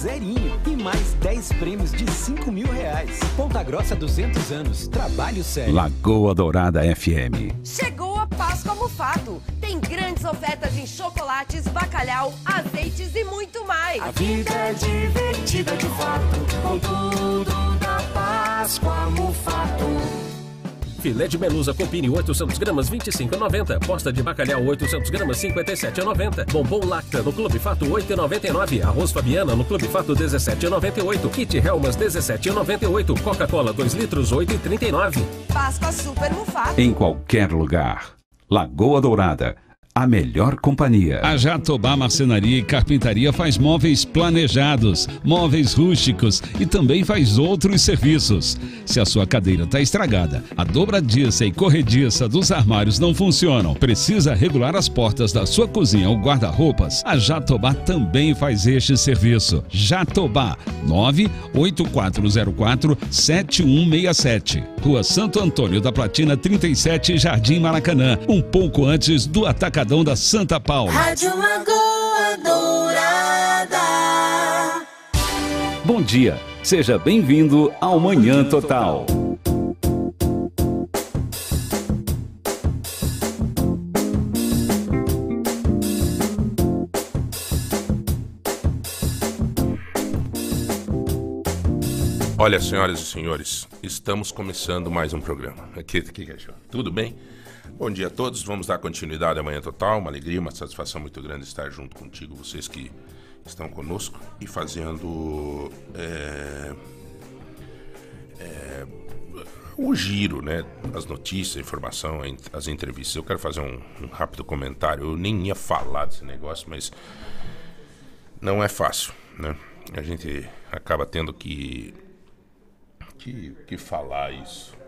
zerinho e mais 10 prêmios de 5 mil reais. Ponta Grossa 200 anos, trabalho sério. Lagoa Dourada FM. Chegou a Páscoa Mufato. Tem grandes ofertas em chocolates, bacalhau, azeites e muito mais. A vida é divertida de fato, com tudo da Páscoa Mufato. Filé de melusa com pini 800 gramas 25,90. Posta de bacalhau 800 gramas 57,90. Bombom Lacta no Clube Fato 8,99. Arroz Fabiana no Clube Fato 17,98. Kit Helmas 17,98. Coca-Cola 2 litros 8,39. Páscoa Super Mufato. Em qualquer lugar. Lagoa Dourada a melhor companhia. A Jatobá Marcenaria e Carpintaria faz móveis planejados, móveis rústicos e também faz outros serviços. Se a sua cadeira está estragada, a dobradiça e corrediça dos armários não funcionam, precisa regular as portas da sua cozinha ou guarda-roupas, a Jatobá também faz este serviço. Jatobá 98404 7167. Rua Santo Antônio da Platina 37, Jardim Maracanã, um pouco antes do atacador Atacadão da Santa Paula. Rádio Lagoa Dourada. Bom dia, seja bem-vindo ao Manhã Total. Olha, senhoras e senhores, estamos começando mais um programa. Aqui, aqui, aqui, tudo bem? Bom dia a todos, vamos dar continuidade à Manhã Total. Uma alegria, uma satisfação muito grande estar junto contigo, vocês que estão conosco e fazendo é, é, o giro, né? As notícias, a informação, as entrevistas. Eu quero fazer um, um rápido comentário. Eu nem ia falar desse negócio, mas não é fácil, né? A gente acaba tendo que, que, que falar isso.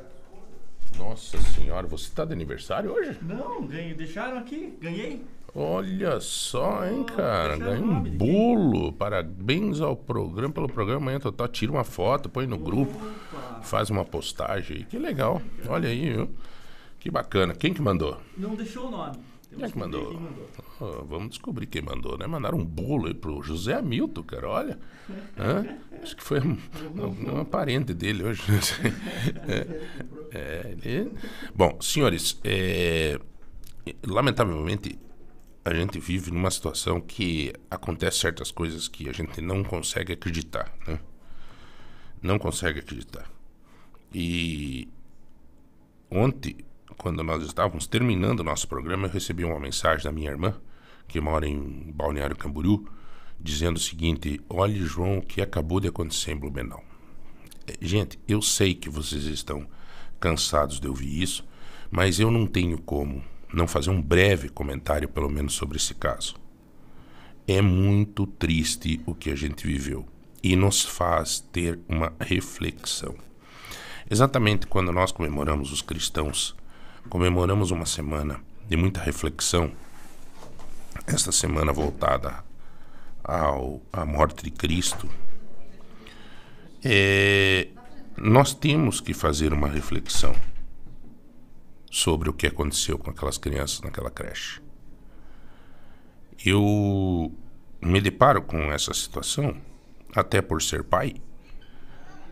Nossa senhora, você está de aniversário hoje? Não, ganhei, deixaram aqui, ganhei. Olha só, hein, cara. Ganhei um bolo. Parabéns ao programa, pelo programa Manhã Total. Tira uma foto, põe no grupo, faz uma postagem aí. Que legal. Olha aí, viu? Que bacana. Quem que mandou? Não deixou o nome. Quem é que mandou? Vamos descobrir quem mandou, né? Mandaram um bolo aí pro José Hamilton, cara. Olha. Hã? Acho que foi um, um, um parente dele hoje. é, é, ele... Bom, senhores, é, lamentavelmente a gente vive numa situação que acontece certas coisas que a gente não consegue acreditar, né? Não consegue acreditar. E ontem quando nós estávamos terminando o nosso programa, eu recebi uma mensagem da minha irmã, que mora em Balneário Camboriú, dizendo o seguinte: Olhe, João, o que acabou de acontecer em Blumenau. É, gente, eu sei que vocês estão cansados de ouvir isso, mas eu não tenho como não fazer um breve comentário, pelo menos, sobre esse caso. É muito triste o que a gente viveu e nos faz ter uma reflexão. Exatamente quando nós comemoramos os cristãos comemoramos uma semana de muita reflexão, esta semana voltada ao, à morte de Cristo, é, nós temos que fazer uma reflexão sobre o que aconteceu com aquelas crianças naquela creche. Eu me deparo com essa situação, até por ser pai,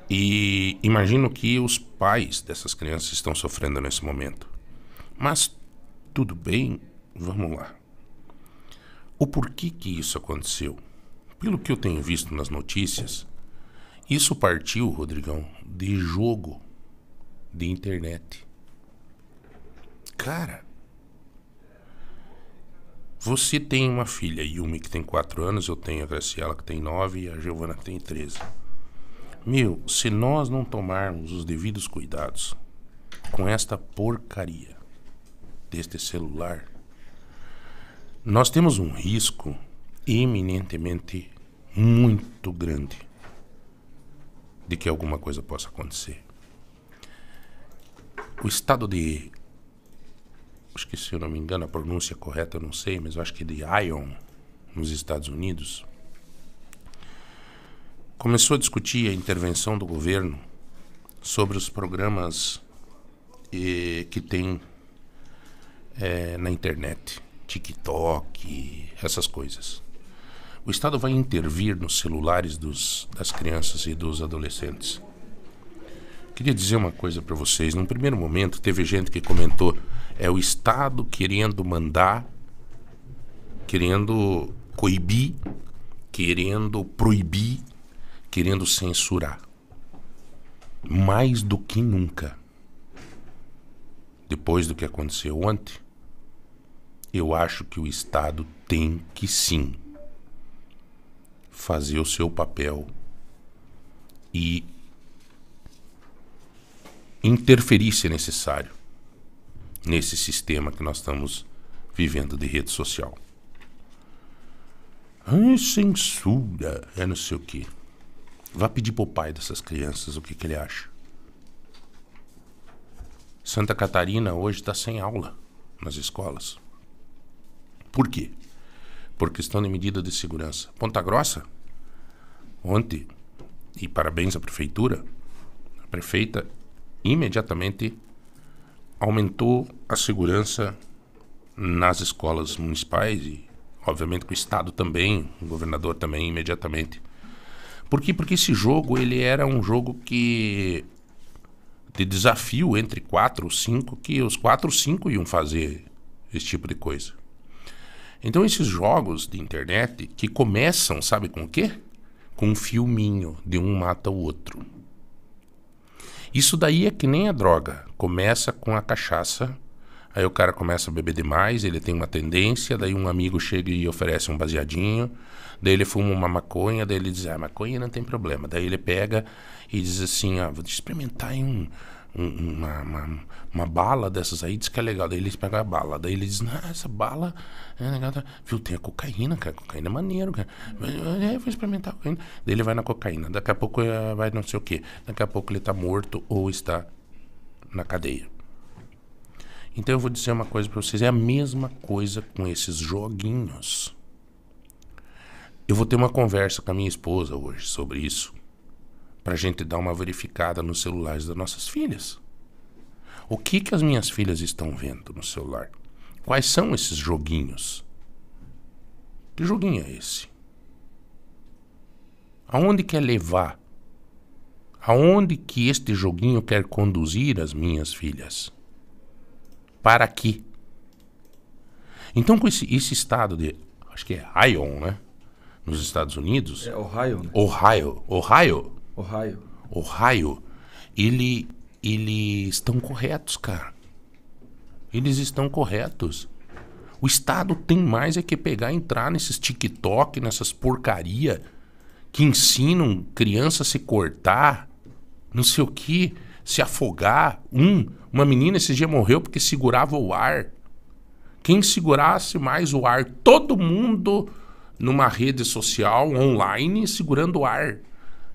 e imagino que os pais dessas crianças estão sofrendo nesse momento. Mas tudo bem, vamos lá. O porquê que isso aconteceu? Pelo que eu tenho visto nas notícias, isso partiu, Rodrigão, de jogo de internet. Cara, você tem uma filha, Yumi, que tem 4 anos, eu tenho a Graciela, que tem 9 e a Giovana, que tem 13. Meu, se nós não tomarmos os devidos cuidados com esta porcaria, deste celular, nós temos um risco eminentemente muito grande de que alguma coisa possa acontecer. O estado de. Acho que se eu não me engano a pronúncia correta, eu não sei, mas eu acho que de Ion, nos Estados Unidos, começou a discutir a intervenção do governo sobre os programas eh, que têm é, na internet, TikTok, essas coisas. o Estado vai intervir nos celulares dos, das crianças e dos adolescentes. Queria dizer uma coisa para vocês. Num primeiro momento, teve gente que comentou: é o Estado querendo mandar, querendo coibir, querendo proibir, querendo censurar. Mais do que nunca. Depois do que aconteceu ontem, eu acho que o Estado tem que sim fazer o seu papel e interferir se necessário nesse sistema que nós estamos vivendo de rede social. Ai, censura, é não sei o quê. Vá pedir pro pai dessas crianças o que, que ele acha. Santa Catarina hoje está sem aula nas escolas. Por quê? Por questão de medida de segurança. Ponta Grossa, ontem, e parabéns à prefeitura, a prefeita imediatamente aumentou a segurança nas escolas municipais e, obviamente, com o Estado também, o governador também, imediatamente. Por quê? Porque esse jogo ele era um jogo que de desafio entre quatro ou cinco, que os quatro ou cinco iam fazer esse tipo de coisa. Então esses jogos de internet que começam, sabe com o quê? Com um filminho de um mata o outro. Isso daí é que nem a droga. Começa com a cachaça, aí o cara começa a beber demais, ele tem uma tendência, daí um amigo chega e oferece um baseadinho, daí ele fuma uma maconha, daí ele diz, ah, maconha não tem problema. Daí ele pega e diz assim, ah, vou experimentar em um, uma, uma, uma, bala dessas aí, diz que é legal. Daí eles pegam a bala. Daí ele diz, não, essa bala é legal. Viu, tem a cocaína, cara. Cocaína é maneiro, cara. É, vou experimentar a cocaína. Daí ele vai na cocaína. Daqui a pouco é, vai não sei o quê. Daqui a pouco ele está morto ou está na cadeia. Então eu vou dizer uma coisa para vocês. É a mesma coisa com esses joguinhos. Eu vou ter uma conversa com a minha esposa hoje sobre isso para a gente dar uma verificada nos celulares das nossas filhas. O que, que as minhas filhas estão vendo no celular? Quais são esses joguinhos? Que joguinho é esse? Aonde quer levar? Aonde que este joguinho quer conduzir as minhas filhas? Para quê? Então, com esse, esse estado de. Acho que é Ion, né? Nos Estados Unidos. É Ohio. Né? Ohio. Ohio. Ohio. Ohio, ele, eles estão corretos, cara. Eles estão corretos. O Estado tem mais é que pegar e entrar nesses TikTok, nessas porcaria que ensinam criança a se cortar, não sei o que, se afogar. Um, uma menina esse dia morreu porque segurava o ar. Quem segurasse mais o ar, todo mundo numa rede social online segurando o ar.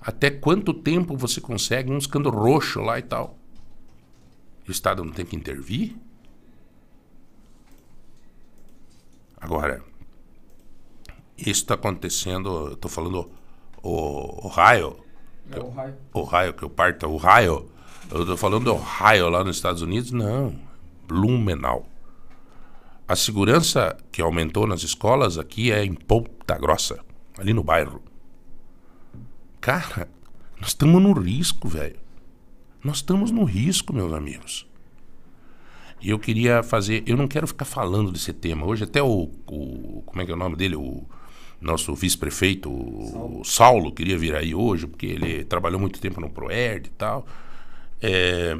Até quanto tempo você consegue, uns ficando roxo lá e tal. o Estado não tem que intervir? Agora, isso está acontecendo, estou falando o Ohio. É Ohio. Ohio, que eu parto Ohio. Eu estou falando Ohio lá nos Estados Unidos? Não, Blumenau. A segurança que aumentou nas escolas aqui é em Ponta Grossa, ali no bairro. Cara, nós estamos no risco, velho. Nós estamos no risco, meus amigos. E eu queria fazer. Eu não quero ficar falando desse tema. Hoje, até o. o como é que é o nome dele? O nosso vice-prefeito, o Saulo, queria vir aí hoje, porque ele trabalhou muito tempo no Proerd e tal. É,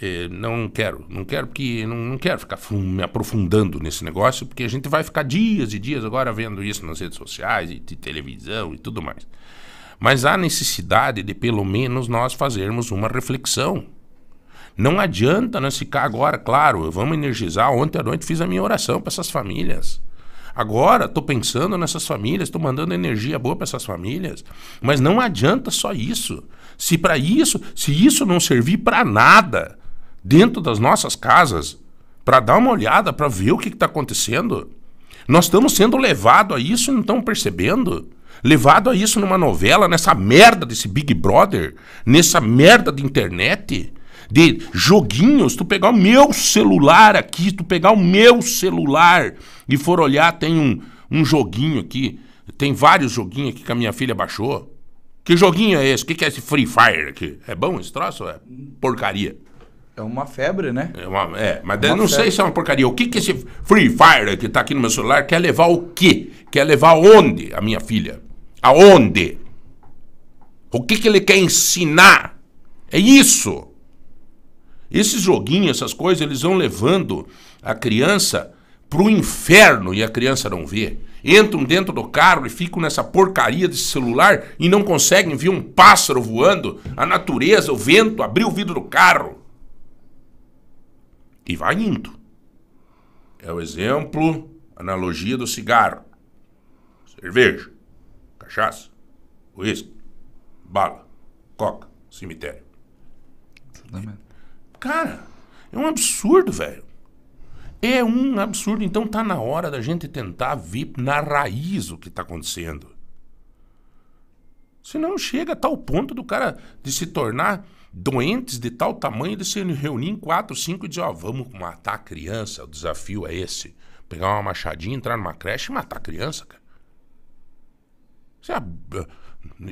é, não quero, não quero, porque não, não quero ficar me aprofundando nesse negócio, porque a gente vai ficar dias e dias agora vendo isso nas redes sociais e de televisão e tudo mais. Mas há necessidade de, pelo menos, nós fazermos uma reflexão. Não adianta nós ficar agora, claro, vamos energizar. Ontem à noite fiz a minha oração para essas famílias. Agora estou pensando nessas famílias, estou mandando energia boa para essas famílias. Mas não adianta só isso. Se para isso, se isso não servir para nada dentro das nossas casas, para dar uma olhada, para ver o que está acontecendo, nós estamos sendo levados a isso e não estamos percebendo levado a isso numa novela, nessa merda desse Big Brother, nessa merda de internet, de joguinhos, tu pegar o meu celular aqui, tu pegar o meu celular e for olhar, tem um, um joguinho aqui. Tem vários joguinhos aqui que a minha filha baixou. Que joguinho é esse? O que, que é esse Free Fire aqui? É bom esse troço ou é porcaria? É uma febre, né? É, uma- é, mas eu não febre. sei se é uma porcaria. O que, que esse Free Fire que tá aqui no meu celular quer levar o quê? Quer levar onde a minha filha? Aonde? O que, que ele quer ensinar? É isso. Esses joguinhos, essas coisas, eles vão levando a criança pro inferno e a criança não vê. Entram dentro do carro e ficam nessa porcaria desse celular e não conseguem ver um pássaro voando, a natureza, o vento, abrir o vidro do carro. E vai indo. É o exemplo, analogia do cigarro. Cerveja, cachaça, uísque, bala, coca, cemitério. Cara, é um absurdo, velho. É um absurdo. Então tá na hora da gente tentar ver na raiz o que tá acontecendo. Senão chega a tal ponto do cara de se tornar doentes de tal tamanho de se reunir em quatro, cinco e dizer, ó, vamos matar a criança. O desafio é esse. Pegar uma machadinha, entrar numa creche e matar a criança, cara. Isso é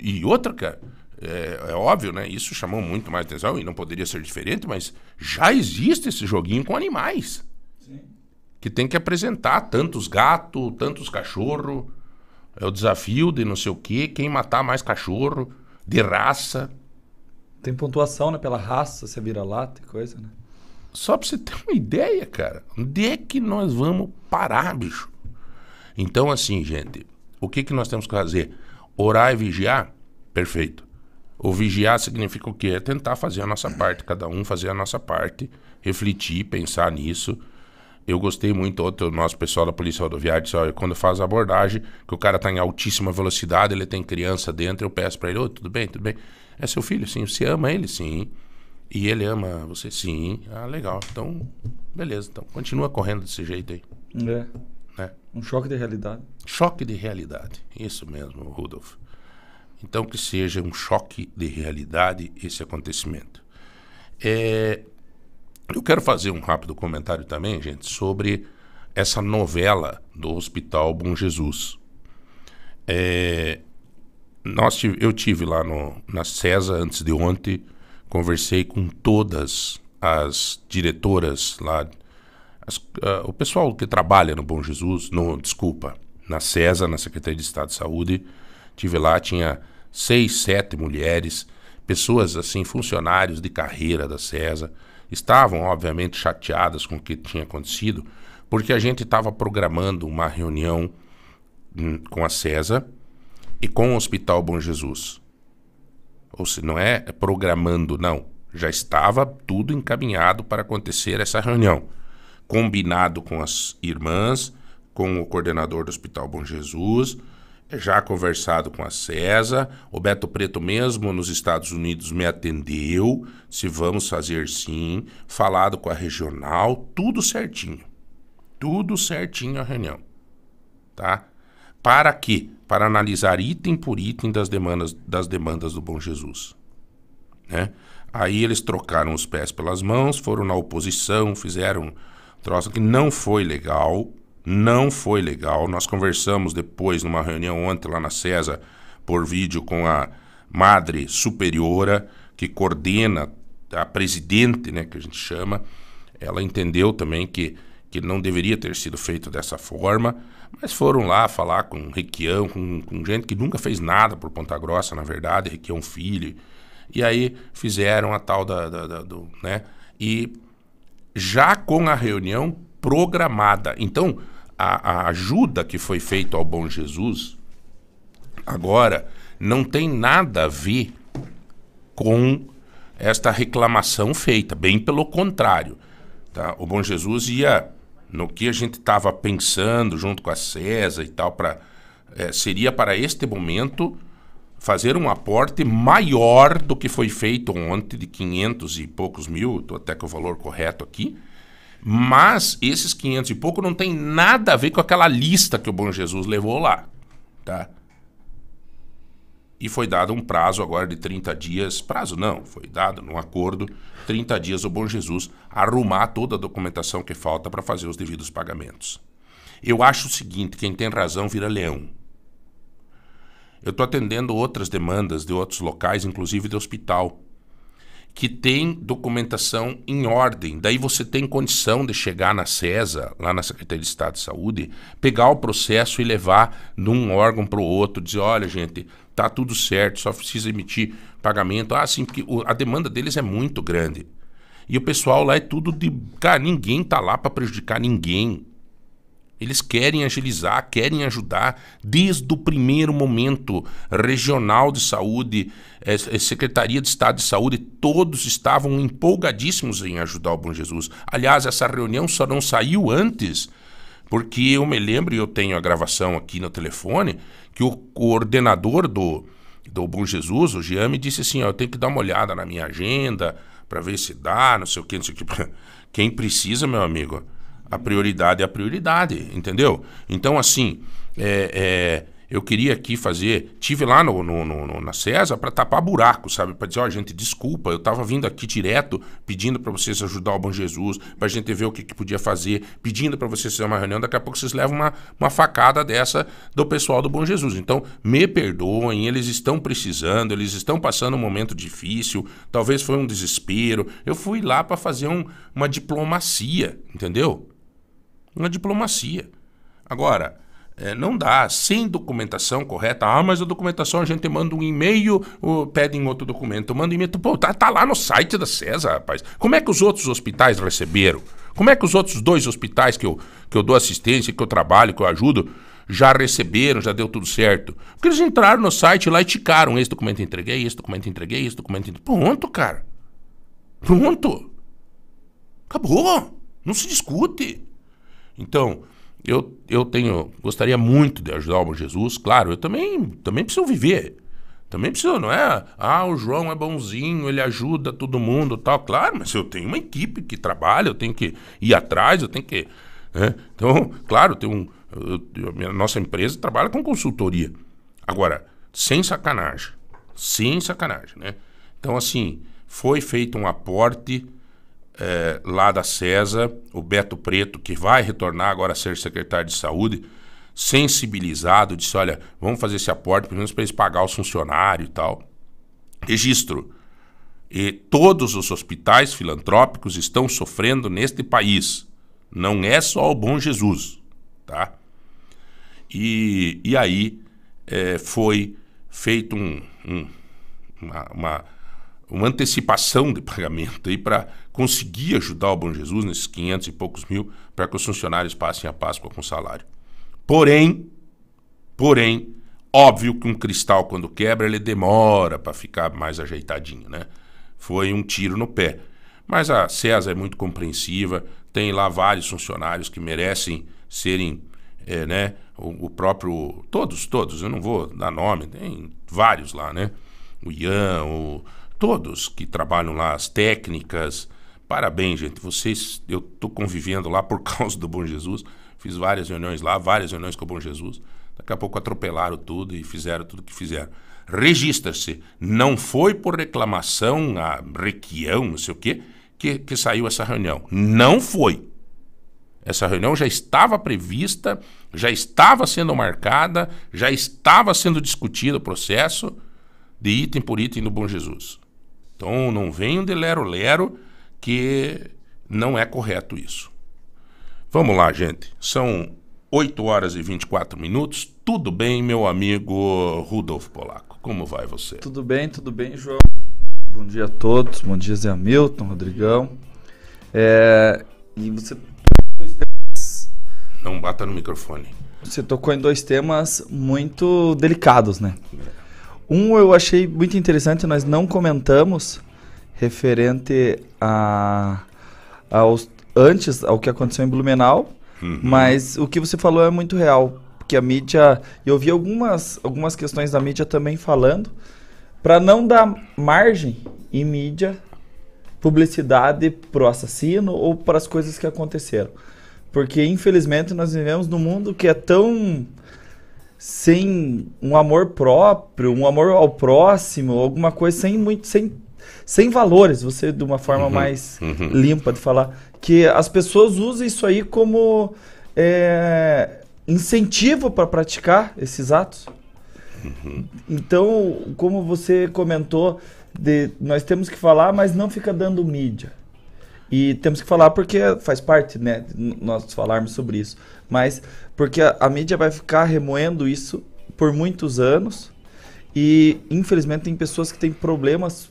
E outra, cara, é, é óbvio, né? Isso chamou muito mais atenção e não poderia ser diferente, mas já existe esse joguinho com animais. Que tem que apresentar tantos gatos, tantos cachorros. É o desafio de não sei o quê, quem matar mais cachorro, de raça. Tem pontuação, né? Pela raça, você vira lata e coisa, né? Só pra você ter uma ideia, cara. Onde é que nós vamos parar, bicho? Então, assim, gente, o que, que nós temos que fazer? Orar e vigiar? Perfeito. O vigiar significa o quê? É tentar fazer a nossa parte, cada um fazer a nossa parte, refletir, pensar nisso. Eu gostei muito, outro nosso pessoal da Polícia Rodoviária disse, olha, quando faz a abordagem, que o cara está em altíssima velocidade, ele tem criança dentro, eu peço para ele, ô, tudo bem, tudo bem. É seu filho, sim. Você ama ele, sim. E ele ama você, sim. Ah, legal. Então, beleza. Então, continua correndo desse jeito aí. É. Né? Um choque de realidade. Choque de realidade. Isso mesmo, Rudolf. Então, que seja um choque de realidade esse acontecimento. É, eu quero fazer um rápido comentário também, gente, sobre essa novela do Hospital Bom Jesus. É, nós tive- eu tive lá no, na CESA antes de ontem, conversei com todas as diretoras lá, ah, o pessoal que trabalha no Bom Jesus, no, desculpa, na CESA, na Secretaria de Estado de Saúde, tive lá, tinha seis, sete mulheres, pessoas assim, funcionários de carreira da CESA, estavam obviamente chateadas com o que tinha acontecido, porque a gente estava programando uma reunião hum, com a CESA e com o Hospital Bom Jesus. Ou se não é programando, não. Já estava tudo encaminhado para acontecer essa reunião. Combinado com as irmãs, com o coordenador do Hospital Bom Jesus, já conversado com a CESA, o Beto Preto mesmo nos Estados Unidos me atendeu, se vamos fazer sim, falado com a regional, tudo certinho. Tudo certinho a reunião. Tá? Para quê? Para analisar item por item das demandas, das demandas do Bom Jesus. Né? Aí eles trocaram os pés pelas mãos, foram na oposição, fizeram troço que não foi legal, não foi legal. Nós conversamos depois numa reunião ontem lá na CESA por vídeo com a madre superiora que coordena a presidente, né, que a gente chama. Ela entendeu também que que não deveria ter sido feito dessa forma, mas foram lá falar com Requião, com, com gente que nunca fez nada por Ponta Grossa, na verdade, Requião Filho, e aí fizeram a tal da, da- da- do, né? E já com a reunião programada. Então, a, a ajuda que foi feita ao Bom Jesus agora não tem nada a ver com esta reclamação feita, bem pelo contrário. Tá? O Bom Jesus ia no que a gente estava pensando junto com a CESA e tal, pra, eh, seria para este momento fazer um aporte maior do que foi feito ontem, de 500 e poucos mil, estou até com o valor correto aqui, mas esses 500 e pouco não tem nada a ver com aquela lista que o Bom Jesus levou lá, tá? E foi dado um prazo agora de 30 dias, prazo não, foi dado num acordo, 30 dias o Bom Jesus arrumar toda a documentação que falta para fazer os devidos pagamentos. Eu acho o seguinte, quem tem razão vira leão. Eu estou atendendo outras demandas de outros locais, inclusive de hospital, que tem documentação em ordem. Daí você tem condição de chegar na CESA, lá na Secretaria de Estado de Saúde, pegar o processo e levar de um órgão para o outro, dizer, olha, gente, tá tudo certo, só precisa emitir pagamento. Ah, sim, porque a demanda deles é muito grande. E o pessoal lá é tudo de. Cara, ninguém tá lá para prejudicar ninguém. Eles querem agilizar, querem ajudar desde o primeiro momento. Regional de Saúde, eh, eh, Secretaria de Estado de Saúde, todos estavam empolgadíssimos em ajudar o Bom Jesus. Aliás, essa reunião só não saiu antes, porque eu me lembro, e eu tenho a gravação aqui no telefone, que o coordenador do, do Bom Jesus, o Jean, me disse assim: ó, eu tenho que dar uma olhada na minha agenda para ver se dá, não sei o que, não sei o que. Quem precisa, meu amigo, a prioridade é a prioridade, entendeu? Então, assim, é, é, eu queria aqui fazer. Tive lá no, no- no- na CESA para tapar buraco, sabe? Para dizer, ó, gente, desculpa, eu estava vindo aqui direto pedindo para vocês ajudar o Bom Jesus, para a gente ver o que, que podia fazer, pedindo para vocês fazer uma reunião. Daqui a pouco vocês levam uma, uma facada dessa do pessoal do Bom Jesus. Então, me perdoem, eles estão precisando, eles estão passando um momento difícil, talvez foi um desespero. Eu fui lá para fazer um- uma diplomacia, entendeu? Uma diplomacia. Agora, é, não dá, sem documentação correta. Ah, mas a documentação a gente manda um e-mail, pedem outro documento. Manda um e-mail. Pô, tá, tá lá no site da CESA, rapaz. Como é que os outros hospitais receberam? Como é que os outros dois hospitais que eu, que eu dou assistência, que eu trabalho, que eu ajudo, já receberam, já deu tudo certo? Porque eles entraram no site lá e ticaram. Esse documento entreguei, esse documento entreguei, esse documento entreguei. Pronto, cara. Pronto. Acabou. Não se discute. Então, eu, eu tenho, gostaria muito de ajudar o Jesus, claro, eu também, também preciso viver. Também preciso, não é? Ah, o João é bonzinho, ele ajuda todo mundo tal. Claro, mas eu tenho uma equipe que trabalha, eu tenho que ir atrás, eu tenho que. né? Então, claro, tem um, eu- a nossa empresa trabalha com consultoria. Agora, sem sacanagem. Sem sacanagem, né? Então, assim, foi feito um aporte eh, lá da CESA, o Beto Preto, que vai retornar agora a ser secretário de saúde, sensibilizado, disse: olha, vamos fazer esse aporte, pelo menos para eles pagar os funcionários e tal. Registro. E todos os hospitais filantrópicos estão sofrendo neste país. Não é só o Bom Jesus, tá? E, e aí eh, foi feito um, um- uma, uma, uma antecipação de pagamento aí para conseguir ajudar o Bom Jesus nesses 500 e poucos mil para que os funcionários passem a Páscoa com salário. Porém, porém, óbvio que um cristal quando quebra ele demora para ficar mais ajeitadinho, né? Foi um tiro no pé. Mas a César é muito compreensiva, tem lá vários funcionários que merecem serem, é, né? O, o próprio, todos, todos, eu não vou dar nome, tem vários lá, né? O Ian, o, todos que trabalham lá, as técnicas. Parabéns, gente. Vocês, eu estou convivendo lá por causa do Bom Jesus. Fiz várias reuniões lá, várias reuniões com o Bom Jesus. Daqui a pouco atropelaram tudo e fizeram tudo que fizeram. Registra-se. Não foi por reclamação, a requião, não sei o quê, que, que saiu essa reunião. Não foi. Essa reunião já estava prevista, já estava sendo marcada, já estava sendo discutido o processo de item por item do Bom Jesus. Então não venham de lero-lero que não é correto isso. Vamos lá, gente. São 8 horas e 24 minutos. Tudo bem, meu amigo Rudolf Polaco? Como vai você? Tudo bem, tudo bem, João. Bom dia a todos. Bom dia, Zé Hamilton, Rodrigão. É, e você, Não bata no microfone. você tocou em dois temas muito delicados, né? Um eu achei muito interessante, nós não comentamos, referente a, aos, antes ao que aconteceu em Blumenau, mas o que você falou é muito real. Porque a mídia. Eu vi algumas, algumas questões da mídia também falando, para não dar margem em mídia, publicidade pro assassino ou para as coisas que aconteceram. Porque infelizmente nós vivemos num mundo que é tão sem um amor próprio, um amor ao próximo, alguma coisa sem muito sem sem valores, você de uma forma Uhum, mais uhum. limpa de falar, que as pessoas usam isso aí como é, incentivo para praticar esses atos. Então, como você comentou, de, nós temos que falar, mas não fica dando mídia. E temos que falar porque faz parte, né, nós falarmos sobre isso. Mas porque a, a mídia vai ficar remoendo isso por muitos anos e infelizmente tem pessoas que têm problemas,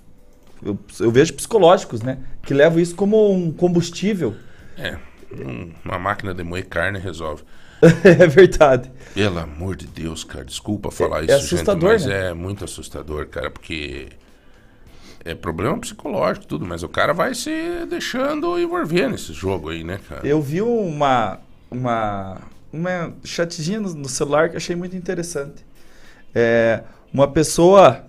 eu, eu vejo psicológicos, né, que levam isso como um combustível. É, um- uma máquina de moer carne resolve. é verdade. Pelo amor de Deus, cara, desculpa falar É- isso, é assustador, gente, mas né? é muito assustador, cara, porque é problema psicológico tudo, mas o cara vai se deixando envolver nesse jogo aí, né, cara? Eu vi uma uma uma chatzinha no, no celular que achei muito interessante. É, uma pessoa,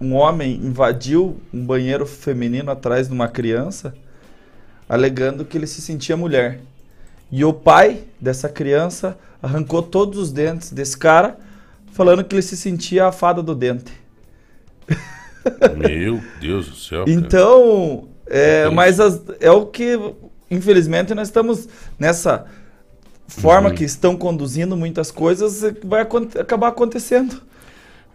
um homem invadiu um banheiro feminino atrás de uma criança, alegando que ele se sentia mulher. E o pai dessa criança arrancou todos os dentes desse cara, falando que ele se sentia a fada do dente. Meu Deus do céu. Então, é, mas as- é o que, infelizmente, nós estamos nessa forma Uhum. que estão conduzindo muitas coisas, é que vai acabar acontecendo.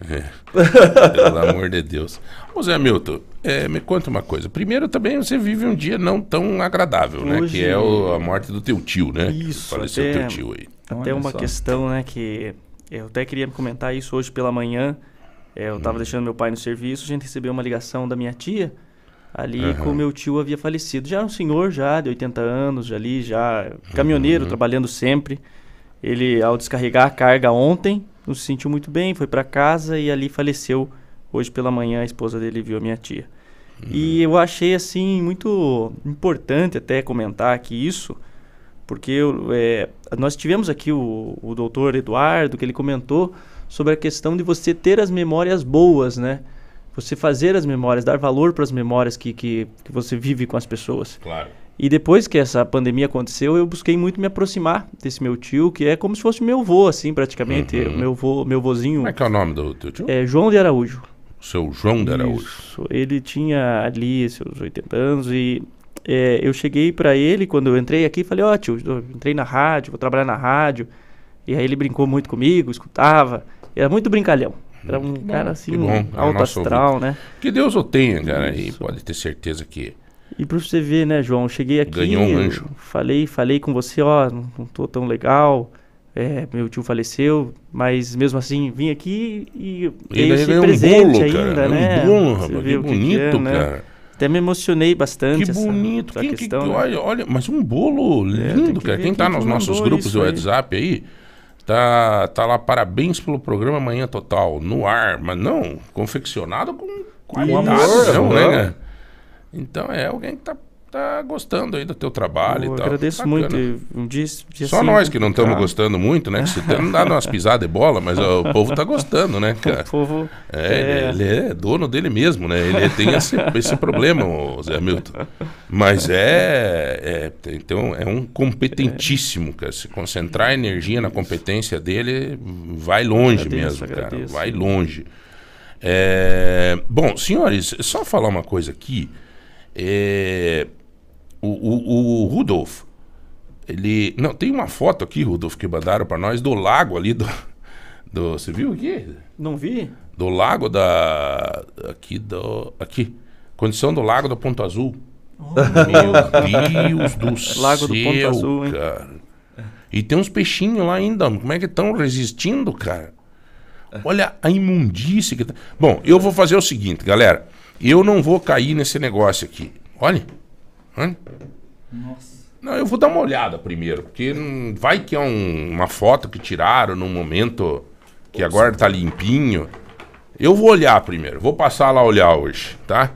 É. Pelo amor de Deus. Ô Zé Milton, é, me conta uma coisa. Primeiro também você vive um dia não tão agradável, né? Hoje- Que é o- a morte do teu tio, né? Isso, Faleceu até- teu tio aí. Até Olha uma só. questão, né, que eu até queria comentar isso hoje pela manhã. É, eu Hum. tava deixando meu pai no serviço, a gente recebeu uma ligação da minha tia ali Aham. com meu tio havia falecido. Já era um senhor já de 80 anos, já ali, já caminhoneiro, Uhum. trabalhando sempre. Ele ao descarregar a carga ontem, não se sentiu muito bem, foi para casa e ali faleceu. Hoje pela manhã a esposa dele viu a minha tia. E eu achei assim muito importante até comentar aqui isso, porque eu, é, nós tivemos aqui o, o doutor Eduardo, que ele comentou sobre a questão de você ter as memórias boas, né? Você fazer as memórias, dar valor para as memórias que, que, que você vive com as pessoas. Claro. E depois que essa pandemia aconteceu, eu busquei muito me aproximar desse meu tio, que é como se fosse meu vô, assim, praticamente. Uhum. Meu vô, meu vozinho. Como é que é o nome do teu tio? É João de Araújo. O seu João de Araújo. Isso. Ele tinha ali seus 80 anos e é, eu cheguei pra ele quando eu entrei aqui falei, ó tio, eu entrei na rádio, vou trabalhar na rádio. E aí ele brincou muito comigo, escutava. Era muito brincalhão. Era um cara assim, bom. É alto astral, ouvinte. né? Que Deus o tenha, cara, e pode ter certeza que E pra você ver, né, João, eu cheguei aqui, Ganhou um anjo. falei, falei com você, ó, não, não tô tão legal, é, meu tio faleceu, mas mesmo assim vim aqui e dei ele esse ganhou um presente bolo, ainda, cara. né? Um bolo, rapaz, que o que bonito, é, né? cara. Até me emocionei bastante. Que essa- bonito. essa Quem, que- questão, que- né? olha, olha, mas um bolo tem lindo, que cara. Quem tá quem nos nossos grupos isso do aí. WhatsApp aí, tá, tá lá, parabéns pelo programa Manhã Total, no ar, mas não, confeccionado com qualidade, amor, não, né? Então é alguém que tá, tá gostando aí do teu trabalho Eu e tal. agradeço Bacana. muito. Um dia, dia Só assim, nós que não estamos complicado. gostando muito, né? Que você não dá umas pisadas de bola, mas ó, o povo tá gostando, né, cara? O povo. É, Ele, ele é dono dele mesmo, né? Ele tem esse, esse problema, o Zé Milton. Mas é, é. Então, é um competentíssimo, cara. Se concentrar a energia na competência dele, vai longe Agradeço, mesmo, cara. agradeço. Vai longe. É, bom, senhores, só falar uma coisa aqui. É, o, o, o Rudolf, ele. Não, tem uma foto aqui, Rudolf, que mandaram pra nós do lago ali do. do você viu aqui? Não vi? Do lago da. Aqui do. Aqui. Condição do lago do Ponto Azul. Meu Deus do céu. Lago do Ponto Azul, hein? cara. E tem uns peixinhos lá ainda. Como é que estão resistindo, cara? Olha a imundície que tá. Bom, eu vou fazer o seguinte, galera. Eu não vou cair nesse negócio aqui. Olha. Olha. Não, eu vou dar uma olhada primeiro, porque hum, vai que é um- uma foto que tiraram num momento que agora tá limpinho. Eu vou olhar primeiro, vou passar lá olhar hoje, tá?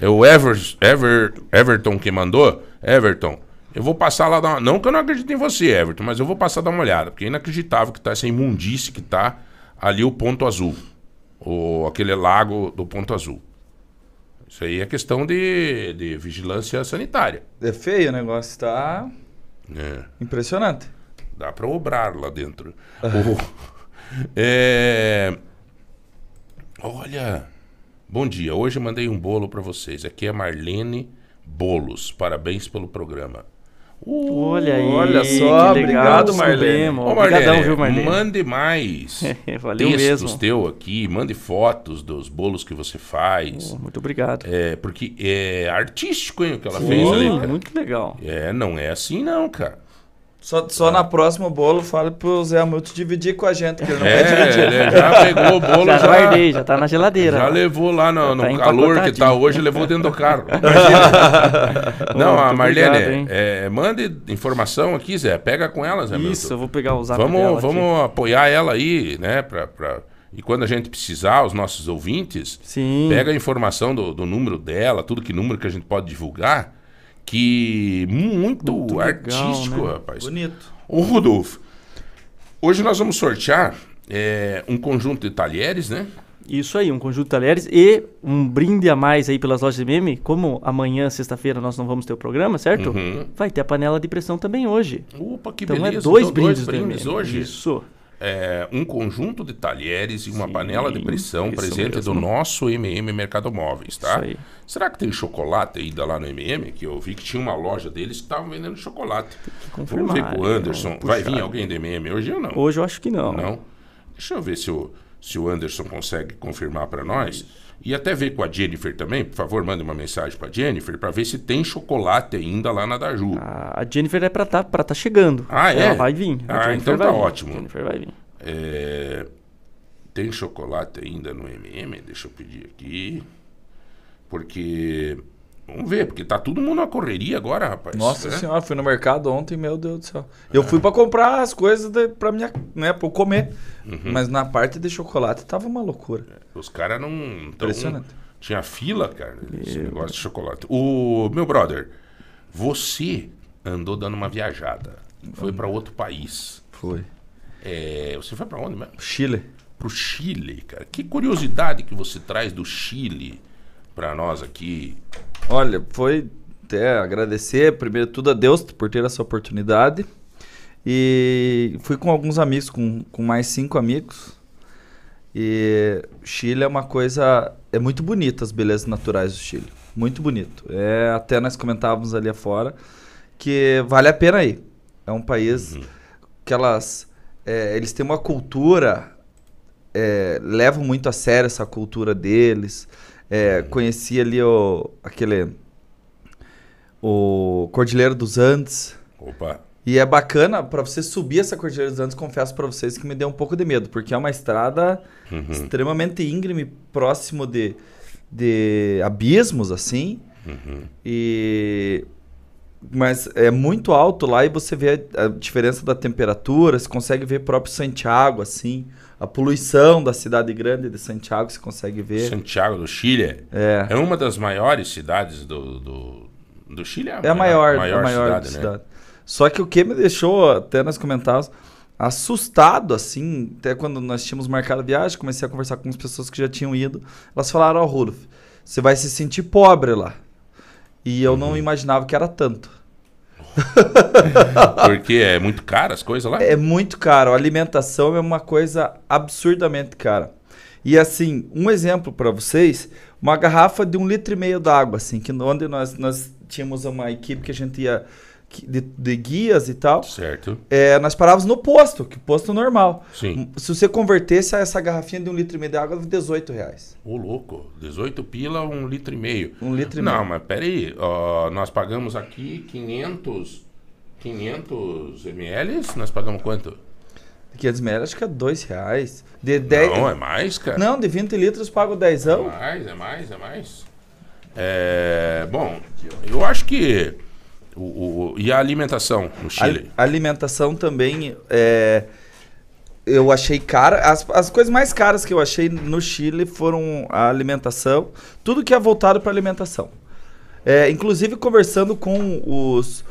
É o Ever, Ever, Everton que mandou. Everton, eu vou passar lá dar uma... Não que eu não acredito em você, Everton, mas eu vou passar dar uma olhada, porque é inacreditável que tá essa imundície que tá ali o ponto azul. O, aquele lago do ponto azul. Isso aí é questão de, de vigilância sanitária. É feio o negócio, tá É. impressionante. Dá para obrar lá dentro. O- é, Olha, bom dia. Hoje eu mandei um bolo para vocês. Aqui é Marlene Bolos. Parabéns pelo programa. Olha aí. Olha só, obrigado, Marlene. Ô, Obrigadão, Marlene, viu, Marlene? mande mais Valeu textos mesmo. teu aqui, mande fotos dos bolos que você faz. Muito obrigado. É, porque é artístico, hein, o que ela Sim, fez ali, cara. muito legal. É, não é assim não, cara. Só, só na próxima bolo, fale pro Zé Hamilton dividir com a gente, que ele não É, vai dividir. ele já pegou o bolo, Já já, guardei, já tá na geladeira. já levou lá no, Já no tá calor que tá hoje, levou dentro do carro. Não, a Marlene, obrigado, é, mande informação aqui, Zé. Pega com ela, Zé Isso, Milton. eu vou pegar o zap Vamos, dela aqui. vamos apoiar ela aí, né? Pra, pra- E quando a gente precisar, os nossos ouvintes, Sim. pega a informação do, do número dela, tudo que número que a gente pode divulgar, que muito, Muito legal, artístico, né? rapaz. Bonito. Ô, Rodolfo, hoje nós vamos sortear é, um conjunto de talheres, né? Isso aí, um conjunto de talheres e um brinde a mais aí pelas lojas de meme. Como amanhã, sexta-feira, nós não vamos ter o programa, certo? Uhum. Vai ter a panela de pressão também hoje. Opa, que então beleza. é dois Então, brindes, dois do brindes hoje. Isso. É, um conjunto de talheres e uma panela de pressão isso presente mesmo. do nosso MM Mercado Móveis, tá? Isso aí. Será que tem chocolate ainda lá no MM? Que eu vi que tinha uma loja deles que estavam vendendo chocolate. Vamos ver com o né? Anderson. Vai vir alguém do MM hoje ou não? Hoje eu acho que não. Não? Deixa eu ver se o, se o Anderson consegue confirmar para nós. E até ver com a Jennifer também. Por favor, mande uma mensagem para Jennifer para ver se tem chocolate ainda lá na Daju. A Jennifer é pra tá, pra tá chegando. Ah, é? Ela vai vir. A Ah, Jennifer então tá vir. ótimo. A Jennifer vai vir. É, tem chocolate ainda no MM? Deixa eu pedir aqui. Porque. Vamos ver, porque tá todo mundo na correria agora, rapaz. Nossa né? senhora, fui no mercado ontem, meu Deus do céu. Eu fui pra comprar as coisas pra minha, né, eu comer. Uhum. Mas na parte de chocolate tava uma loucura. Os caras não. tão- Impressionante. Tinha fila, cara, esse negócio de chocolate. O meu brother, você andou dando uma viajada. Foi pra outro país. Foi. É, você foi pra onde mesmo? Chile. Pro Chile, cara. Que curiosidade que você traz do Chile pra nós aqui. Olha, foi até agradecer, primeiro tudo, a Deus por ter essa oportunidade. E fui com alguns amigos, com, com mais cinco amigos. E Chile é uma coisa. É muito bonita as belezas naturais do Chile. Muito bonito. É, até nós comentávamos ali afora que vale a pena ir. É um país que elas. é, eles têm uma cultura. é, levam muito a sério essa cultura deles. É, conheci ali o, aquele. O Cordilheiro dos Andes. Opa. E é bacana, pra você subir essa Cordilheira dos Andes, confesso pra vocês que me deu um pouco de medo, porque é uma estrada Uhum. extremamente íngreme, próximo de, de abismos, assim. Uhum. E. Mas é muito alto lá e você vê a, a diferença da temperatura, você consegue ver próprio Santiago, assim. A poluição da cidade grande de Santiago, você consegue ver. Santiago do Chile. É. É uma das maiores cidades do, do, do Chile. É a maior, maior a maior cidade, da né? cidade. Só que o que me deixou, até nós comentávamos, assustado, assim, até quando nós tínhamos marcado a viagem, comecei a conversar com as pessoas que já tinham ido, elas falaram, ó, Rudolf, você vai se sentir pobre lá. E eu Uhum. não imaginava que era tanto. Porque é muito caro as coisas lá? É muito caro. A alimentação é uma coisa absurdamente cara. E assim, um exemplo para vocês, uma garrafa de um litro e meio d'água, assim, que onde nós, nós tínhamos uma equipe que a gente ia de, de guias e tal. Certo. É, nós parávamos no posto, que posto normal. Sim. Se você convertesse essa garrafinha de um litro e meio de água, 18 reais. Ô, louco. 18 pila, um litro e meio. Um litro e Não, meio. mas peraí. ó, nós pagamos aqui 500... 500 ml? Nós pagamos quanto? 500 ml, acho que é 2 reais. De 10... Não, é mais, cara. Não, de 20 litros pago 10. É mais, é mais, é mais. É, bom, eu acho que. O, o- e a alimentação no Chile? A alimentação também é, eu achei cara. As, as coisas mais caras que eu achei no Chile foram a alimentação, tudo que é voltado para alimentação. É, inclusive conversando com os,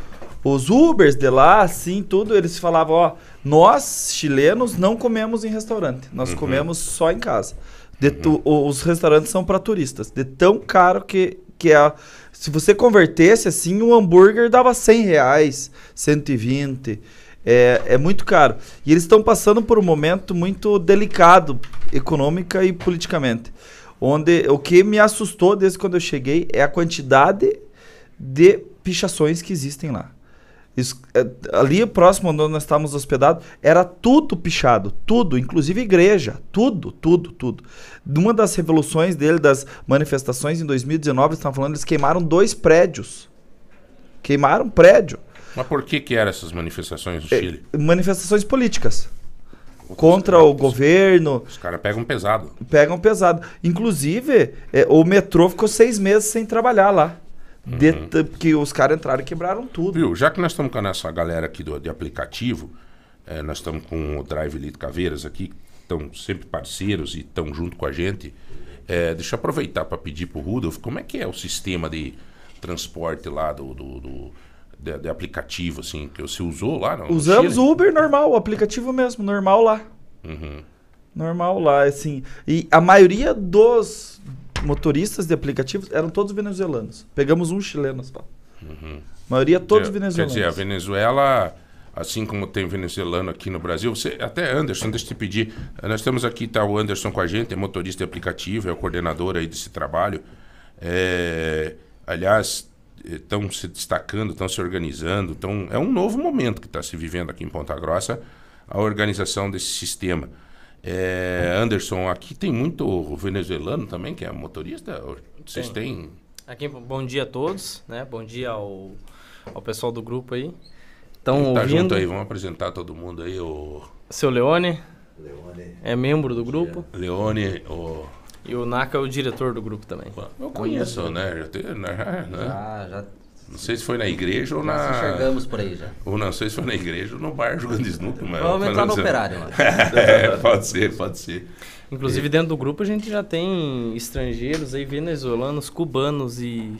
os Ubers de lá, assim, tudo, eles falavam, ó, nós chilenos não comemos em restaurante, nós Uhum. comemos só em casa. De tu- o- os restaurantes são para turistas, de tão caro que, que é. Se você convertesse assim, um hambúrguer dava 100 reais, 120. É, é muito caro. E eles estão passando por um momento muito delicado, econômica e politicamente. Onde o que me assustou desde quando eu cheguei é a quantidade de pichações que existem lá. Isso- é, ali próximo onde nós estávamos hospedados, era tudo pichado, tudo, inclusive igreja, tudo, tudo, tudo. Numa das revoluções dele, das manifestações em 2019, eles estavam falando, eles queimaram dois prédios. Queimaram prédio. Mas por que que eram essas manifestações no É, Chile? manifestações políticas. Contra o governo, Os caras pegam pesado. pegam pesado. Inclusive, é, o metrô ficou seis meses sem trabalhar lá. T- porque os caras entraram e quebraram tudo. Viu, já que nós estamos com essa galera aqui do, de aplicativo, eh, nós estamos com o Drive Elite Caveiras aqui, que estão sempre parceiros e estão junto com a gente. Eh, deixa eu aproveitar para pedir para o Rudolf, como é que é o sistema de transporte lá do, do, do- de, de aplicativo, assim, que você usou lá? No, Usamos o Uber normal, o aplicativo mesmo, normal lá. Uhum. Normal lá, assim. E a maioria dos motoristas de aplicativos eram todos venezuelanos. Pegamos um chileno só. Uhum. A maioria todos Quer- venezuelanos. Quer dizer, a Venezuela, assim como tem venezuelano aqui no Brasil, você, até Anderson, deixa eu te pedir. Nós temos aqui, tá o Anderson com a gente, é motorista de aplicativo, é o coordenador aí desse trabalho. É, aliás, estão se destacando, estão se organizando. Tão, é um novo momento que está se vivendo aqui em Ponta Grossa, a organização desse sistema. É, Anderson, aqui tem muito venezuelano também, que é motorista? Vocês têm. Aqui, bom dia a todos, né? Bom dia ao, ao pessoal do grupo aí. Estão tá ouvindo. junto aí, vamos apresentar todo mundo aí, o Seu Leone. É membro do grupo. Leone, o. E o Naka é o diretor do grupo também. Eu conheço, né? Já, te- né? Já, já. Não sei se foi na igreja ou Nós na. enxergamos por aí já. Ou não sei se foi na igreja ou no bar jogando snooker. Mas Vamos entrar no mas- operário lá. é, pode ser, pode ser. Inclusive dentro do grupo a gente já tem estrangeiros aí, venezuelanos, cubanos e.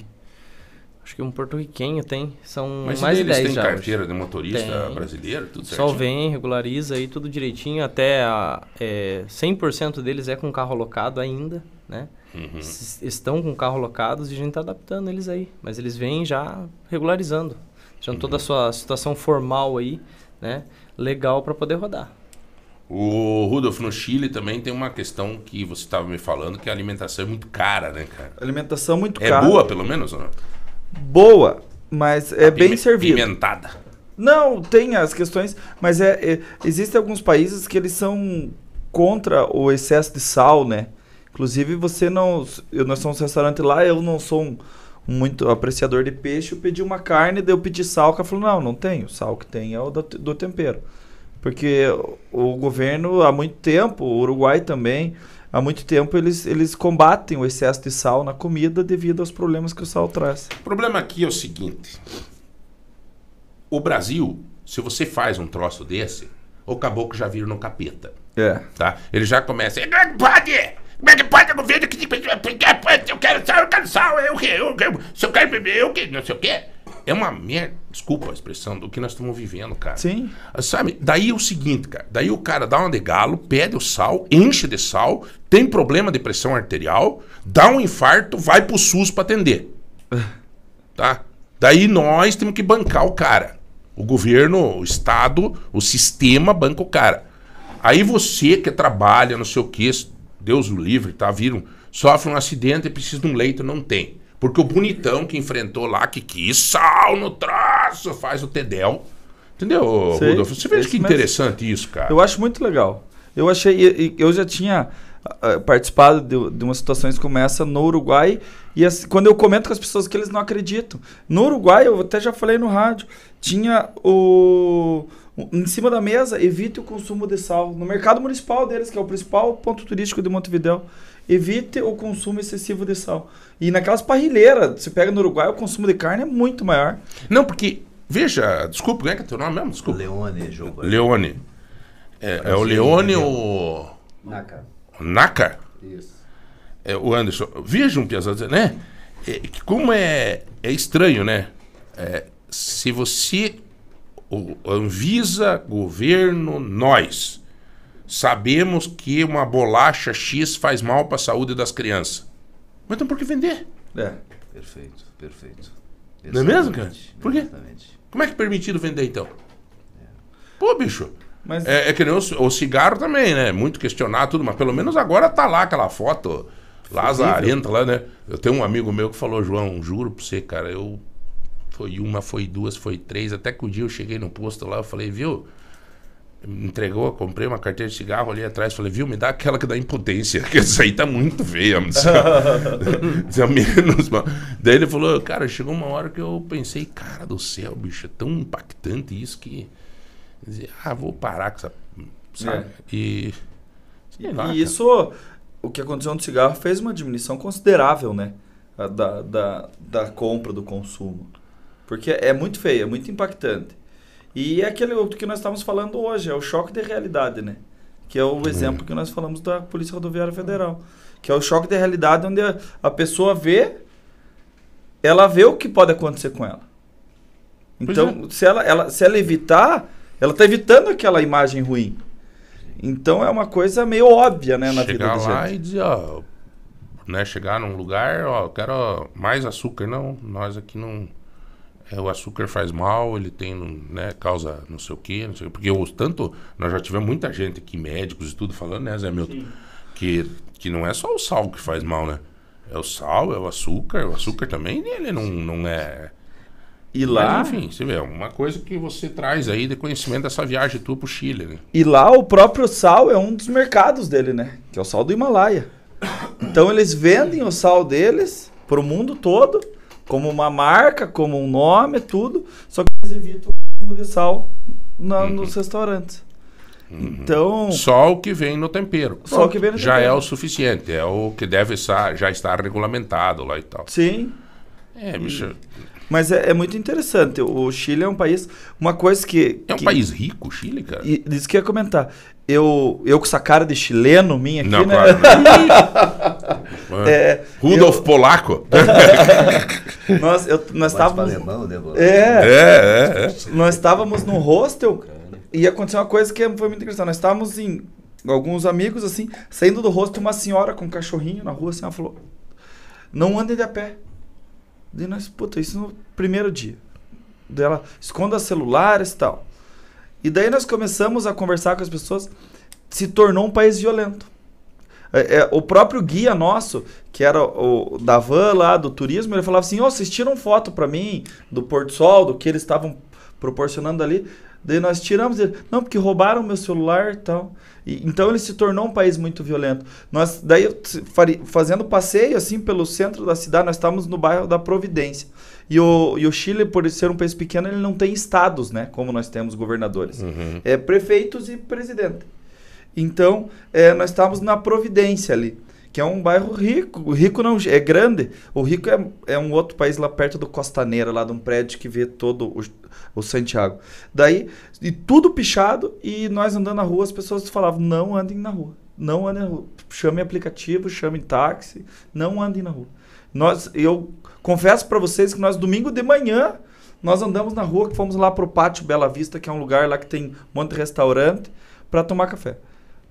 Acho que um porto-riquenho tem. São Mas mais de eles 10 têm já. carteira hoje. de motorista Tem. brasileiro, tudo Só certinho? vem, regulariza aí tudo direitinho. Até a, é, 100% deles é com carro alocado ainda, né? Uhum. Estão com carro alocados e a gente tá adaptando eles aí. Mas eles vêm já regularizando. Deixando toda a Uhum. sua situação formal aí, né? Legal para poder rodar. O Rudolf, no Chile também tem uma questão que você estava me falando, que a alimentação é muito cara, né, cara? Alimentação muito É cara. boa, pelo menos, ou não? Boa, mas é bem Pime- servido. Pimentada. Não, tem as questões, mas é, é- existem alguns países que eles são contra o excesso de sal, né? Inclusive você não, eu, nós somos um restaurante lá, eu não sou um, um muito apreciador de peixe, eu pedi uma carne, daí eu pedi sal, o cara falou, não, não tem, o sal que tem é o do, do tempero. Porque o, governo, há muito tempo, o Uruguai também, há muito tempo eles, eles combatem o excesso de sal na comida devido aos problemas que o sal traz. O problema aqui é o seguinte: o Brasil, se você faz um troço desse, o caboclo já vira no capeta. É. Tá? Ele já começa. É pode? Como é que pode o governo que. Eu quero sal, eu quero sal, eu quero. Eu quero se eu quero beber, eu quero. Não sei o quê. É uma merda. Desculpa a expressão do que nós estamos vivendo, cara. Sim. Sabe? Daí é o seguinte, cara. Daí o cara dá uma de galo, pede o sal, enche de sal, tem problema de pressão arterial, dá um infarto, vai pro SUS pra atender. Tá? Daí nós temos que bancar o cara. O governo, o Estado, o sistema banca o cara. Aí você que trabalha, não sei o que, Deus o livre, tá? Viram, sofre um acidente e precisa de um leito, não tem. Porque o bonitão que enfrentou lá, que quis sal no traço, faz o Tedel. Entendeu, Sei, Rudolf? Você veja que mesmo. interessante isso, cara. Eu acho muito legal. Eu achei. Eu já tinha ah, participado de, de umas situações como essa no Uruguai. E assim, quando eu comento com as pessoas que eles não acreditam. No Uruguai, eu até já falei no rádio, tinha o. Em cima da mesa, evite o consumo de sal. No mercado municipal deles, que é o principal ponto turístico de Montevidéu, evite o consumo excessivo de sal. E naquelas parrilheiras, você pega no Uruguai, o consumo de carne é muito maior. Não, porque, veja, desculpa, como é que é teu nome mesmo? Desculpa. Leone, jogo. Leone. É, é o Leone ou. Naka. Naka? Isso. É, o Anderson. Vejam, Piazza, né? É, que como é, é estranho, né? É, se você. O Anvisa, governo, nós sabemos que uma bolacha X faz mal para a saúde das crianças. Mas então por que vender? É. Perfeito, perfeito. Não é mesmo, cara? Exatamente, Por quê? exatamente. Como é que é permitido vender então? Pô, bicho. Mas- É, é que nem o, o cigarro também, né? Muito questionado, tudo, mas pelo menos agora tá lá aquela foto lazarenta lá, né? Eu tenho um amigo meu que falou, João, juro pra você, cara, eu Foi uma, foi duas, foi três. Até que o dia eu cheguei no posto lá, eu falei, viu? Me entregou, comprei uma carteira de cigarro ali atrás, falei, viu, me dá aquela que dá impotência, que essa aí tá muito feia, disse, menos mal. Daí ele falou, cara, chegou uma hora que eu pensei, cara do céu, bicho, é tão impactante isso que. Ah, vou parar com essa. Sabe? É. E. lá. E isso, o que aconteceu no cigarro fez uma diminuição considerável, né? Da, da, da compra, do consumo. Porque é muito feio, é muito impactante. E é aquele outro que nós estávamos falando hoje, é o choque de realidade, né? Que é o exemplo que nós falamos da Polícia Rodoviária Federal. Que é o choque de realidade onde a, a pessoa vê, ela vê o que pode acontecer com ela. Então, se, ela, ela, se ela evitar, ela está evitando aquela imagem ruim. Então é uma coisa meio óbvia, né, na vida chegar da lá gente. e dizer, ó, né, chegar num lugar, ó, eu quero mais açúcar, não, nós aqui não, é, o açúcar faz mal, ele tem, né, causa não sei o quê, não sei o quê, porque os, tanto, nós já tivemos muita gente aqui, médicos e tudo, falando, né, Zé Milton, que, que não é só o sal que faz mal, né, é o sal, é o açúcar, o açúcar também, ele não, não é... E lá- Mas, enfim, você vê, é uma coisa que você traz aí de conhecimento dessa viagem tua pro Chile, né? E lá o próprio sal é um dos mercados dele, né? Que é o sal do Himalaia. Então eles vendem o sal deles pro mundo todo, como uma marca, como um nome, tudo. Só que eles evitam o consumo de sal na- nos restaurantes. Então. Só o que vem no tempero. Só o que vem no já tempero. é o suficiente, é o que deve estar, já estar regulamentado lá e tal. Sim. É, bicho. Mas é, é muito interessante. O Chile é um país. Uma coisa que. É um que- país rico, o Chile, cara. E isso que eu ia comentar. Eu, eu com essa cara de chileno minha aqui, Não, né? claro. É, Rudolf eu- Polaco. nós eu, nós estávamos. alemão, né, Bola? é, É, é, Nós estávamos num hostel e aconteceu uma coisa que foi muito interessante. Nós estávamos em alguns amigos assim, saindo do hostel, uma senhora com um cachorrinho na rua, assim, ela falou: Não andem de a pé. Daí nós, puta, isso no primeiro dia. Daí ela esconda celulares e tal. E daí nós começamos a conversar com as pessoas, se tornou um país violento. É, é, o próprio guia nosso, que era o da van lá do turismo, ele falava assim: Ó, vocês tiram foto pra mim do Porto Sol, do que eles estavam proporcionando ali. Daí nós tiramos ele, não, porque roubaram meu celular e tal. Então ele se tornou um país muito violento. Nós, daí, fazendo passeio assim pelo centro da cidade, nós estávamos no bairro da Providência. E o, e o Chile, por ser um país pequeno, ele não tem estados, né? Como nós temos governadores. Uhum. É prefeitos e presidente. Então, é, nós estávamos na Providência ali, que é um bairro rico. O rico não é grande. O rico é, é um outro país lá perto do Costaneira, lá de um prédio que vê todo o, o Santiago. Daí, e tudo pichado, e nós andando na rua, as pessoas falavam: não andem na rua. Não andem na rua. Chame aplicativo, chame táxi, não andem na rua. Nós, eu confesso para vocês que nós, domingo de manhã, nós andamos na rua, que fomos lá pro Pátio Bela Vista, que é um lugar lá que tem um monte de restaurante, para tomar café.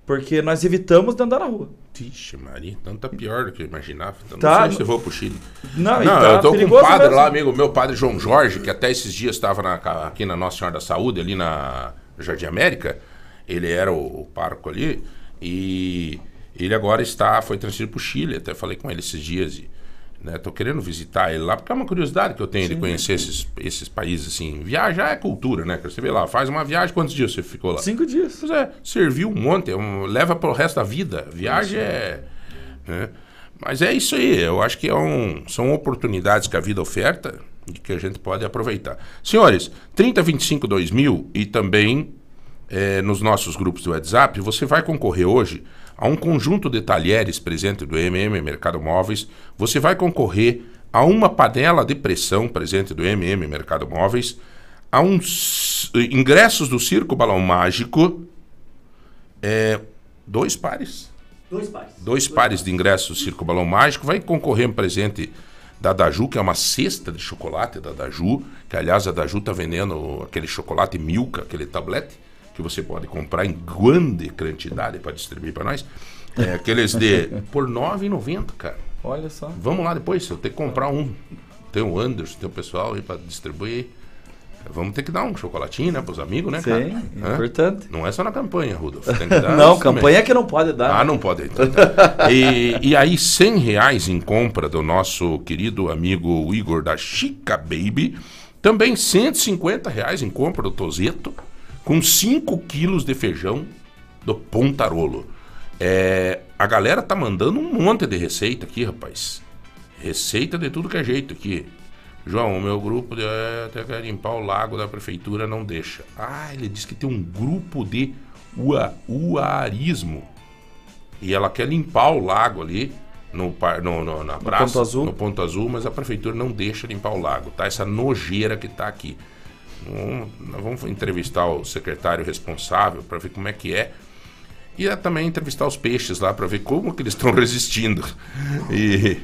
Porque nós evitamos de andar na rua. Vixe, Maria, então tá pior do que eu imaginava. Então Tá, não sei se eu vou pro Chile. Não, Não, tá eu tô com um padre mesmo. lá, amigo meu, padre João Jorge, que até esses dias estava aqui na Nossa Senhora da Saúde, ali na Jardim América. Ele era o, o parco ali. E ele agora está, foi transferido pro Chile. Até falei com ele esses dias. E, né, tô querendo visitar ele lá, porque é uma curiosidade que eu tenho de Sim. conhecer esses, esses países assim. Viajar é cultura, né? Você vê lá, faz uma viagem, quantos dias você ficou lá? Cinco dias. Pois é, serviu um monte, é um- leva pro resto da vida. Viagem é. né? Mas é isso aí, eu acho que é um, são oportunidades que a vida oferta e que a gente pode aproveitar. Senhores, 3025 2000 e também eh, nos nossos grupos do WhatsApp, você vai concorrer hoje a um conjunto de talheres presente do MM Mercado Móveis. Você vai concorrer a uma panela de pressão presente do MM Mercado Móveis, a uns eh, ingressos do Circo Balão Mágico, é, dois pares. Dois pares. Dois pares de ingressos do Circo Balão Mágico. Vai concorrer um presente da Daju, que é uma cesta de chocolate da Daju. Que, aliás, a Daju tá vendendo aquele chocolate Milka, aquele tablete, que você pode comprar em grande quantidade para distribuir para nós. É, aqueles de por R$ 9,90, cara. Olha só. Vamos lá depois, eu tenho que comprar um. Tem o Anderson, tem o pessoal aí para distribuir. Vamos ter que dar um chocolatinho, né, pros amigos, né, cara? Sim, Hã? importante. Não é só na campanha, Rudolf. Não, campanha também. que não pode dar. Ah, não pode. Então, tá. e, e aí, 100 reais em compra do nosso querido amigo Igor da Chica Baby. Também 150 reais em compra do Tozeto, com 5 quilos de feijão do Pontarolo. É, a galera tá mandando um monte de receita aqui, rapaz. Receita de tudo que é jeito aqui. João, o meu grupo de é, até quer limpar o lago da prefeitura não deixa. Ah, ele disse que tem um grupo de ua, uarismo. E ela quer limpar o lago ali no, no, no- na praça, Ponto Azul. no ponto azul, mas a prefeitura não deixa limpar o lago, tá? Essa nojeira que tá aqui. Nós vamos entrevistar o secretário responsável para ver como é que é. E é também entrevistar os peixes lá para ver como que eles estão resistindo. E,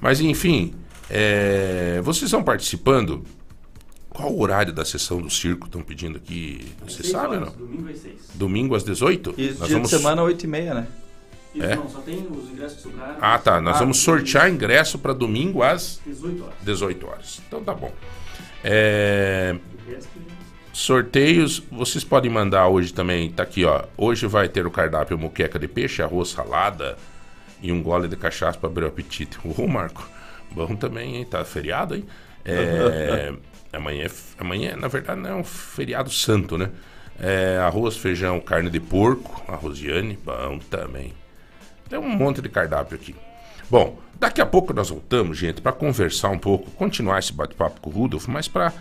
mas enfim, é, vocês estão participando? Qual o horário da sessão do circo estão pedindo aqui? Você sabe ou horas, não? Domingo às seis. Domingo às 18? E Nós dia vamos- de semana, 8h30, né? Isso, É? não, só tem os ingressos que sobraram. Ah, tá. Nós Ah, vamos sortear ingresso para domingo às 18 horas. 18 horas. Então tá bom. É, Sorteios, vocês podem mandar hoje também, tá aqui ó. Hoje vai ter o cardápio moqueca de peixe, arroz, salada e um gole de cachaça para abrir o apetite. Ô, Marco, bom também, hein? Tá feriado, hein? É, amanhã, é amanhã, na verdade, não é um feriado santo, né? É, arroz, feijão, carne de porco, arroz Yane, bom também. Tem um monte de cardápio aqui. Bom, daqui a pouco nós voltamos, gente, para conversar um pouco, continuar esse bate-papo com o Rudolf, mas para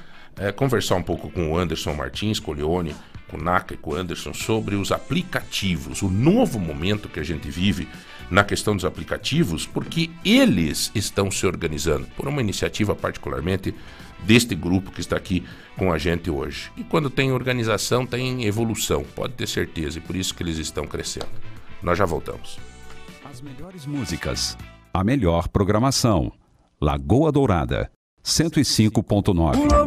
conversar um pouco com o Anderson Martins, com o Leone, com o Naka e com o Anderson sobre os aplicativos, o novo momento que a gente vive na questão dos aplicativos, porque eles estão se organizando por uma iniciativa particularmente deste grupo que está aqui com a gente hoje. E quando tem organização, tem evolução, pode ter certeza, e por isso que eles estão crescendo. Nós já voltamos. As melhores músicas, a melhor programação. Lagoa Dourada, 105.9.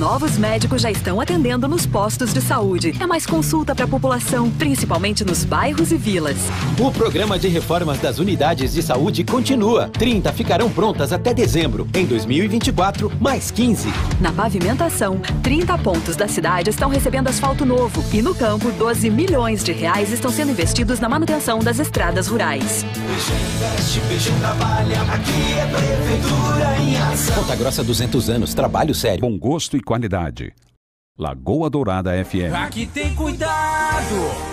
novos médicos já estão atendendo nos postos de saúde. É mais consulta para a população, principalmente nos bairros e vilas. O programa de reformas das unidades de saúde continua. 30 ficarão prontas até dezembro. Em 2024, mais 15. Na pavimentação, 30 pontos da cidade estão recebendo asfalto novo. E no campo, 12 milhões de reais estão sendo investidos na manutenção das estradas rurais. Investe, trabalha. Aqui é Prefeitura em ação. Ponta Grossa 200 anos, trabalho sério. Bom gosto e qualidade. Lagoa Dourada FM. Aqui tem cuidado.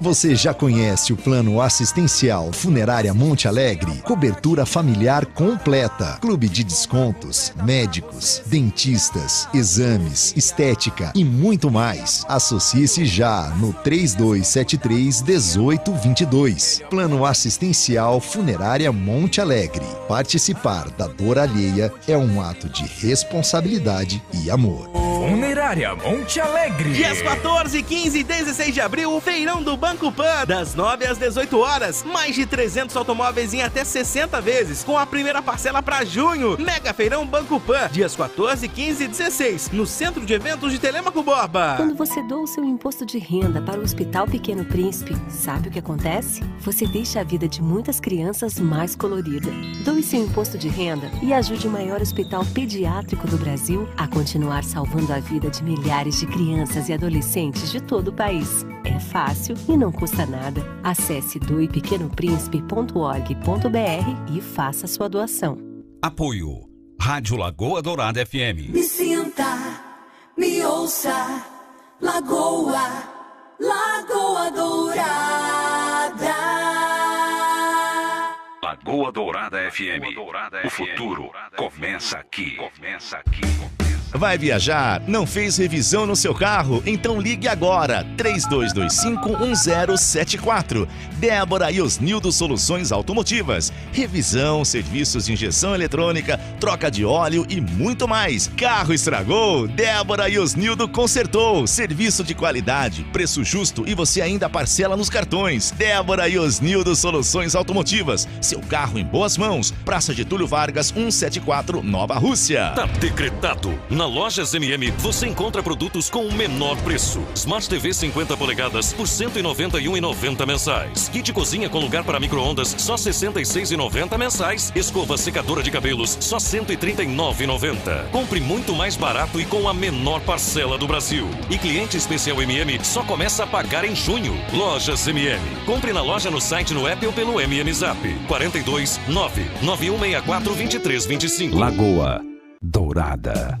Você já conhece o plano assistencial Funerária Monte Alegre? Cobertura familiar completa. Clube de descontos, médicos, dentistas, exames, estética e muito mais. Associe-se já no 3273 1822. Plano assistencial Funerária Monte Alegre. Participar da dor alheia é um ato de responsabilidade e amor. Funerária Monte Alegre. Dias 14, 15 e 16 de abril, feirão do Banco Pan, das 9 às 18 horas. Mais de 300 automóveis em até 60 vezes, com a primeira parcela para junho. Mega Feirão Banco Pan, dias 14, 15 e 16, no Centro de Eventos de Telemaco Borba. Quando você doa o seu imposto de renda para o Hospital Pequeno Príncipe, sabe o que acontece? Você deixa a vida de muitas crianças mais colorida. Doe seu imposto de renda e ajude o maior hospital pediátrico do Brasil a continuar salvando a vida de milhares de crianças e adolescentes de todo o país. É fácil e não custa nada. Acesse doepequenoprincipe.org.br e faça sua doação. Apoio. Rádio Lagoa Dourada FM. Me sinta, me ouça, Lagoa, Lagoa Dourada. Lagoa Dourada FM. O futuro começa aqui. Começa aqui. Vai viajar? Não fez revisão no seu carro? Então ligue agora, 32251074. Débora e Osnildo Soluções Automotivas. Revisão, serviços de injeção eletrônica, troca de óleo e muito mais. Carro estragou? Débora e Osnildo consertou. Serviço de qualidade, preço justo e você ainda parcela nos cartões. Débora e Osnildo Soluções Automotivas. Seu carro em boas mãos. Praça Getúlio Vargas, 174, Nova Rússia. Tá decretado. Na loja MM você encontra produtos com o menor preço. Smart TV 50 polegadas por R$ 191,90 mensais. Kit cozinha com lugar para micro-ondas só R$ 66,90 mensais. Escova secadora de cabelos só R$ 139,90. Compre muito mais barato e com a menor parcela do Brasil. E cliente especial MM só começa a pagar em junho. Lojas MM. Compre na loja no site, no app ou pelo MM Zap. 42 99164 2325. Lagoa Dourada.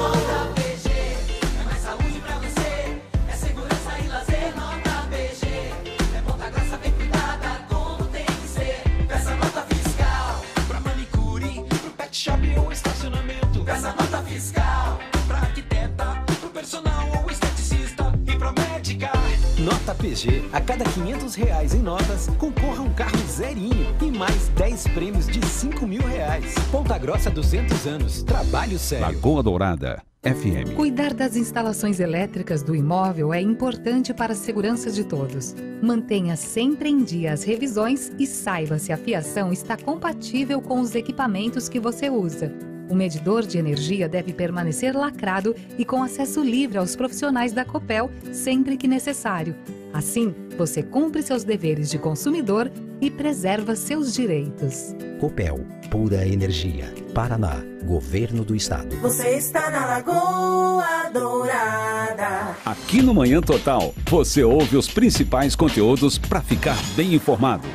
Nota PG. A cada 500 reais em notas, concorra a um carro zerinho e mais 10 prêmios de 5 mil reais. Ponta Grossa 200 anos. Trabalho sério. Lagoa Dourada FM. Cuidar das instalações elétricas do imóvel é importante para a segurança de todos. Mantenha sempre em dia as revisões e saiba se a fiação está compatível com os equipamentos que você usa. O medidor de energia deve permanecer lacrado e com acesso livre aos profissionais da Copel sempre que necessário. Assim, você cumpre seus deveres de consumidor e preserva seus direitos. Copel, pura energia. Paraná, Governo do Estado. Você está na Lagoa Dourada. Aqui no Manhã Total, você ouve os principais conteúdos para ficar bem informado.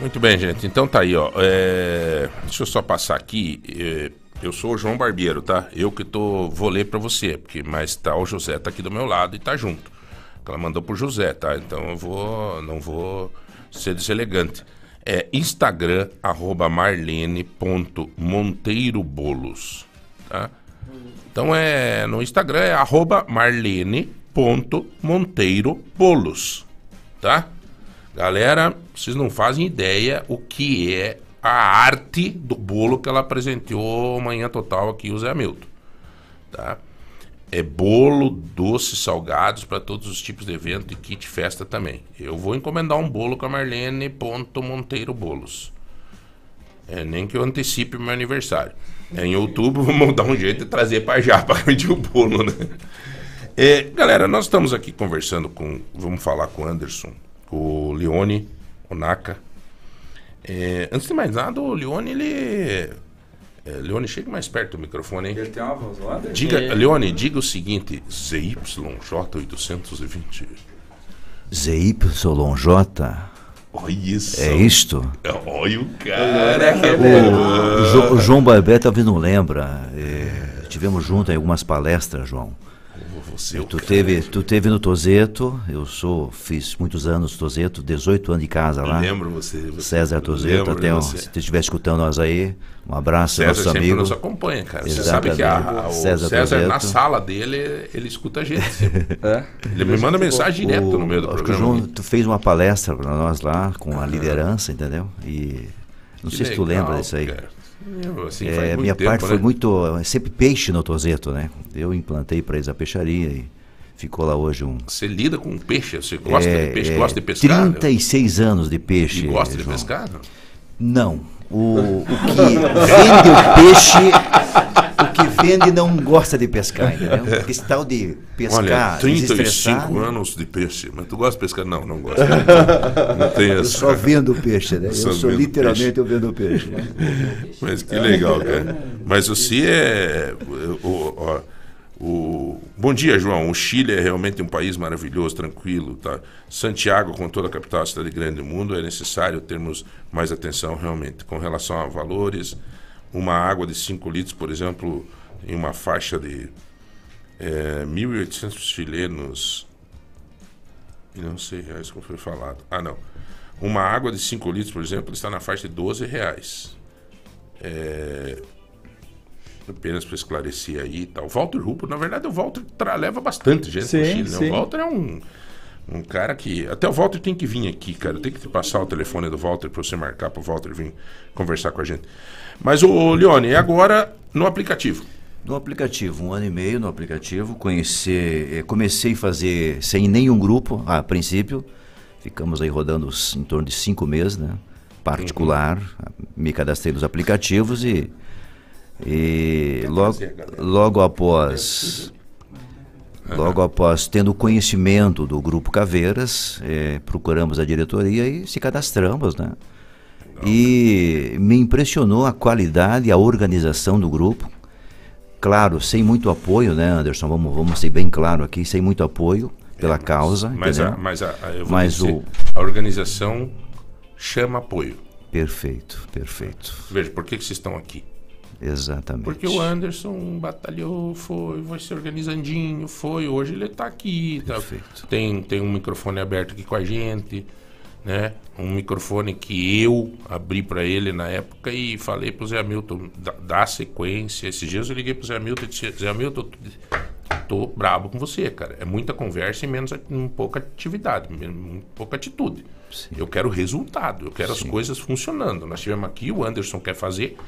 Muito bem, gente. Então tá aí, ó. É, Deixa eu só passar aqui. É, Eu sou o João Barbeiro, tá? Eu que tô. Vou ler pra você, porque mas tá o José tá aqui do meu lado e tá junto. Ela mandou pro José, tá? Então eu vou. Não vou ser deselegante. É Instagram, arroba marlene.monteirobolos, tá? Então é. No Instagram é arroba marlene.monteirobolos, tá? Galera, vocês não fazem ideia o que é a arte do bolo que ela apresentou amanhã total aqui, o Zé Hamilton. Tá? É bolo, doces, salgados para todos os tipos de evento e kit festa também. Eu vou encomendar um bolo com a Marlene Monteiro Bolos. É, nem que eu antecipe meu aniversário. É, em outubro vamos dar um jeito de trazer para já para pedir o bolo, né? É, galera, nós estamos aqui conversando com. Vamos falar com o Anderson, com o Leone, o Naka. É, antes de mais nada, o Leone, ele. É, Leone, chega mais perto do microfone aí. Ele tem uma voz lá? Diga, Ele- Leone, diga o seguinte: ZYJ820. ZYJ. Olha isso. É isto? Olha o cara. o Jo- o João Barbé talvez não lembra. é, tivemos junto em algumas palestras, João. Você, o tu cara. teve, tu teve no Tozeto, eu sou, fiz muitos anos no Tozeto, 18 anos de casa lá. Lembro você, você- César Tozeto, até um, você. se tu estiver escutando nós aí, um abraço, César nosso sempre amigo. nos acompanha, cara. Você sabe que a- a- o César, Tozeto. na sala dele, ele escuta a gente. É? Ele me manda mensagem direto no meio do Acho que o programa. João, tu fez uma palestra para nós lá, com a liderança, entendeu? E não Que sei se tu legal, lembra disso aí. cara. Eu, assim, É, minha tempo, parte foi né? muito. é Sempre peixe no Tozeto, né? Eu implantei para eles a peixaria e ficou lá hoje um. Você lida com peixe? Você gosta É, de peixe? é, gosta de pescar? 36 anos de peixe. E gosta de João. pescar? não? Não. O, o que vende o peixe. O que vende não gosta de pescar, entendeu? Porque esse tal de pescar, Olha, 35 desestressar, né? anos de peixe. Mas tu gosta de pescar? Não, não gosto. Não, não tem Eu essa. só vendo peixe, né? Eu Só sou literalmente peixe. eu vendo peixe. Mas que legal, cara. Mas você é. O, o- bom dia, João. O Chile é realmente um país maravilhoso, tranquilo. Tá? Santiago, com toda a capital, cidade grande do mundo, é necessário termos mais atenção realmente. Com relação a valores, uma água de 5 litros, por exemplo, em uma faixa de é, 1.800 chilenos. E não sei reais como foi falado. Ah, não. Uma água de 5 litros, por exemplo, está na faixa de 12 reais. É, apenas para esclarecer aí e tal. Walter Rupo, na verdade, o Walter leva bastante gente Sim, Chile. Né? O Walter é um, um cara que. Até o Walter tem que vir aqui, cara. Tem que te passar o telefone do Walter para você marcar para o Walter vir conversar com a gente. Mas, o Leone, e agora no aplicativo? No aplicativo, um ano e meio no aplicativo, conhecer, eh, comecei a fazer sem nenhum grupo a princípio, ficamos aí rodando em torno de cinco meses, né? Particular, me cadastrei nos aplicativos e, e logo, logo após logo após tendo conhecimento do grupo Caveiras, eh, procuramos a diretoria e se cadastramos, né? E me impressionou a qualidade e a organização do grupo. Claro, sem muito apoio, né, Anderson? Vamos, vamos ser bem claro aqui, sem muito apoio pela causa. Mas, a, entendeu? mas a, a- eu vou Mas dizer, o- a organização chama apoio. Perfeito, perfeito. Veja, por que, que vocês estão aqui? Exatamente. Porque o Anderson batalhou, foi, foi se organizandinho, foi. Hoje ele está aqui. Tá, tem, tem um microfone aberto aqui com a gente, né? Um microfone que eu abri para ele na época e falei pro Zé Hamilton, dá, dá sequência. Esses dias eu liguei pro Zé Hamilton e disse, Zé Hamilton, tô, tô brabo com você, cara. É muita conversa e menos um pouca atividade, men- pouca atitude. Eu quero resultado, eu quero as coisas funcionando. Nós tivemos aqui, o Anderson quer fazer,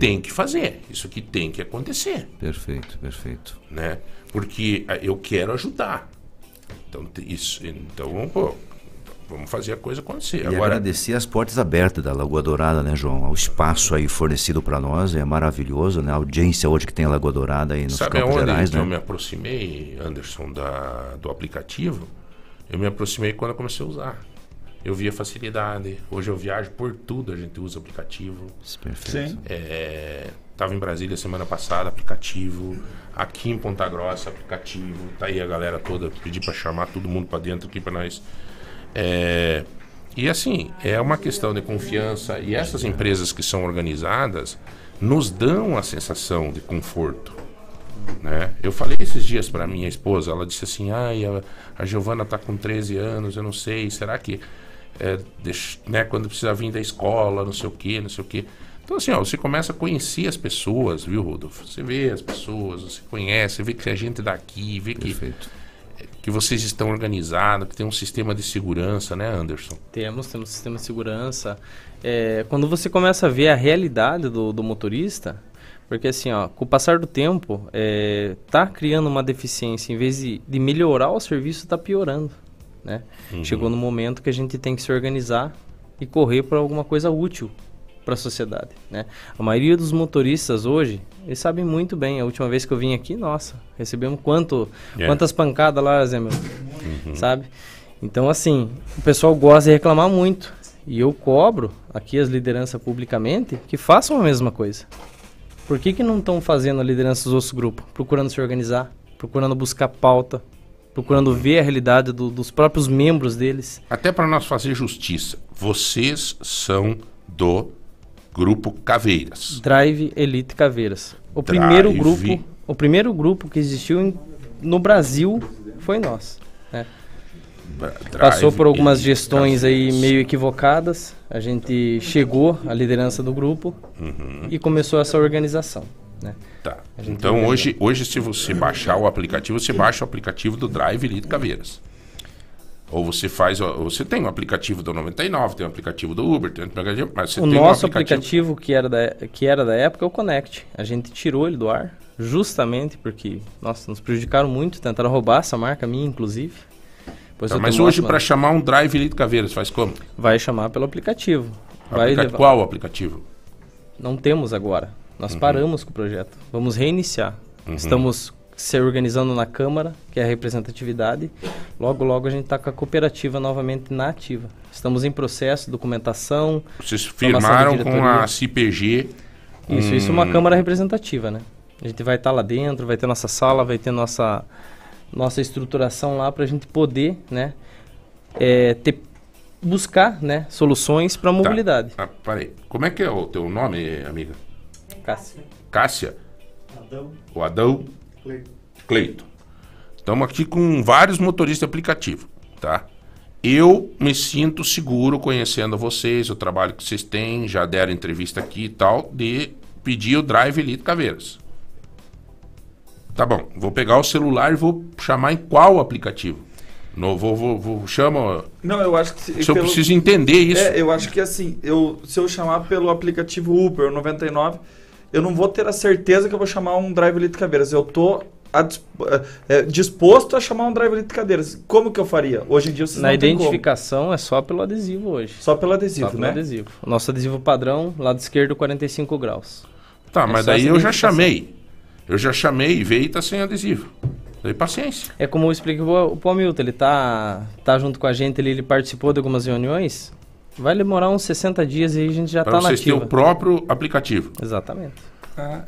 tem que fazer. Isso aqui tem que acontecer, Perfeito, perfeito. né? Porque ah, eu quero ajudar. Então, isso, então pô, vamos fazer a coisa acontecer. E Agora, agradecer as portas abertas da Lagoa Dourada, né, João? O espaço aí fornecido para nós é maravilhoso, né? A audiência hoje que tem a Lagoa Dourada aí nos sabe Campos aonde Gerais, que eu me né? aproximei, Anderson, da, do aplicativo? Eu me aproximei quando eu comecei a usar. Eu vi a facilidade. Hoje eu viajo por tudo, a gente usa aplicativo. Perfeito. Sim. É, tava em Brasília semana passada, aplicativo. Aqui em Ponta Grossa, aplicativo. Tá aí a galera toda. Pedi para chamar todo mundo para dentro aqui para nós. É, e assim, é uma questão de confiança. E essas empresas que são organizadas nos dão a sensação de conforto. Né? Eu falei esses dias para minha esposa, ela disse assim: Ai, a, a Giovana tá com 13 anos, eu não sei, será que é, deixa- né, quando precisa vir da escola, não sei o que, não sei o que. Então, assim, ó, você começa a conhecer as pessoas, viu, Rodolfo? Você vê as pessoas, você conhece, vê que a gente daqui, vê que, que vocês estão organizados, que tem um sistema de segurança, né, Anderson? Temos, temos sistema de segurança. É, quando você começa a ver a realidade do, do motorista, porque assim, ó, com o passar do tempo, é, tá criando uma deficiência, em vez de, de melhorar o serviço, tá piorando, né? Uhum. Chegou no momento que a gente tem que se organizar e correr para alguma coisa útil para a sociedade, né? A maioria dos motoristas hoje, eles sabem muito bem. A última vez que eu vim aqui, nossa, recebemos quanto, É. quantas pancadas lá, Zé meu, Uhum. sabe? Então, assim, o pessoal gosta de reclamar muito. E eu cobro aqui as lideranças publicamente que façam a mesma coisa. Por que, que não estão fazendo a liderança dos outros grupos? Procurando se organizar, procurando buscar pauta, procurando ver a realidade do- dos próprios membros deles. Até para nós fazer justiça, vocês são do grupo Caveiras. Drive Elite Caveiras. O Drive. primeiro grupo, o primeiro grupo que existiu em- no Brasil foi nós. né? Passou por algumas Elite gestões aí meio equivocadas. A gente chegou à liderança do grupo Uhum. e começou essa organização. Né? Tá. Então hoje, hoje, se você baixar o aplicativo, você baixa o aplicativo do Drive Elite Caveiras. Ou você faz. Você tem o aplicativo do 99, tem o aplicativo do Uber, tem o aplicativo. Mas você o tem nosso um aplicativo. aplicativo, que, era da, que era da época é o Connect. A gente tirou ele do ar, justamente porque, nossa, nos prejudicaram muito, tentaram roubar essa marca minha, inclusive. Tá, mas hoje, para chamar um Drive Elite Caveiras, faz como? Vai chamar pelo aplicativo. Aplica- Qual aplicativo? Não temos agora. Nós Uhum. paramos com o projeto. Vamos reiniciar. Uhum. Estamos se organizando na Câmara, que é a representatividade. Logo, logo a gente está com a cooperativa novamente na ativa. Estamos em processo, documentação. Vocês firmaram com a CPG. Isso, isso é uma um- Câmara representativa, né? A gente vai estar lá dentro, vai ter nossa sala, vai ter nossa, nossa estruturação lá para a gente poder, né? é, ter, buscar, né? Soluções para a mobilidade. Ah, peraí. Como é que é o teu nome, amiga? Cássia. Cássia? Adão. O Adão Cleito. Cleito. Estamos aqui com vários motoristas de aplicativo, tá? Eu me sinto seguro conhecendo vocês, o trabalho que vocês têm, já deram entrevista aqui e tal, de pedir o Drive Elite Caveiras. Tá bom, vou pegar o celular e vou chamar em qual aplicativo? No, vou, vou, vou, chama... Não, eu acho que... se- Se eu preciso entender isso. É, eu acho que assim, eu, se eu chamar pelo aplicativo Uber 99, eu não vou ter a certeza que eu vou chamar um Drive Elite Cadeiras. Eu tô a é, disposto a chamar um Drive Elite Cadeiras. Como que eu faria? Hoje em dia vocês Na não têm como. identificação é só pelo adesivo hoje. Só pelo adesivo, Só pelo né? adesivo. O nosso adesivo padrão, lado esquerdo, 45 graus. Tá, É mas daí eu já chamei. Eu já chamei e veio e tá sem adesivo. Daí paciência. É como eu expliquei pro, pro Hamilton, ele tá, tá junto com a gente, ele, ele participou de algumas reuniões. Vai demorar uns 60 dias e aí a gente já Pra tá vocês terem nativa. o próprio aplicativo. Exatamente.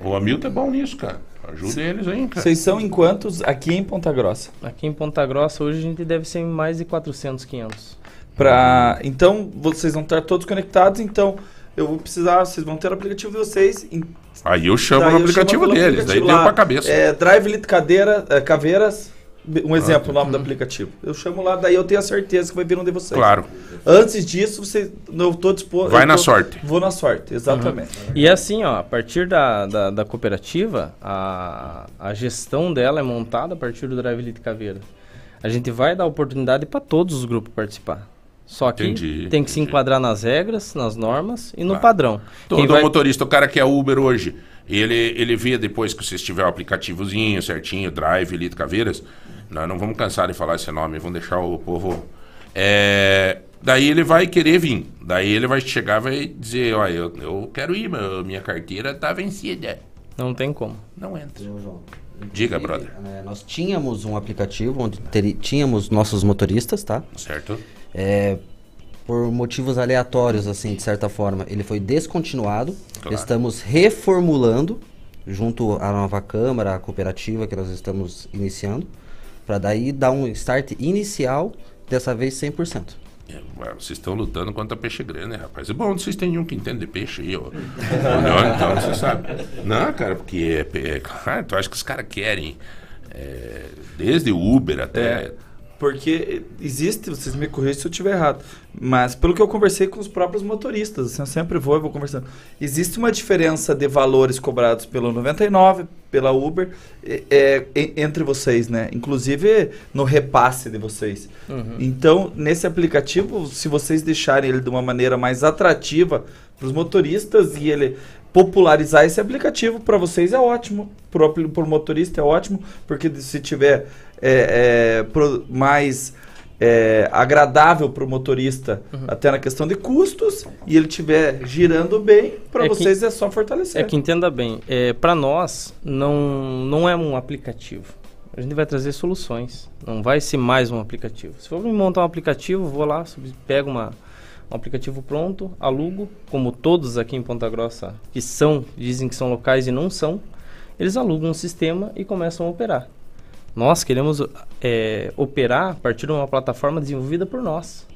O Hamilton é bom nisso, cara. Ajuda eles aí, cara. Vocês são em quantos aqui em Ponta Grossa? Aqui em Ponta Grossa hoje a gente deve ser em mais de 400, 500. Pra... Então, vocês vão estar todos conectados, então eu vou precisar, vocês vão ter o aplicativo de vocês. em- Aí eu chamo Daí no eu aplicativo chamo deles. aplicativo daí deu lá, pra cabeça. É, Drive Elite Cadeira, é, Caveiras, um exemplo, o nome Uhum. do aplicativo. Eu chamo lá, daí eu tenho a certeza que vai vir um de vocês. Claro. Antes disso, você, eu tô disposto... Vai eu na tô- sorte. Vou na sorte, exatamente. E assim, ó, a partir da, da, da cooperativa, a, a gestão dela é montada a partir do Drive Elite Caveira. A gente vai dar oportunidade para todos os grupos participar. Só que Entendi, tem que se enquadrar nas regras, nas normas e no Claro. padrão. Quem Todo vai- motorista, o cara que é Uber hoje, ele, ele vê depois que vocês tiver o aplicativozinho certinho, Drive, Elite Caveiras, nós não vamos cansar de falar esse nome, vamos deixar o povo... É, daí ele vai querer vir. Daí ele vai chegar e vai dizer, olha, eu, eu quero ir, meu- minha carteira tá vencida. Não tem como. Não entra. Diga, brother. É, nós tínhamos um aplicativo onde teri- tínhamos nossos motoristas, tá? Certo. É, por motivos aleatórios, assim, de certa forma, ele foi descontinuado. Claro. Estamos reformulando junto à nova Câmara, à cooperativa que nós estamos iniciando, para daí dar um start inicial, dessa vez 100%. É, vocês estão lutando contra peixe grande, né, rapaz? É bom vocês têm um que entende de peixe aí, ó. Não, então, você sabe. Não, cara, porque é, é tu acha que os caras querem, é, desde Uber até... Porque existe, vocês me corrigem se eu estiver errado, mas pelo que eu conversei com os próprios motoristas, assim, eu sempre vou e vou conversando. Existe uma diferença de valores cobrados pelo 99, pela Uber, é, é, en- entre vocês, né? Inclusive no repasse de vocês. Uhum. Então, nesse aplicativo, se vocês deixarem ele de uma maneira mais atrativa para os motoristas e ele popularizar esse aplicativo para vocês é ótimo, para o motorista é ótimo, porque se tiver é, é, pro- mais é, agradável para o motorista, até na questão de custos, e ele tiver girando bem, para É que- vocês é só fortalecer. É que entenda bem, é, para nós não, não é um aplicativo. A gente vai trazer soluções. Não vai ser mais um aplicativo. Se for me montar um aplicativo, vou lá, pego uma, um aplicativo pronto, alugo, como todos aqui em Ponta Grossa que são, dizem que são locais e não são, eles alugam um sistema e começam a operar. Nós queremos é, operar a partir de uma plataforma desenvolvida por nós.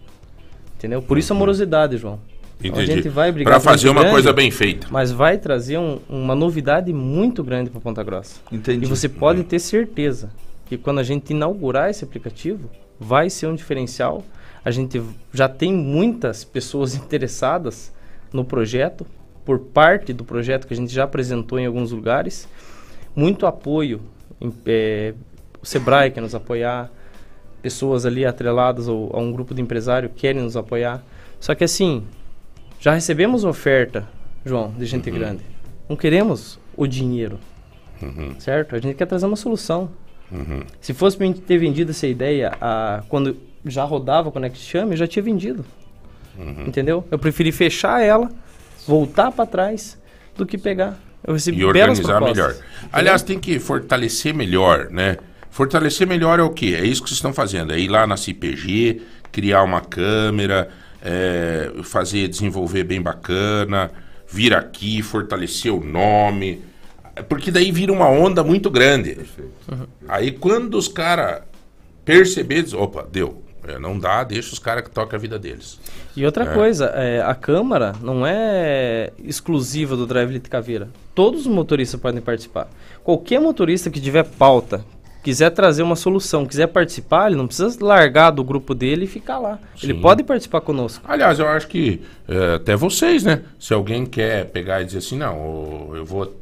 Entendeu? Por isso a morosidade, João. Então, Entendi. a gente vai brigar Pra fazer uma grande, coisa bem feita. Mas vai trazer um- uma novidade muito grande para Ponta Grossa. Entendi. E você pode ter certeza que quando a gente inaugurar esse aplicativo, vai ser um diferencial. A gente já tem muitas pessoas interessadas no projeto, por parte do projeto que a gente já apresentou em alguns lugares. Muito apoio, em, eh, o Sebrae quer nos apoiar, pessoas ali atreladas ao, a um grupo de empresário querem nos apoiar. Só que assim, já recebemos oferta, João, de gente Uhum. grande. Não queremos o dinheiro, Uhum. certo? A gente quer trazer uma solução. Uhum. Se fosse pra gente ter vendido essa ideia a, quando já rodava o Connect Chame, eu já tinha vendido. Uhum. Entendeu? Eu preferi fechar ela, voltar para trás, do que pegar. Eu recebi e organizar melhor. Aliás, tem que fortalecer melhor, né? Fortalecer melhor é o quê? É isso que vocês estão fazendo. É ir lá na CPG, criar uma câmera, é, fazer, desenvolver bem bacana, vir aqui, fortalecer o nome. Porque daí vira uma onda muito grande. Aí quando os caras perceberem, opa, deu. É, não dá, deixa os caras que tocam a vida deles. E outra É. coisa, é, a câmara não é exclusiva do Drive Elite Caveira. Todos os motoristas podem participar. Qualquer motorista que tiver pauta, quiser trazer uma solução, quiser participar, ele não precisa largar do grupo dele e ficar lá. Ele Sim. pode participar conosco. Aliás, eu acho que é, até vocês, né? Se alguém quer pegar e dizer assim, não, eu vou.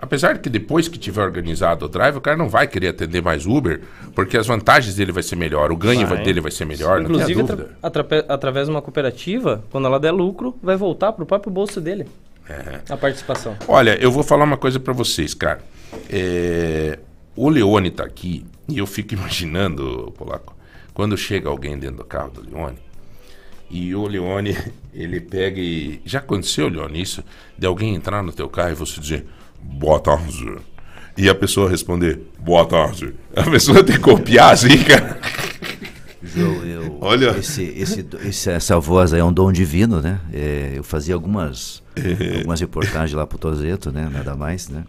Apesar de que depois que tiver organizado o drive, o cara não vai querer atender mais Uber, porque as vantagens dele vai ser melhor, o ganho Vai. dele vai ser melhor, Inclusive, não atra- dúvida. atrape- através de uma cooperativa, quando ela der lucro, vai voltar para o próprio bolso dele. É. A participação. Olha, eu vou falar uma coisa pra vocês, cara. É, o Leone tá aqui e eu fico imaginando, Polaco, quando chega alguém dentro do carro do Leone e o Leone, ele pega e. Já aconteceu, Leone, isso? De alguém entrar no teu carro e você dizer, boa tarde. E a pessoa responder, boa tarde. A pessoa tem que copiar assim, cara. João, eu, Olha. Esse, esse, esse- essa voz aí é um dom divino, né? É, eu fazia algumas, algumas reportagens lá pro Tozeto, né? Nada mais, né?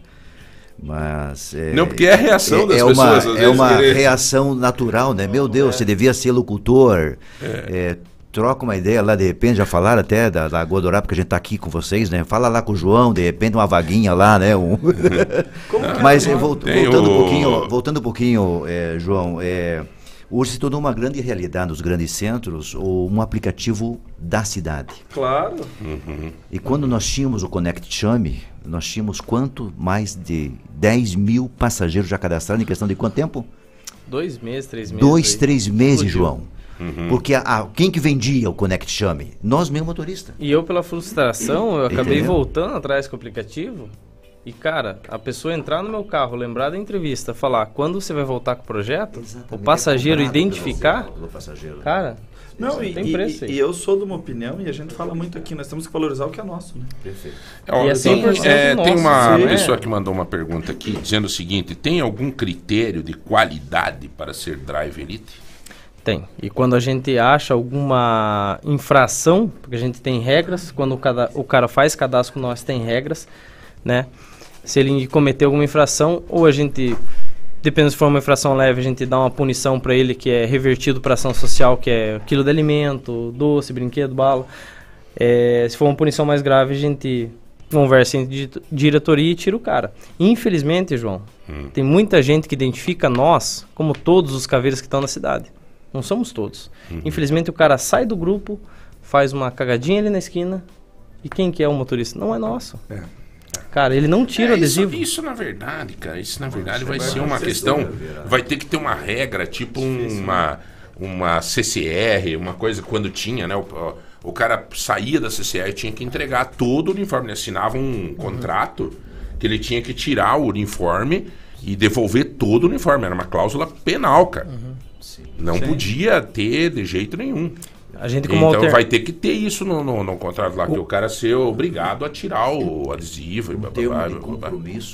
Mas. É, Não, porque é a reação das é uma, pessoas, às É uma querer- reação natural, né? Meu Deus, você devia ser locutor. É, troca uma ideia lá, de repente, já falaram até da, da Godorá, porque a gente tá aqui com vocês, né? Fala lá com o João, de repente uma vaguinha lá, né? Um... Mas eh, volt- Tem voltando, o- um pouquinho, voltando um pouquinho, eh, João, eh, hoje se tornou uma grande realidade nos grandes centros o- um aplicativo da cidade. Claro. E quando nós tínhamos o Connect Chame, nós tínhamos quanto? Mais de 10 mil passageiros já cadastrados em questão de quanto tempo? Dois meses, três meses. Dois, três meses, Explodiu. João. Porque a- a- quem que vendia o Connect Chame? Nós mesmo motoristas. E eu, pela frustração, eu acabei Entendeu? voltando atrás com o aplicativo. E, cara, a pessoa entrar no meu carro, lembrar da entrevista, falar quando você vai voltar com o projeto, o passageiro comprado pelo- identificar, pelo passageiro. cara, Não, e, tem e- preço e- aí. e eu sou de uma opinião e a gente fala muito aqui, nós temos que valorizar o que é nosso, né? Perfeito. Ó, E é tem, 100% é, tem uma sim. pessoa que mandou uma pergunta aqui dizendo o seguinte: tem algum critério de qualidade para ser Drive Elite? Tem. E quando a gente acha alguma infração, porque a gente tem regras, quando o, cada, o cara faz cadastro com nós, tem regras, né? Se ele cometer alguma infração, ou a gente, dependendo se for uma infração leve, a gente dá uma punição para ele que é revertido para ação social, que é quilo de alimento, doce, brinquedo, bala. É, se for uma punição mais grave, a gente conversa em di- diretoria e tira o cara. Infelizmente, João, tem muita gente que identifica nós como todos os caveiros que estão na cidade. Não somos todos. Uhum. Infelizmente, o cara sai do grupo, faz uma cagadinha ali na esquina, e quem que é o motorista? Não é nosso. Cara, ele não tira o É, isso, adesivo. isso na verdade, cara, isso na verdade vai vai ser uma questão. né? Vai ter que ter uma regra, tipo uma, uma CCR, uma coisa quando tinha, né? O, o cara saía da CCR e tinha que entregar todo o uniforme. Ele assinava um contrato que ele tinha que tirar o uniforme e devolver todo o uniforme. Era uma cláusula penal, cara. Não Sim. podia ter de jeito nenhum. A gente como então alter- vai ter que ter isso no, no, no contrato lá, que o cara ser obrigado a tirar o adesivo e blá, blá, blá, blá, blá.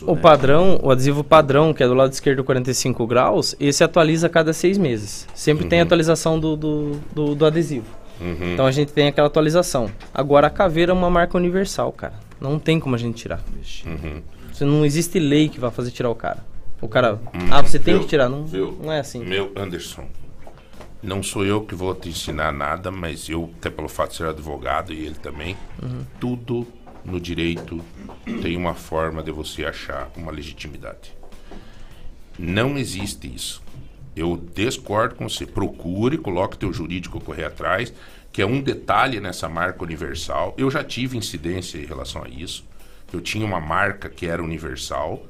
O padrão, o adesivo padrão, que é do lado esquerdo 45 graus, esse atualiza a cada seis meses. Sempre tem atualização do, do, do, do adesivo. Uhum. Então a gente tem aquela atualização. Agora a caveira é uma marca universal, cara. Não tem como a gente tirar. Uhum. Você não existe lei que vai fazer tirar o cara. O cara, Hum, ah, você tem viu? que tirar. Não, Viu? não é assim. Meu Anderson, não sou eu que vou te ensinar nada, mas eu, até pelo fato de ser advogado e ele também, Uhum. tudo no direito tem uma forma de você achar uma legitimidade. Não existe isso. Eu discordo com você. Procure, coloque teu jurídico correr atrás, que é um detalhe nessa marca universal. Eu já tive incidência em relação a isso. Eu tinha uma marca que era universal.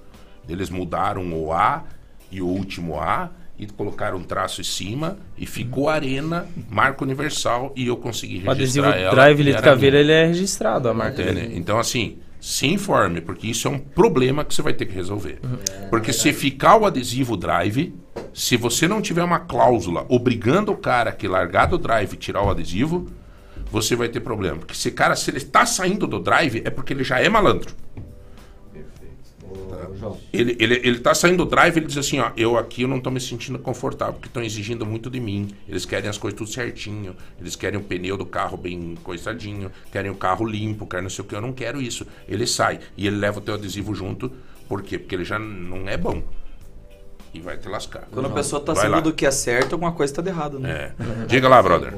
Eles mudaram o A e o último A e colocaram um traço em cima e ficou Arena, marca universal, e eu consegui O adesivo registrar ela. Drive era Caveira, minha. ele é registrado, a marca Entende? dele. Então, assim, se informe, porque isso é um problema que você vai ter que resolver. Porque se ficar o adesivo drive, se você não tiver uma cláusula obrigando o cara que largar do drive e tirar o adesivo, você vai ter problema. Porque se cara, se ele está saindo do drive, é porque ele já é malandro. Ele, ele, ele tá saindo do drive, ele diz assim, ó, eu aqui eu não tô me sentindo confortável, porque estão exigindo muito de mim. Eles querem as coisas tudo certinho, eles querem o pneu do carro bem coisadinho, querem o carro limpo, querem não sei o que, eu não quero isso. Ele sai e ele leva o teu adesivo junto, por quê? Porque ele já não é bom. E vai te lascar. Quando a pessoa tá Vai saindo do que é certo, alguma coisa tá de errado, né? É. Diga lá, brother.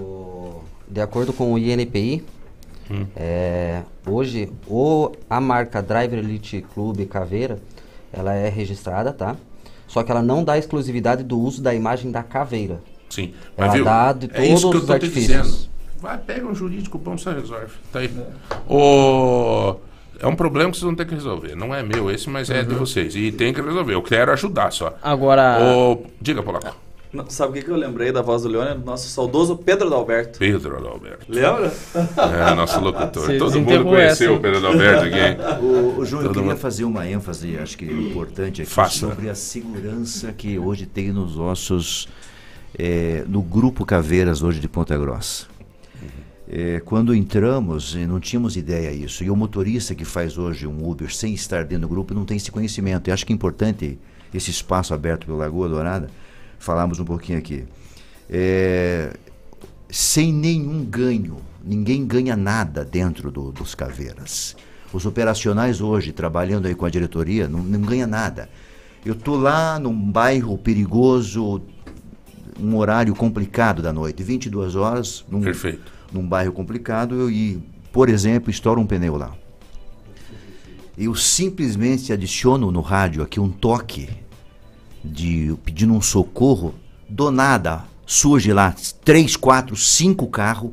De acordo com o INPI, Hum. é, hoje o, a marca Driver Elite Clube Caveira, ela é registrada, tá? Só que ela não dá exclusividade do uso da imagem da caveira. Sim. Ela Mas viu? dá de é isso todos que eu os artifícios. dizendo. Vai, pega um jurídico bom, você resolve. Tá aí. O... É um problema que vocês vão ter que resolver. Não é meu esse, mas é de Uhum. vocês. E tem que resolver. Eu quero ajudar só. Agora- O... Diga, Polaco. Não, sabe o que, que eu lembrei da voz do Leone? Nosso saudoso Pedro Dalberto. Pedro Adalberto. Lembra? É, nosso locutor. Todo mundo conheceu essa, o Pedro Adalberto aqui. O, o João, eu Todo queria mundo- fazer uma ênfase, acho que importante aqui, Faça. sobre a segurança que hoje tem nos ossos, eh, no Grupo Caveiras hoje de Ponta Grossa. Eh, quando entramos, não tínhamos ideia disso. E o motorista que faz hoje um Uber sem estar dentro do grupo não tem esse conhecimento. E acho que é importante esse espaço aberto pela Lagoa Dourada, falarmos um pouquinho aqui. Eh, sem nenhum ganho, ninguém ganha nada dentro do- dos caveiras. Os operacionais hoje, trabalhando aí com a diretoria, não, não ganha nada. Eu tô lá num bairro perigoso, um horário complicado da noite, 22 horas, num, num bairro complicado, eu, e, por exemplo, estoura um pneu lá. Eu simplesmente adiciono no rádio aqui um toque de pedindo um socorro, do nada surge lá três, quatro, cinco carros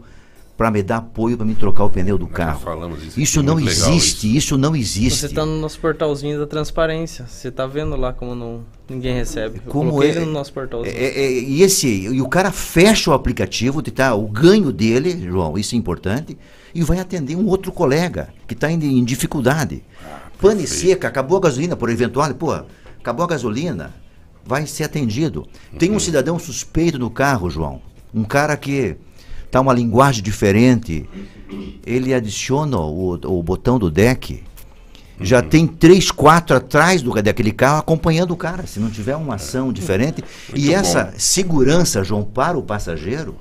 para me dar apoio para me trocar o pneu do carro. falamos isso Isso não existe, isso. não existe. Você tá no nosso portalzinho da transparência. Você tá vendo lá como não, ninguém recebe. Eu Como é- ele no nosso portalzinho. É, é, e esse e o cara fecha o aplicativo, de tá, o ganho dele, João, isso é importante, e vai atender um outro colega que está em, em dificuldade. Pane seca, acabou a gasolina, por eventual, pô, acabou a gasolina, vai ser atendido. Tem um cidadão suspeito no carro, João, um cara que tá uma linguagem diferente, ele adiciona o, o botão do deck. Já tem três, quatro atrás do, daquele carro acompanhando o cara, se não tiver uma ação diferente. e Muito essa bom. segurança, João, para o passageiro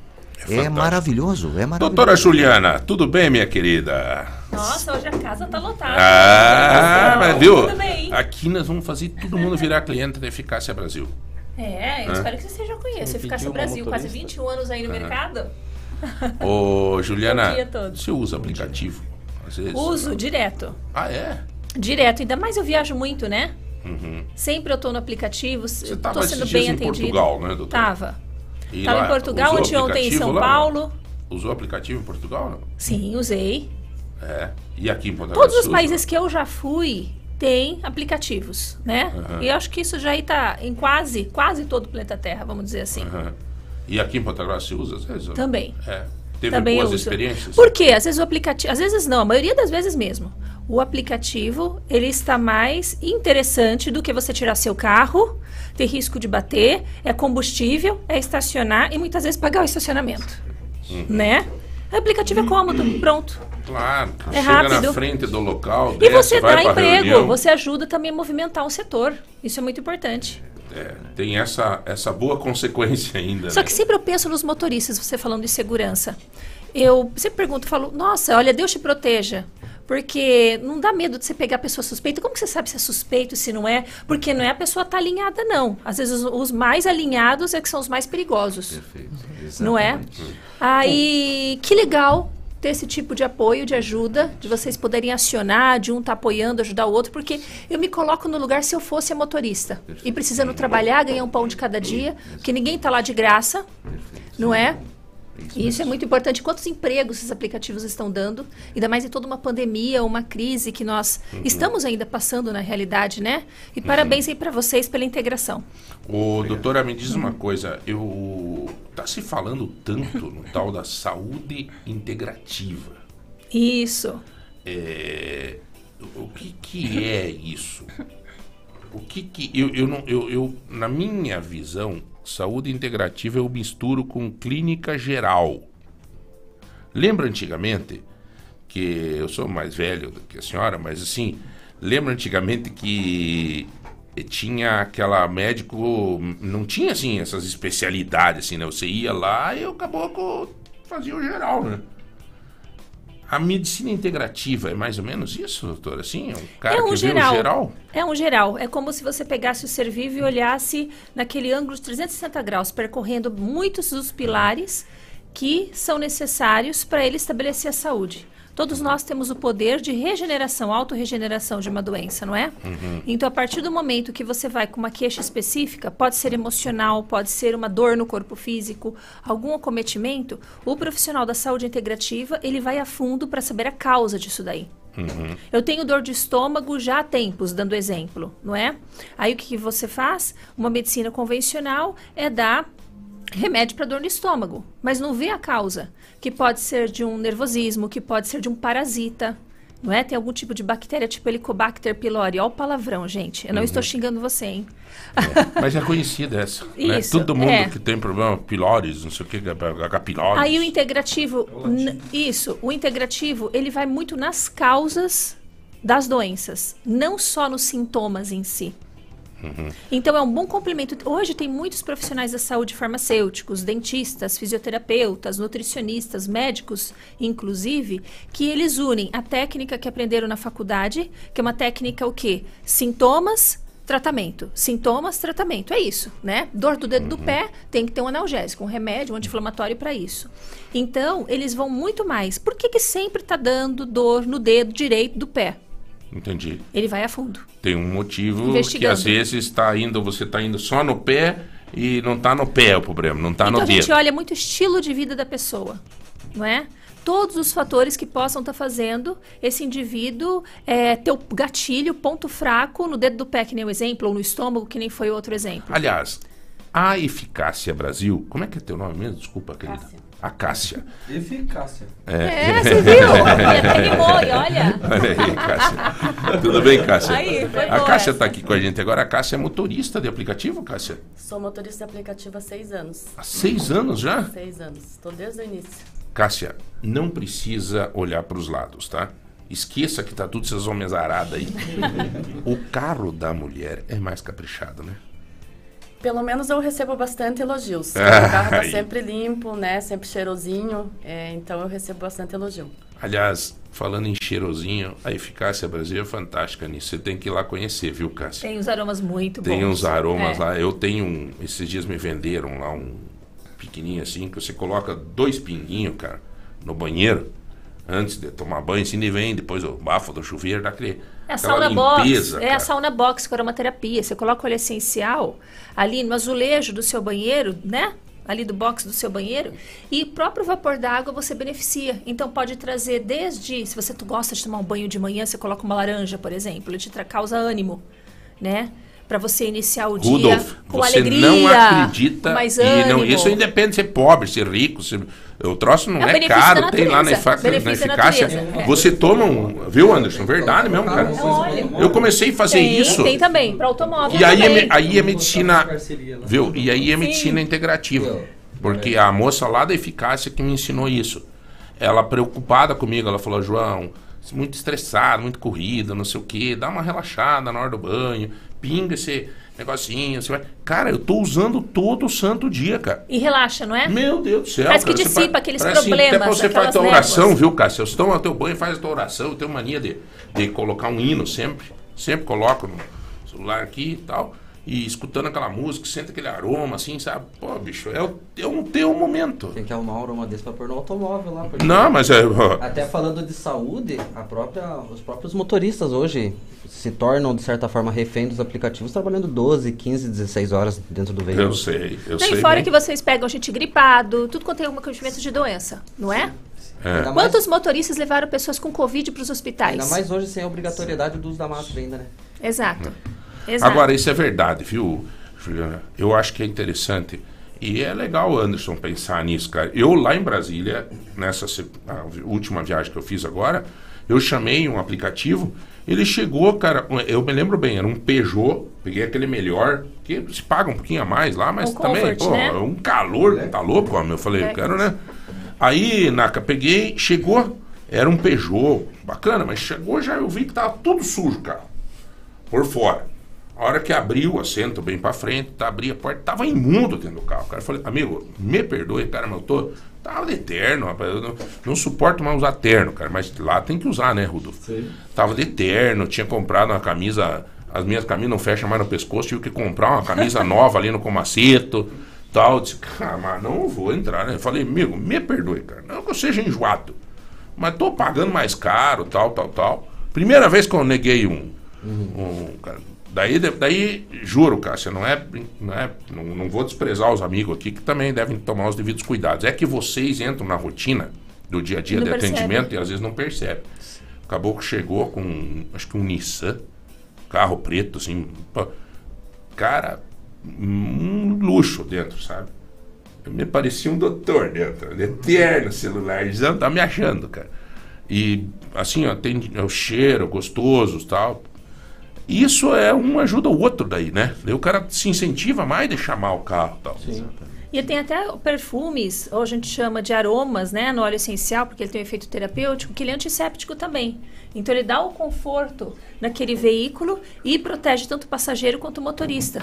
é, maravilhoso. É maravilhoso. Doutora Juliana, tudo bem, minha querida? Nossa, hoje a casa tá lotada. Ah, mas viu? Aqui nós vamos fazer todo mundo virar cliente da Eficácia Brasil. É, eu Hã? espero que você já conheça. Eficácia Brasil, quase motorista? 21 anos aí no mercado. Ô, Juliana, todos. você usa aplicativo? Às vezes? Uso direto. Ah, é? Direto. Ainda mais eu viajo muito, né? Uhum. Sempre eu tô no aplicativo, Você tô sendo bem em atendido. Portugal, né, doutora? Tava. E Tava lá, em Portugal, anteontem em São lá, não? Paulo. Usou aplicativo em Portugal, não? Sim, usei. É. E aqui em Ponta Todos os usa? países que eu já fui têm aplicativos, né? Aham. E eu acho que isso já está em quase, quase todo o planeta Terra, vamos dizer assim. Aham. E aqui em Ponta Grossa se usa às vezes? Também. É. Teve Também boas experiências? Por quê? Às vezes o aplicativo, às vezes não, a maioria das vezes mesmo. O aplicativo, ele está mais interessante do que você tirar seu carro, ter risco de bater, é combustível, é estacionar e muitas vezes pagar o estacionamento, Uhum. né? O aplicativo é cômodo, pronto. Claro. É chega na rápido. frente do local, E desce, você vai dá emprego, reunião. você ajuda também a movimentar um setor. Isso é muito importante. É, tem essa, essa boa consequência ainda. Só né? que sempre eu penso nos motoristas, você falando de segurança. Eu sempre pergunto, falo, nossa, olha, Deus te proteja. Porque não dá medo de você pegar a pessoa suspeita. Como que você sabe se é suspeito, se não é? Porque não é a pessoa tá alinhada, não. Às vezes os, os mais alinhados é que são os mais perigosos. Não é? Aí, que legal ter esse tipo de apoio, de ajuda, de vocês poderem acionar, de um estar apoiando, ajudar o outro, porque eu me coloco no lugar se eu fosse a motorista e precisando trabalhar, ganhar um pão de cada dia, porque ninguém está lá de graça, não é? E isso é muito importante. Quantos empregos esses aplicativos estão dando? Ainda mais em toda uma pandemia, uma crise que nós Uhum. estamos ainda passando na realidade, né? E parabéns aí para vocês pela integração. Ô, doutora, me diz uma coisa. Eu tá se falando tanto no tal da saúde integrativa. Isso. É, o que que é isso? O que que eu, eu não eu, eu na minha visão saúde integrativa eu misturo com clínica geral. Lembra antigamente que eu sou mais velho do que a senhora, mas assim lembra antigamente que tinha aquela médico. Não tinha assim essas especialidades, assim, né? Você ia lá e o caboclo fazia o geral, né? A medicina integrativa é mais ou menos isso, doutor? Assim, é um cara é um que geral. vê o geral? É um geral. É como se você pegasse o ser vivo e olhasse naquele ângulo de 360 graus, percorrendo muitos dos pilares que são necessários para ele estabelecer a saúde. Todos nós temos o poder de regeneração, autorregeneração de uma doença, não é? Uhum. Então, a partir do momento que você vai com uma queixa específica, pode ser emocional, pode ser uma dor no corpo físico, algum acometimento, o profissional da saúde integrativa, ele vai a fundo para saber a causa disso daí. Uhum. Eu tenho dor de estômago já há tempos, dando exemplo, não é? Aí o que, que você faz? Uma medicina convencional é dar remédio para dor no estômago, mas não vê a causa, que pode ser de um nervosismo, que pode ser de um parasita, não é? Tem algum tipo de bactéria, tipo Helicobacter pylori. Olha o palavrão, gente. Eu não Uhum. estou xingando você, hein? Mas é conhecida essa. né? Isso, Todo mundo é. que tem problema, pilores, não sei o que, H. pylori. Aí o integrativo, n- isso, o integrativo, ele vai muito nas causas das doenças, não só nos sintomas em si. Uhum. Então é um bom complemento. Hoje tem muitos profissionais da saúde farmacêuticos, dentistas, fisioterapeutas, nutricionistas, médicos, inclusive, que eles unem a técnica que aprenderam na faculdade, que é uma técnica o quê? Sintomas, tratamento. Sintomas, tratamento. É isso, né? Dor do dedo do pé, tem que ter um analgésico, um remédio, um anti-inflamatório para isso. Então, eles vão muito mais. Por que que sempre está dando dor no dedo direito do pé? Entendi. Ele vai a fundo. Tem um motivo que às vezes está indo, você está indo só no pé e não está no pé o problema, não está então no a gente dedo. olha muito o estilo de vida da pessoa, não é? Todos os fatores que possam estar fazendo esse indivíduo é, ter o gatilho, ponto fraco no dedo do pé, que nem o exemplo, ou no estômago, que nem foi outro exemplo. Aliás, a Eficácia Brasil, como é que é teu nome mesmo? Desculpa, querida. A Cássia. Eficácia. É, você viu? Até rimou, olha. Olha aí, Cássia. Tudo bem, Cássia? Aí, foi a Cássia está aqui com a gente agora. A Cássia é motorista de aplicativo, Cássia? Sou motorista de aplicativo há seis anos. Há seis anos já? Seis anos. Estou desde o início. Cássia, não precisa olhar para os lados, tá? Esqueça que tá tudo essas homens aradas aí. o carro da mulher é mais caprichado, né? Pelo menos eu recebo bastante elogios. Ah, o carro tá aí. sempre limpo, né? Sempre cheirosinho. é, então eu recebo bastante elogio. Aliás, falando em cheirosinho, a Eficácia Brasil é fantástica nisso. Você tem que ir lá conhecer, viu, Cássia? Tem uns aromas muito bons. Tem uns aromas É. lá. Eu tenho um. Esses dias me venderam lá um pequenininho assim, que você coloca dois pinguinhos, cara, no banheiro, antes de tomar banho, assim, e vem depois o bafo do chuveiro, dá aquele, É a sauna box. limpeza. É a sauna box com aromaterapia. Você coloca o óleo essencial ali no azulejo do seu banheiro, né? Ali do box do seu banheiro. E o próprio vapor d'água você beneficia. Então pode trazer desde. Se você gosta de tomar um banho de manhã, você coloca uma laranja, por exemplo. Ele te causa ânimo, né? Pra você iniciar o Rudolf, dia com você alegria. não acredita mais e não, isso independe de ser pobre, ser rico, ser, o troço não É é, caro, tem lá na, efa- na eficácia. natureza, é. Você toma um, viu Anderson? Verdade mesmo, cara. Eu comecei a fazer tem, isso. Tem também, para automóvel E aí, é, também. aí é medicina, viu? E aí é medicina integrativa. Porque a moça lá da eficácia que me ensinou isso. Ela preocupada comigo, ela falou, João, é muito estressado, muito corrida, não sei o quê, dá uma relaxada na hora do banho, pinga esse negocinho, você vai. Cara, eu tô usando todo santo dia, cara. E relaxa, não é? Meu Deus do céu. Parece que cara, você dissipa aqueles parece assim, problemas, Até pra você faz tua oração, viu, Cássio? Você toma teu banho, faz a tua oração. Eu tenho mania de, de colocar um hino sempre. Sempre coloco no celular aqui e tal. E escutando aquela música, sente aquele aroma, assim, sabe? Pô, bicho, é o, é um teu momento. Tem que arrumar um aroma desse pra pôr no automóvel lá. porque- Não, mas é- Até falando de saúde, a própria, os próprios motoristas hoje se tornam, de certa forma, refém dos aplicativos, trabalhando 12, 15, 16 horas dentro do veículo. Eu sei, eu Não, sei. fora bem. que vocês pegam gente gripado, tudo quanto tem algum conhecimento de doença, não é? É. Ainda mais- Quantos motoristas levaram pessoas com Covid para os hospitais? Ainda mais hoje sem a obrigatoriedade do uso da máscara ainda, né? Exato. Exato. Agora, isso é verdade, viu, Juliana? Eu acho que é interessante. E é legal o Anderson pensar nisso, cara. Eu lá em Brasília, nessa última viagem que eu fiz agora, eu chamei um aplicativo. Ele chegou, cara, eu me lembro bem, era um Peugeot, peguei aquele melhor, que se paga um pouquinho a mais lá, mas Um também, Comfort, pô, né? é um calor, tá louco, homem? Eu falei, eu É. quero, né? Aí, Naka, peguei, chegou, era um Peugeot, bacana, mas chegou já eu vi que tava tudo sujo, cara. por fora. A hora que abriu o assento bem pra frente, tá, abri a porta, tava imundo dentro do carro. Cara, eu falei, amigo, me perdoe, cara, mas eu tô. Tava de terno, rapaz. Não, não suporto mais usar terno, cara. Mas lá tem que usar, né, Rudolfo? Tava de terno, tinha comprado uma camisa. As minhas camisas não fecham mais no pescoço, tive que comprar uma camisa nova ali no comaceto. Tal. Eu Disse, cara, mas não vou entrar, né? Eu falei, amigo, me perdoe, cara. Não que eu seja enjoado. Mas tô pagando mais caro, tal, tal, tal. Primeira vez que eu neguei um. um cara, daí, daí, juro, Cássia, não é. Não, é não, não vou desprezar os amigos aqui que também devem tomar os devidos cuidados. É que vocês entram na rotina do dia a dia Não de percebe. atendimento e às vezes não percebe. O caboclo chegou com, acho que um Nissan, carro preto, assim. Cara, um luxo dentro, sabe? Eu me parecia um doutor dentro, eterno celularzão, tá me achando, cara. E assim, ó, tem é o cheiro gostoso e. Isso é um ajuda o outro daí, né? Daí o cara se incentiva mais de chamar o carro e tal. E tem até perfumes, ou a gente chama de aromas, né, no óleo essencial, porque ele tem um efeito terapêutico, que ele é antisséptico também. Então ele dá o conforto naquele veículo e protege tanto o passageiro quanto o motorista.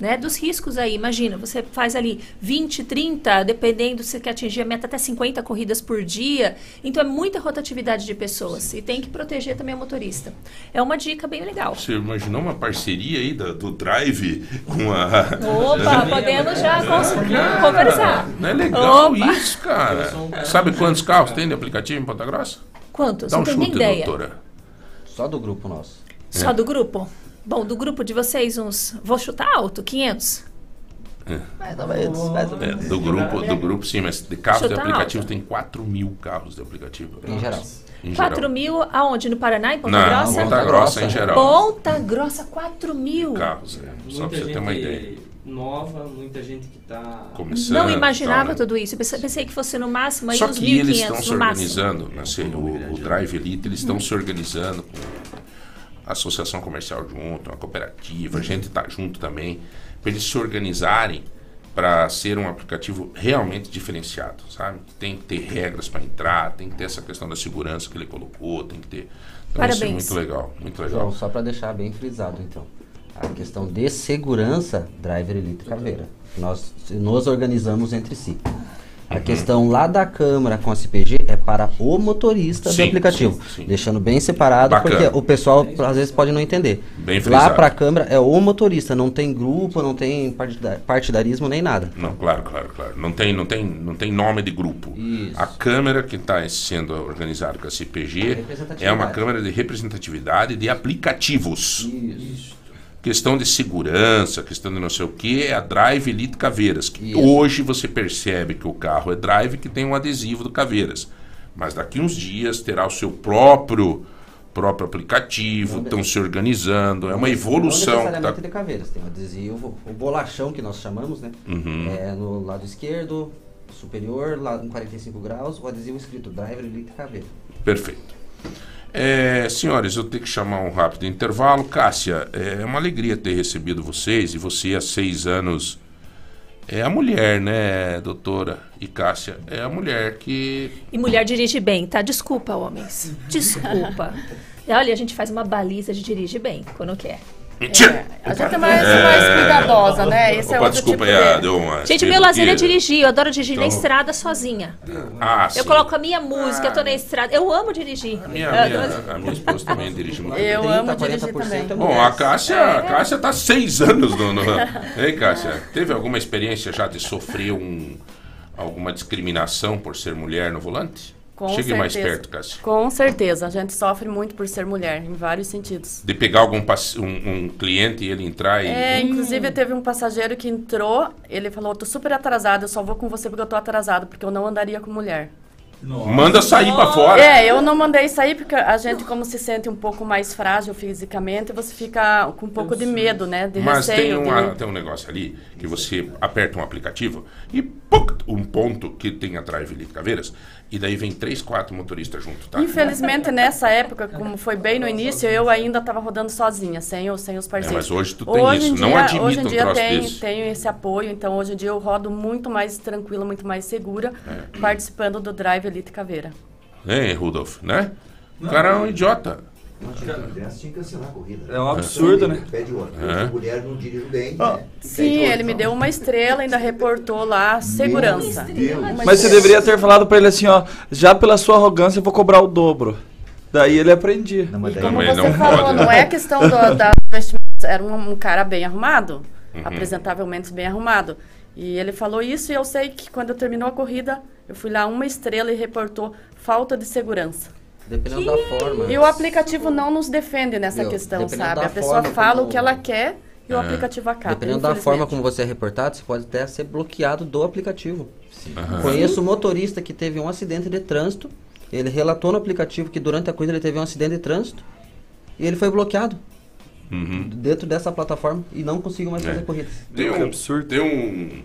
Né, dos riscos aí, imagina, você faz ali 20, 30, dependendo se você quer atingir a meta até 50 corridas por dia. Então é muita rotatividade de pessoas e tem que proteger também o motorista. É uma dica bem legal. Você imaginou uma parceria aí da- do Drive com a. Opa, podemos já conversar. Não é legal Opa. isso, cara. Sabe quantos carros tem de aplicativo em Ponta Grossa? Quantos? Dá um Não tenho nem chute, ideia. doutora. Só do grupo nosso. Só É. do grupo? Bom, do grupo de vocês, uns. Vou chutar alto, 500? Mais ou menos, mais ou É, menos. do grupo, do grupo, sim, mas de carros de Chuta aplicativo alto. tem 4 mil carros de aplicativo. Em geral. Em 4 geral. mil aonde? No Paraná, em Ponta Não, Grossa? Ponta Grossa em geral. Ponta Grossa, 4 mil. Carros, é. Só pra você ter uma ideia. nova, muita gente que tá Começando. Não imaginava tal, né? tudo isso. Eu pensei, pensei que fosse no máximo aí Só uns que eles estão 1.500 se no máximo. organizando, né, assim, o, o Drive Elite, eles estão se organizando com associação comercial junto, a cooperativa, a gente está junto também, para eles se organizarem para ser um aplicativo realmente diferenciado, sabe? Tem que ter regras para entrar, tem que ter essa questão da segurança que ele colocou, tem que ter. Então isso é Parabéns. muito legal, muito legal. João, só para deixar bem frisado, então. A questão de segurança, Driver Elite Caveira. Nós nos organizamos entre si. A questão lá da Câmara com a CPG é para o motorista Sim, do aplicativo. sim, sim. Deixando bem separado, Bacana. porque o pessoal às vezes pode não entender. Bem lá para a Câmara é o motorista, não tem grupo, não tem partida- partidarismo nem nada. Não, claro, claro, claro. Não tem, não tem, não tem nome de grupo. A Câmara que está sendo organizada com a CPG Representatividade. é uma Câmara de representatividade de aplicativos. Questão de segurança, questão de não sei o que, é a Drive Elite Caveiras. Que Isso. hoje você percebe que o carro é Drive que tem um adesivo do Caveiras. Mas daqui uns dias terá o seu próprio próprio aplicativo, estão se organizando, é uma evolução. Não tá- necessariamente de caveiras, tem o adesivo, o bolachão que nós chamamos, né? Uhum. É no lado esquerdo, superior, lá em 45 graus, o adesivo escrito Driver Elite Caveira. Perfeito. É, senhores, eu tenho que chamar um rápido intervalo. Cássia, é uma alegria ter recebido vocês e você há seis anos é a mulher, né, doutora? E Cássia é a mulher que. E mulher dirige bem, tá? Desculpa, homens. Desculpa. E Olha, a gente faz uma baliza de dirige bem, quando quer. Mentira! A gente é mais, mais cuidadosa, né? Esse é Opa, outro desculpa tipo ah, de... deu uma. Gente, meu lazer é dirigir. Eu adoro dirigir na Então- estrada sozinha. Ah, Eu sim. coloco a minha música, eu tô na estrada. Eu amo dirigir. Minha, Eu- minha, a minha esposa também dirige muito. Eu bem. amo dirigir também. Bom, a Cássia, É. a Cássia tá seis anos no. no... Ei, Cássia, teve alguma experiência já de sofrer um, alguma discriminação por ser mulher no volante? Com Chegue mais certeza. perto, Cássia. Com certeza. A gente sofre muito por ser mulher, em vários sentidos. De pegar algum um, um cliente e ele entrar e. É, inclusive teve um passageiro que entrou, ele falou, tô super atrasado, eu só vou com você porque eu tô atrasado, porque eu não andaria com mulher. Manda sair pra fora. É, eu não mandei sair porque a gente, como se sente um pouco mais frágil fisicamente, você fica com um pouco de medo, né? De Mas tem, receio. uma, de... tem um negócio ali que você aperta um aplicativo e puc, um ponto que tem a Drive Elite Caveiras e daí vem três, quatro motoristas junto, tá? Infelizmente, nessa época, como foi bem no início, eu ainda estava rodando sozinha, sem, sem os parceiros. É, mas hoje tu tem Hoje isso, não dia- admita Hoje em um dia troço tem, tenho esse apoio, então hoje em dia eu rodo muito mais tranquila, muito mais segura, É. participando do Drive Elite Caveira. Hein, Rudolf, né? O cara é um idiota. Tinha que cancelar a corrida. É um absurdo, né? Pede ônibus. É. Mulher não dirige bem, né? Sim, ele me deu uma estrela, ainda reportou lá segurança. Mas você deveria ter falado pra ele assim, ó, já pela sua arrogância eu vou cobrar o dobro. Daí ele aprendia. Como você falou, não é questão do, da vestimenta. Era um, um cara bem arrumado, Uhum. apresentavelmente bem arrumado. E ele falou isso e eu sei que quando terminou a corrida, eu fui lá uma estrela e reportou falta de segurança. Dependendo da forma. E o aplicativo não nos defende nessa Meu, questão, sabe? A pessoa fala como- o que ela quer e o É. aplicativo acata. Dependendo da forma como você é reportado, você pode até ser bloqueado do aplicativo. Conheço um motorista que teve um acidente de trânsito. Ele relatou no aplicativo que durante a corrida ele teve um acidente de trânsito e ele foi bloqueado Uhum. dentro dessa plataforma e não conseguiu mais É. fazer corridas. Tem um, tem um,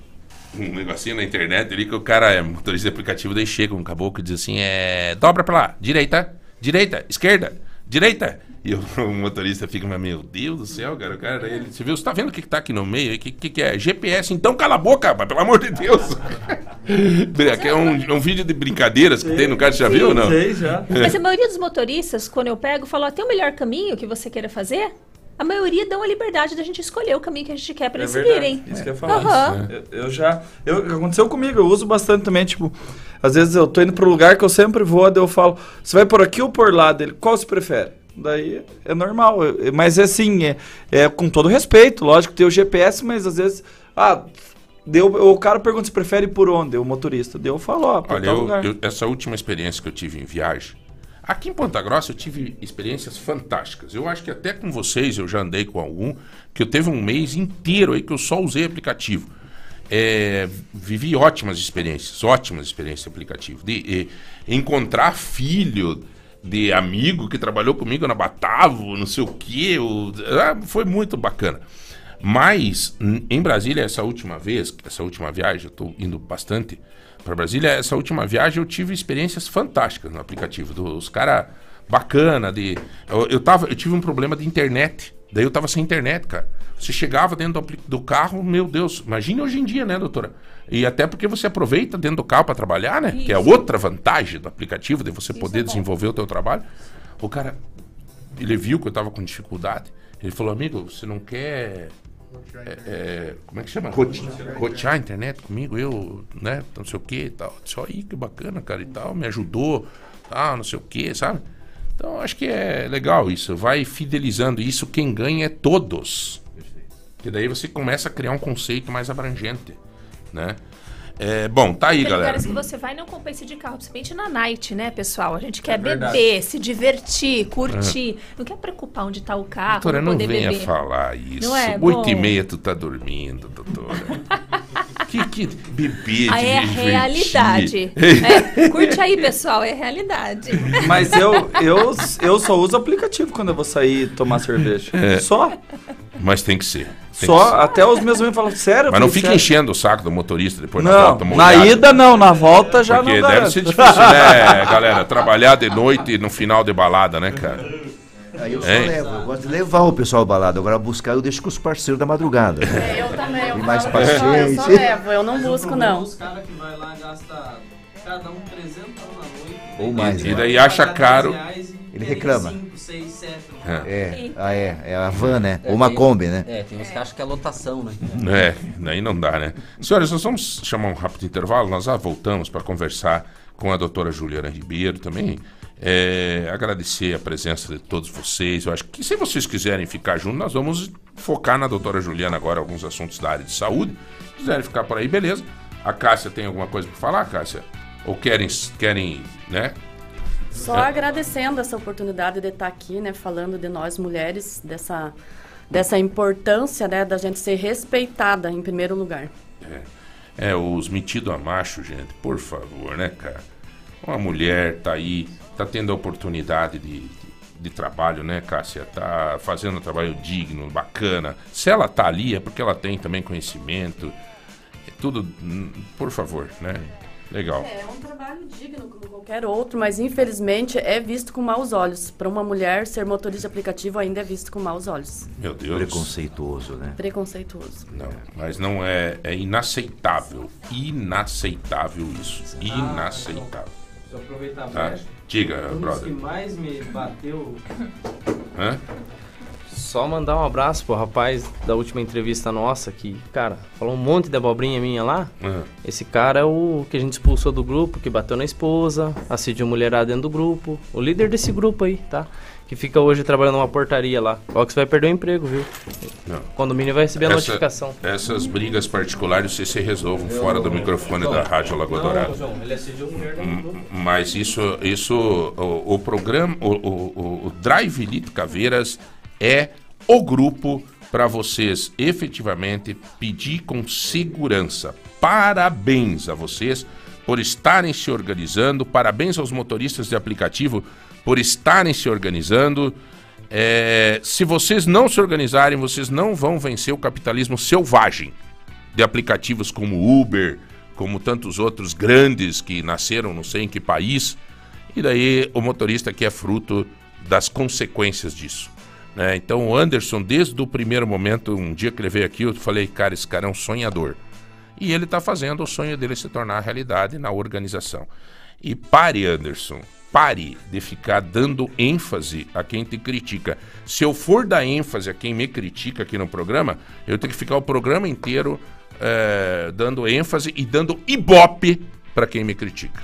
um negocinho na internet ali que o cara é motorista de aplicativo, daí chega um caboclo e diz assim: é. Dobra pra lá, direita, direita, esquerda, direita. E o, o motorista fica, mas meu Deus do céu, cara, o cara, ele, você viu, você tá vendo o que, que tá aqui no meio? O que, que, que é? GPS, então cala a boca, rapaz, pelo amor de Deus. é um, um vídeo de brincadeiras que tem no cara, você já viu ou não? Sei, já. Mas a maioria dos motoristas, quando eu pego, "Ah, tem o melhor caminho que você queira fazer? A maioria dão a liberdade da gente escolher o caminho que a gente quer para É eles verdade, seguirem. Isso que eu ia falar. Aham. Eu, eu já. Eu, aconteceu comigo, eu uso bastante também, tipo, às vezes eu tô indo pro lugar que eu sempre vou, daí eu falo, você vai por aqui ou por lá dele? Qual você prefere? Daí é normal. Mas é assim, é, é com todo respeito, lógico, tem o GPS, mas às vezes. Ah, deu, o cara pergunta se prefere por onde, o motorista. Deu, eu falo, ó, por Olha, tal eu- lugar. eu- essa última experiência que eu tive em viagem, aqui em Ponta Grossa eu tive experiências fantásticas. Eu acho que até com vocês eu já andei com algum, que eu teve um mês inteiro aí que eu só usei aplicativo. É, vivi ótimas experiências, ótimas experiências de aplicativo. De, eh, encontrar filho de amigo que trabalhou comigo na Batavo, não sei o quê. ah, foi muito bacana. Mas em Brasília, essa última vez, essa última viagem, eu estou indo bastante para Brasília, essa última viagem eu tive experiências fantásticas no aplicativo. Dos caras bacana, de. Eu, eu, tava, eu tive um problema de internet. Daí eu tava sem internet, cara. Você chegava dentro do, do carro, meu Deus, imagine hoje em dia, né, doutora? E até porque você aproveita dentro do carro para trabalhar, né? Que é Isso. outra vantagem do aplicativo, de você poder desenvolver o teu trabalho. O cara, ele viu que eu tava com dificuldade. Ele falou, amigo, você não quer. É, é, como é que chama? Rote- Rotear a internet comigo, eu, né? Não sei o que e tal. Só aí, que bacana, cara, e tal. Me ajudou, tal, não sei o que, sabe? Então, acho que é legal isso. Vai fidelizando isso. Quem ganha é todos. Que daí você começa a criar um conceito mais abrangente, né? É, bom, tá aí, Tem galera. lugares que você vai não compensa de carro, principalmente na night, né, pessoal? A gente quer verdade. beber, se divertir, curtir. Não quer preocupar onde tá o carro, Doutora, não poder venha beber. falar isso. Não é? Oito e meia tu tá dormindo, doutora. que, que bebê Aí é realidade. É, curte aí, pessoal, é realidade. Mas eu, eu, eu só uso aplicativo quando eu vou sair tomar cerveja. É. Só. Mas tem que ser. tem Só. que ser. Até os meus amigos falam, sério? Mas não fica "Sério?" enchendo o saco do motorista depois na Não, volta na ida não, na volta já Porque não deve garanto. ser difícil, né, galera? Trabalhar de noite no final de balada, né, cara? Aí eu só Hein? levo, eu gosto de levar o pessoal balado. Agora buscar eu deixo com os parceiros da madrugada. É, Eu também, eu E mais falo, eu só- eu só paciência. levo, eu não busco não. Os caras que vai lá gasta cada um 300 na noite. Ou mais. E né? daí acha caro. Ele reclama. 5, 6, 7. É, ah, é, é a van, né? É, Ou uma tem- Kombi, né? É, tem uns que acham que é lotação, né? É, daí não dá, né? Senhores, nós vamos chamar um rápido intervalo, nós já voltamos para conversar com a doutora Juliana Ribeiro também. É, agradecer a presença de todos vocês. Eu acho que se vocês quiserem ficar juntos, nós vamos focar na doutora Juliana agora alguns assuntos da área de saúde. Se quiserem ficar por aí, beleza. A Cássia tem alguma coisa para falar, Cássia? Ou querem, querem, né? Só É. agradecendo essa oportunidade de estar aqui, né, falando de nós mulheres, dessa, dessa importância, né, da gente ser respeitada em primeiro lugar. É, os metidos a macho, gente, por favor, né, cara? Uma mulher tá aí, tá tendo a oportunidade de, de, de trabalho, né, Cássia? Tá fazendo um trabalho digno, bacana. Se ela tá ali é porque ela tem também conhecimento. É tudo, hum, por favor, né? Legal. É um trabalho digno como qualquer outro, mas infelizmente é visto com maus olhos. Para uma mulher ser motorista de aplicativo ainda é visto com maus olhos. Meu Deus. Preconceituoso, né? Preconceituoso. Não, mas não é, é inaceitável. Inaceitável isso. Inaceitável. Deixa eu aproveitar a Tá? brecha. Diga, Um brother. que mais me bateu. Hã? Só mandar um abraço pro rapaz da última entrevista nossa, que, cara, falou um monte de abobrinha minha lá. Hã? Esse cara é o que a gente expulsou do grupo, que bateu na esposa, assediou mulherada dentro do grupo. O líder desse grupo aí, tá? Que fica hoje trabalhando numa portaria lá. Logo que você vai perder o emprego, viu? Não. O condomínio vai receber a Essa- notificação. Essas brigas particulares vocês se resolvam fora do microfone da Rádio Lagoa Dourada. Grupo. Mas isso, isso o, o programa, o, o- o- Drive Elite Caveiras é o grupo para vocês efetivamente pedir com segurança. Parabéns a vocês por estarem se organizando, parabéns aos motoristas de aplicativo por estarem se organizando. É, se vocês não se organizarem, vocês não vão vencer o capitalismo selvagem de aplicativos como Uber, como tantos outros grandes que nasceram não sei em que país. E daí o motorista aqui é fruto das consequências disso. né? Então o Anderson, desde o primeiro momento, um dia que ele veio aqui, eu falei, cara, esse cara é um sonhador. E ele está fazendo o sonho dele se tornar realidade na organização. E pare, Anderson, pare de ficar dando ênfase a quem te critica. Se eu for dar ênfase a quem me critica aqui no programa, eu tenho que ficar o programa inteiro eh, dando ênfase e dando ibope para quem me critica.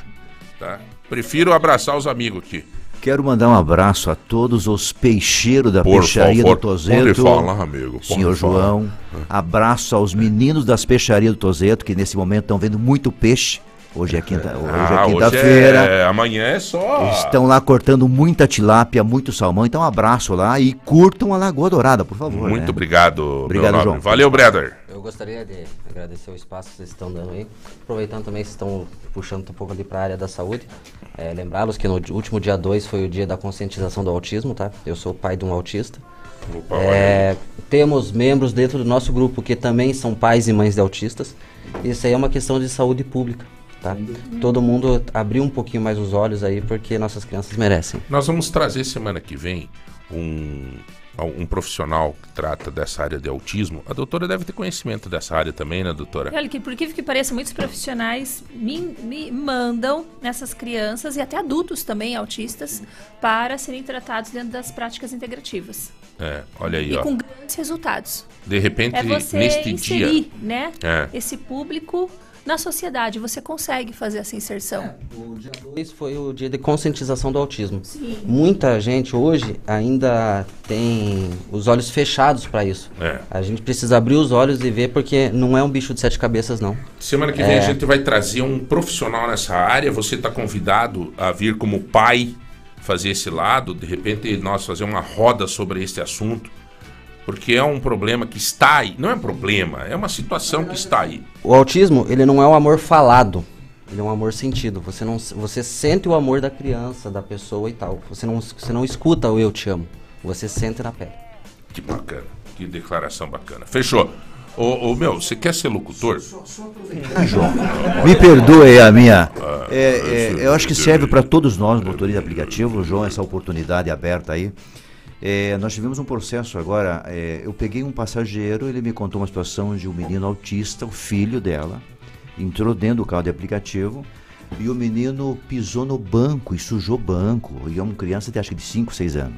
Tá? Prefiro abraçar os amigos aqui. Quero mandar um abraço a todos os peixeiros da Por peixaria favor, do Tozeto. falar, amigo, Senhor falar. João. Abraço aos meninos das peixarias do Tozeto, que nesse momento estão vendo muito peixe. Hoje é quinta- hoje Ah, é quinta-feira. é- amanhã é só. Estão lá cortando muita tilápia, muito salmão. Então, um abraço lá e curtam a Lagoa Dourada, por favor. Muito né? obrigado, Obrigado. João. Valeu, Brother. Eu gostaria de agradecer o espaço que vocês estão dando aí. Aproveitando também que vocês estão puxando um pouco ali para a área da saúde. É, Lembrá-los que no último dia 2 foi o dia da conscientização do autismo, tá? Eu sou pai de um autista. Opa, É, temos membros dentro do nosso grupo que também são pais e mães de autistas. Isso aí é uma questão de saúde pública, tá? Todo mundo abriu um pouquinho mais os olhos aí porque nossas crianças merecem. Nós vamos trazer semana que vem um, um profissional que trata dessa área de autismo. A doutora deve ter conhecimento dessa área também, né, doutora? Olha, que por incrível que pareça, muitos profissionais me, me mandam nessas crianças e até adultos também autistas para serem tratados dentro das práticas integrativas. É, olha aí, e ó. com grandes resultados. De repente, é você neste inserir, dia. né, É. esse público na sociedade. Você consegue fazer essa inserção. O dia 2 foi o dia de conscientização do autismo. Sim. Muita gente hoje ainda tem os olhos fechados para isso. É. A gente precisa abrir os olhos e ver porque não é um bicho de sete cabeças, não. Semana que vem É. a gente vai trazer um profissional nessa área. Você está convidado a vir como pai fazer esse lado. De repente, nós fazer uma roda sobre esse assunto. Porque é um problema que está aí. Não é um problema, é uma situação que está aí. O autismo, ele não é um amor falado. Ele é um amor sentido. Você não você sente o amor da criança, da pessoa e tal. Você não, você não escuta o eu te amo. Você sente na pele. Que bacana, que declaração bacana. Fechou. Ô, ô, meu, você quer ser locutor? João, me perdoe a minha. Ah, É, é, eu acho que serve para todos nós, motoristas de aplicativo, João, essa oportunidade aberta aí. É, nós tivemos um processo agora. é, eu peguei um passageiro, ele me contou uma situação de um menino autista, o filho dela, entrou dentro do carro de aplicativo e o menino pisou no banco e sujou o banco. E é uma criança de acho que de 5, 6 anos.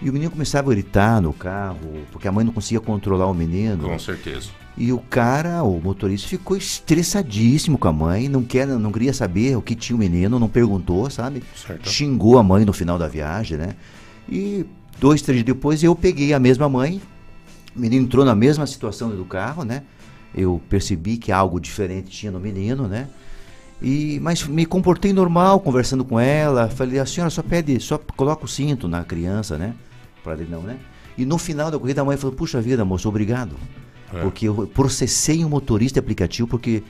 E o menino começava a gritar no carro, porque a mãe não conseguia controlar o menino. Com certeza. E o cara, o motorista, ficou estressadíssimo com a mãe, não, quer, não queria saber o que tinha o menino, não perguntou, sabe? Certo. Xingou a mãe no final da viagem, né? E dois, três dias depois eu peguei a mesma mãe, o menino entrou na mesma situação do carro, né? Eu percebi que algo diferente tinha no menino, né? E, mas me comportei normal, conversando com ela. Falei, a senhora só pede, só coloca o cinto na criança, né? Para ele não, né? E no final da corrida a mãe falou, puxa vida, moço, obrigado. É. Porque eu processei um motorista aplicativo porque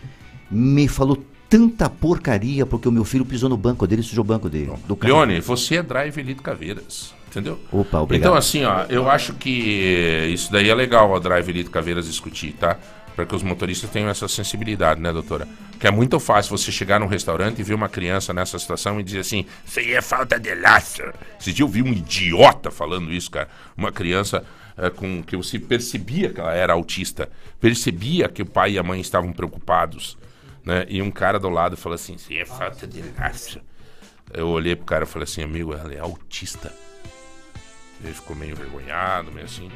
me falou tanta porcaria porque o meu filho pisou no banco dele e sujou o banco dele. Leone, você é Drive Elite Caveiras, entendeu? Opa, obrigado. Então, assim, ó, eu acho que isso daí é legal a Drive Elite Caveiras discutir, tá? Para que os motoristas tenham essa sensibilidade, né, doutora? Que é muito fácil você chegar num restaurante e ver uma criança nessa situação e dizer assim: Isso aí é falta de laço. Esse dia eu vi um idiota falando isso, cara. Uma criança eh, com que você percebia que ela era autista, percebia que o pai e a mãe estavam preocupados, né? E um cara do lado falou assim: Isso aí é falta de laço. Eu olhei pro cara e falei assim, amigo, ela é autista. Ele ficou meio envergonhado, meio assim.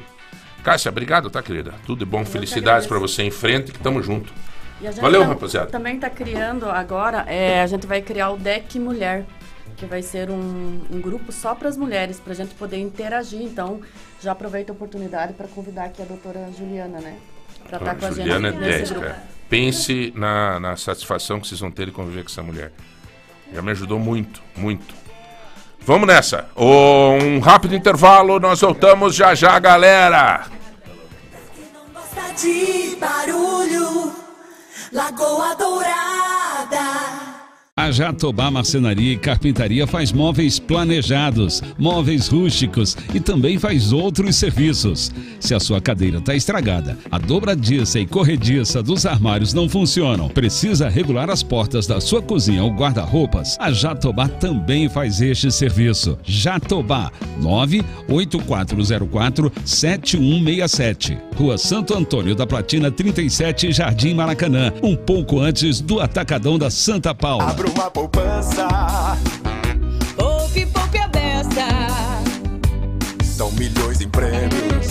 Cássia, obrigado, tá, querida? Tudo de bom, felicidades pra você em frente, que tamo junto. E a gente Valeu, tam- rapaziada. Também está criando agora, é, a gente vai criar o Deck Mulher, que vai ser um, um grupo só para as mulheres, para a gente poder interagir. Então, já aproveito a oportunidade para convidar aqui a doutora Juliana, né? Para estar com a Juliana é gente 10, grupo. cara. Pense na, na satisfação que vocês vão ter de conviver com essa mulher. Já me ajudou muito, muito. Vamos nessa. Um rápido intervalo, nós voltamos já já, galera. De barulho, Lagoa Dourada. A Jatobá Marcenaria e Carpintaria faz móveis planejados, móveis rústicos e também faz outros serviços. Se a sua cadeira está estragada, a dobradiça e corrediça dos armários não funcionam, precisa regular as portas da sua cozinha ou guarda-roupas, a Jatobá também faz este serviço. Jatobá 98404 7167. Rua Santo Antônio da Platina 37, Jardim Maracanã, um pouco antes do Atacadão da Santa Paula. Uma poupança. Poupe, poupe a beça. São milhões em prêmios.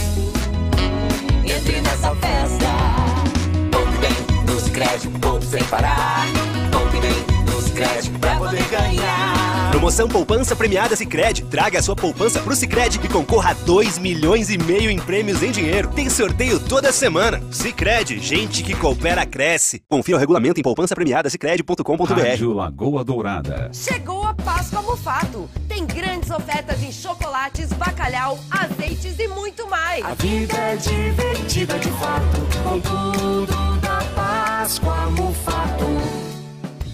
Entre nessa festa. Poupe bem no Sicredi, poupe sem parar. Poupe bem no Sicredi pra poder ganhar. Promoção Poupança Premiada Sicredi. Traga a sua poupança pro Sicredi e concorra a 2 milhões e meio em prêmios em dinheiro. Tem sorteio toda semana. Sicredi, gente que coopera cresce. Confira o regulamento em poupancapremiadasicredi.com.br. Rádio Lagoa Dourada. Chegou a Páscoa Mufato. Tem grandes ofertas em chocolates, bacalhau, azeites e muito mais. A vida é divertida de fato, com tudo da Páscoa Mufato.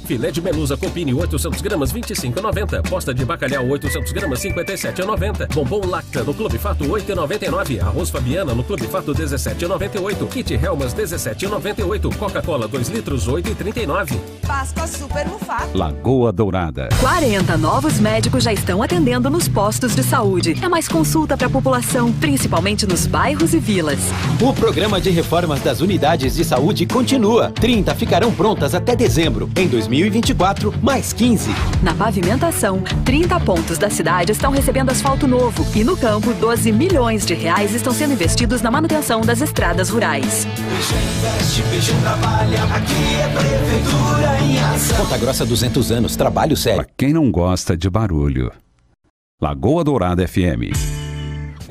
Filé de melusa Compini 800 gramas 25,90. Posta de bacalhau 800 gramas 57,90. Bombom Lacta no Clube Fato 8,99. Arroz Fabiana no Clube Fato 17,98. Kit Helmas 17,98. Coca-Cola 2 litros 8,39. Páscoa Super Mufato. Lagoa Dourada. 40 novos médicos já estão atendendo nos postos de saúde. É mais consulta para a população, principalmente nos bairros e vilas. O programa de reformas das unidades de saúde continua. 30 ficarão prontas até dezembro. Em 2024, mais 15. Na pavimentação, 30 pontos da cidade estão recebendo asfalto novo e no campo, 12 milhões de reais estão sendo investidos na manutenção das estradas rurais. Investe, Peixão trabalha, aqui é Prefeitura em ação. Ponta Grossa 200 anos, trabalho sério. Quem não gosta de barulho? Lagoa Dourada FM.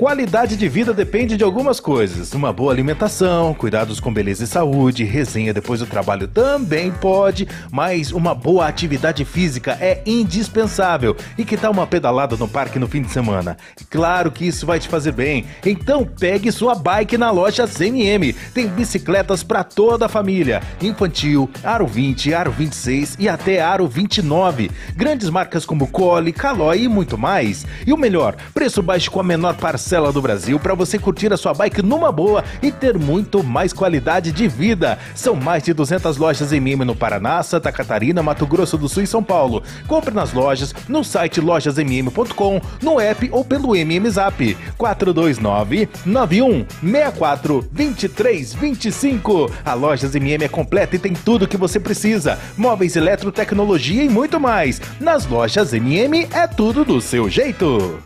Qualidade de vida depende de algumas coisas. Uma boa alimentação, cuidados com beleza e saúde, resenha depois do trabalho também pode, mas uma boa atividade física é indispensável. E que tal uma pedalada no parque no fim de semana? Claro que isso vai te fazer bem. Então pegue sua bike na loja CMM. Tem bicicletas para toda a família: infantil, Aro 20, Aro 26 e até Aro 29. Grandes marcas como Cole, Caloi e muito mais. E o melhor, preço baixo com a menor parcela do Brasil para você curtir a sua bike numa boa e ter muito mais qualidade de vida. São mais de 200 lojas em Mime no Paraná, Santa Catarina, Mato Grosso do Sul e São Paulo. Compre nas lojas, no site lojasmm.com, no app ou pelo MM Zap 429 91 64 23 25. A Lojas MM é completa e tem tudo o que você precisa: móveis, eletrotecnologia e muito mais. Nas lojas MM é tudo do seu jeito.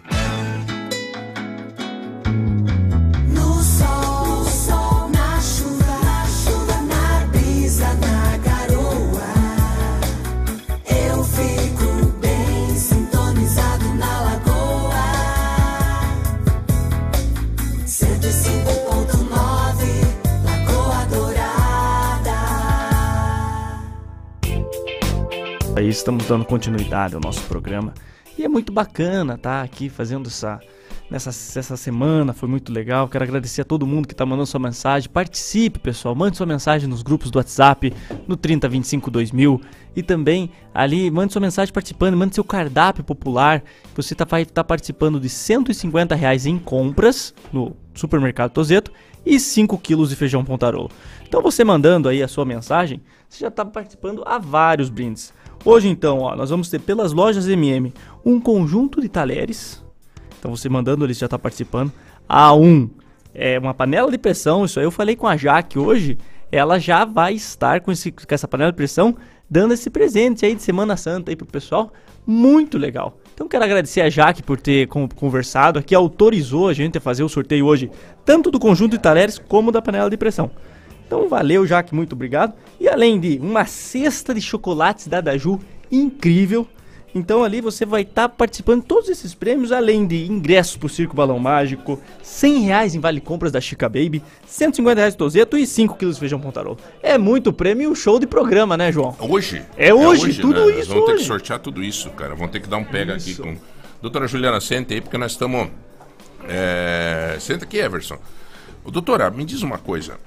Aí estamos dando continuidade ao nosso programa. E é muito bacana tá aqui fazendo essa nessa essa semana, foi muito legal. Quero agradecer a todo mundo que está mandando sua mensagem. Participe, pessoal, mande sua mensagem nos grupos do WhatsApp, no 3025 2000 e também ali mande sua mensagem participando, mande seu cardápio popular. Você tá, vai estar participando de 150 reais em compras no supermercado Tozeto e 5 quilos de feijão pontarolo. Então você mandando aí a sua mensagem, você já está participando a vários brindes. Hoje então, ó, nós vamos ter pelas lojas MM um conjunto de talheres. Então você mandando, ele já está participando. A1 é uma panela de pressão, isso aí eu falei com a Jaque hoje. Ela já vai estar com, esse, com essa panela de pressão dando esse presente aí de Semana Santa aí pro pessoal. Muito legal. Então quero agradecer a Jaque por ter con- conversado aqui, autorizou a gente a fazer o sorteio hoje, tanto do conjunto de talheres como da panela de pressão. Então valeu, Jaque, muito obrigado. E além de uma cesta de chocolates da Daju incrível, então ali você vai estar participando de todos esses prêmios, além de ingressos pro Circo Balão Mágico, 100 reais em vale compras da Chica Baby, 150 reais de tozeto e 5 quilos de feijão pontarolo. É muito prêmio e um show de programa, né, João? Hoje? É hoje, tudo né? Nós isso Vamos ter que hoje. sortear tudo isso, cara. Vamos ter que dar um pega aqui com. Doutora Juliana, senta aí, porque nós estamos. É... Senta aqui, Everson. Doutora, me diz uma coisa.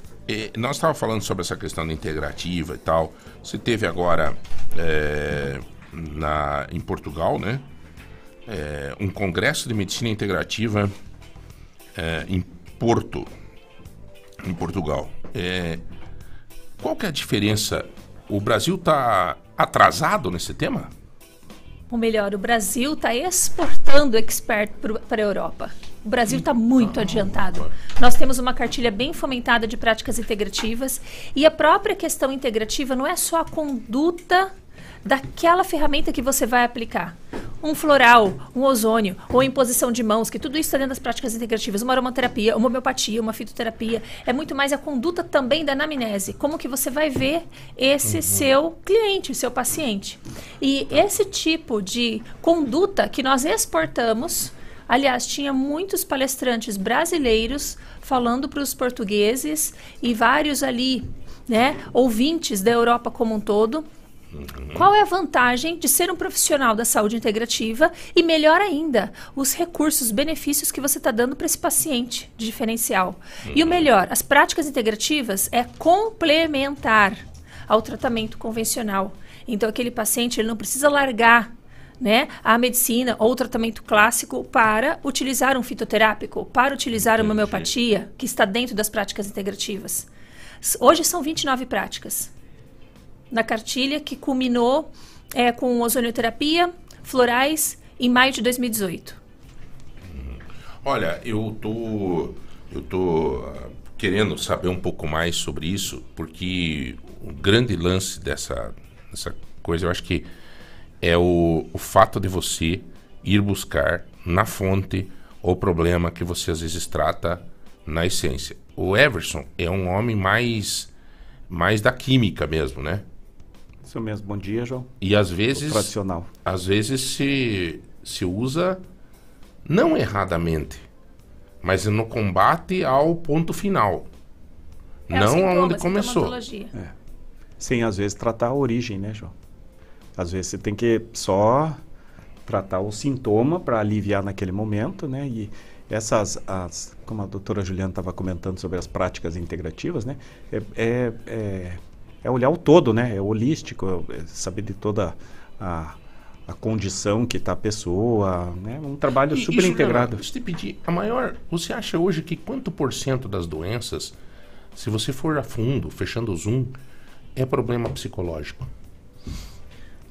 Nós estávamos falando sobre essa questão da integrativa e tal. Você teve agora é, na, em Portugal, né? É, um congresso de medicina integrativa é, em Porto, em Portugal. É, qual que é a diferença? O Brasil está atrasado nesse tema? Ou melhor, o Brasil está exportando expert para a Europa. O Brasil está muito adiantado. Nós temos uma cartilha bem fomentada de práticas integrativas e a própria questão integrativa não é só a conduta daquela ferramenta que você vai aplicar. Um floral, um ozônio, ou imposição de mãos, que tudo isso está dentro das práticas integrativas. Uma aromaterapia, uma homeopatia, uma fitoterapia. É muito mais a conduta também da anamnese. Como que você vai ver esse seu cliente, o seu paciente. E esse tipo de conduta que nós exportamos, aliás, tinha muitos palestrantes brasileiros falando para os portugueses e vários ali, né, ouvintes da Europa como um todo. Qual é a vantagem de ser um profissional da saúde integrativa e, melhor ainda, os recursos, os benefícios que você está dando para esse paciente de diferencial? E o melhor, as práticas integrativas é complementar ao tratamento convencional. Então, aquele paciente ele não precisa largar né, a medicina ou tratamento clássico para utilizar um fitoterápico, para utilizar uma homeopatia, que está dentro das práticas integrativas. Hoje são 29 práticas na cartilha que culminou é, com ozonioterapia, florais, em maio de 2018. Olha, eu tô, eu tô ah, querendo saber um pouco mais sobre isso, porque o grande lance dessa, dessa coisa, eu acho que é o, o fato de você ir buscar na fonte o problema que você às vezes trata na essência. O Everson é um homem mais, mais da química mesmo, né? Isso mesmo. Bom dia, João. E às vezes. O tradicional. Às vezes se, se usa não erradamente, mas no combate ao ponto final. É, os não aonde começou. sintomatologia. Sem, às vezes, tratar a origem, né, João? Às vezes você tem que só tratar o sintoma para aliviar naquele momento, né? E essas, as, como a doutora Juliana estava comentando sobre as práticas integrativas, né? É, é, é, é olhar o todo, né? É holístico, é saber de toda a, a condição que está a pessoa, né? Um trabalho E- e, super integrado. Juliana, Deixa eu te pedir, a maior. Você acha hoje que quanto por cento das doenças, se você for a fundo, fechando o zoom, é problema psicológico?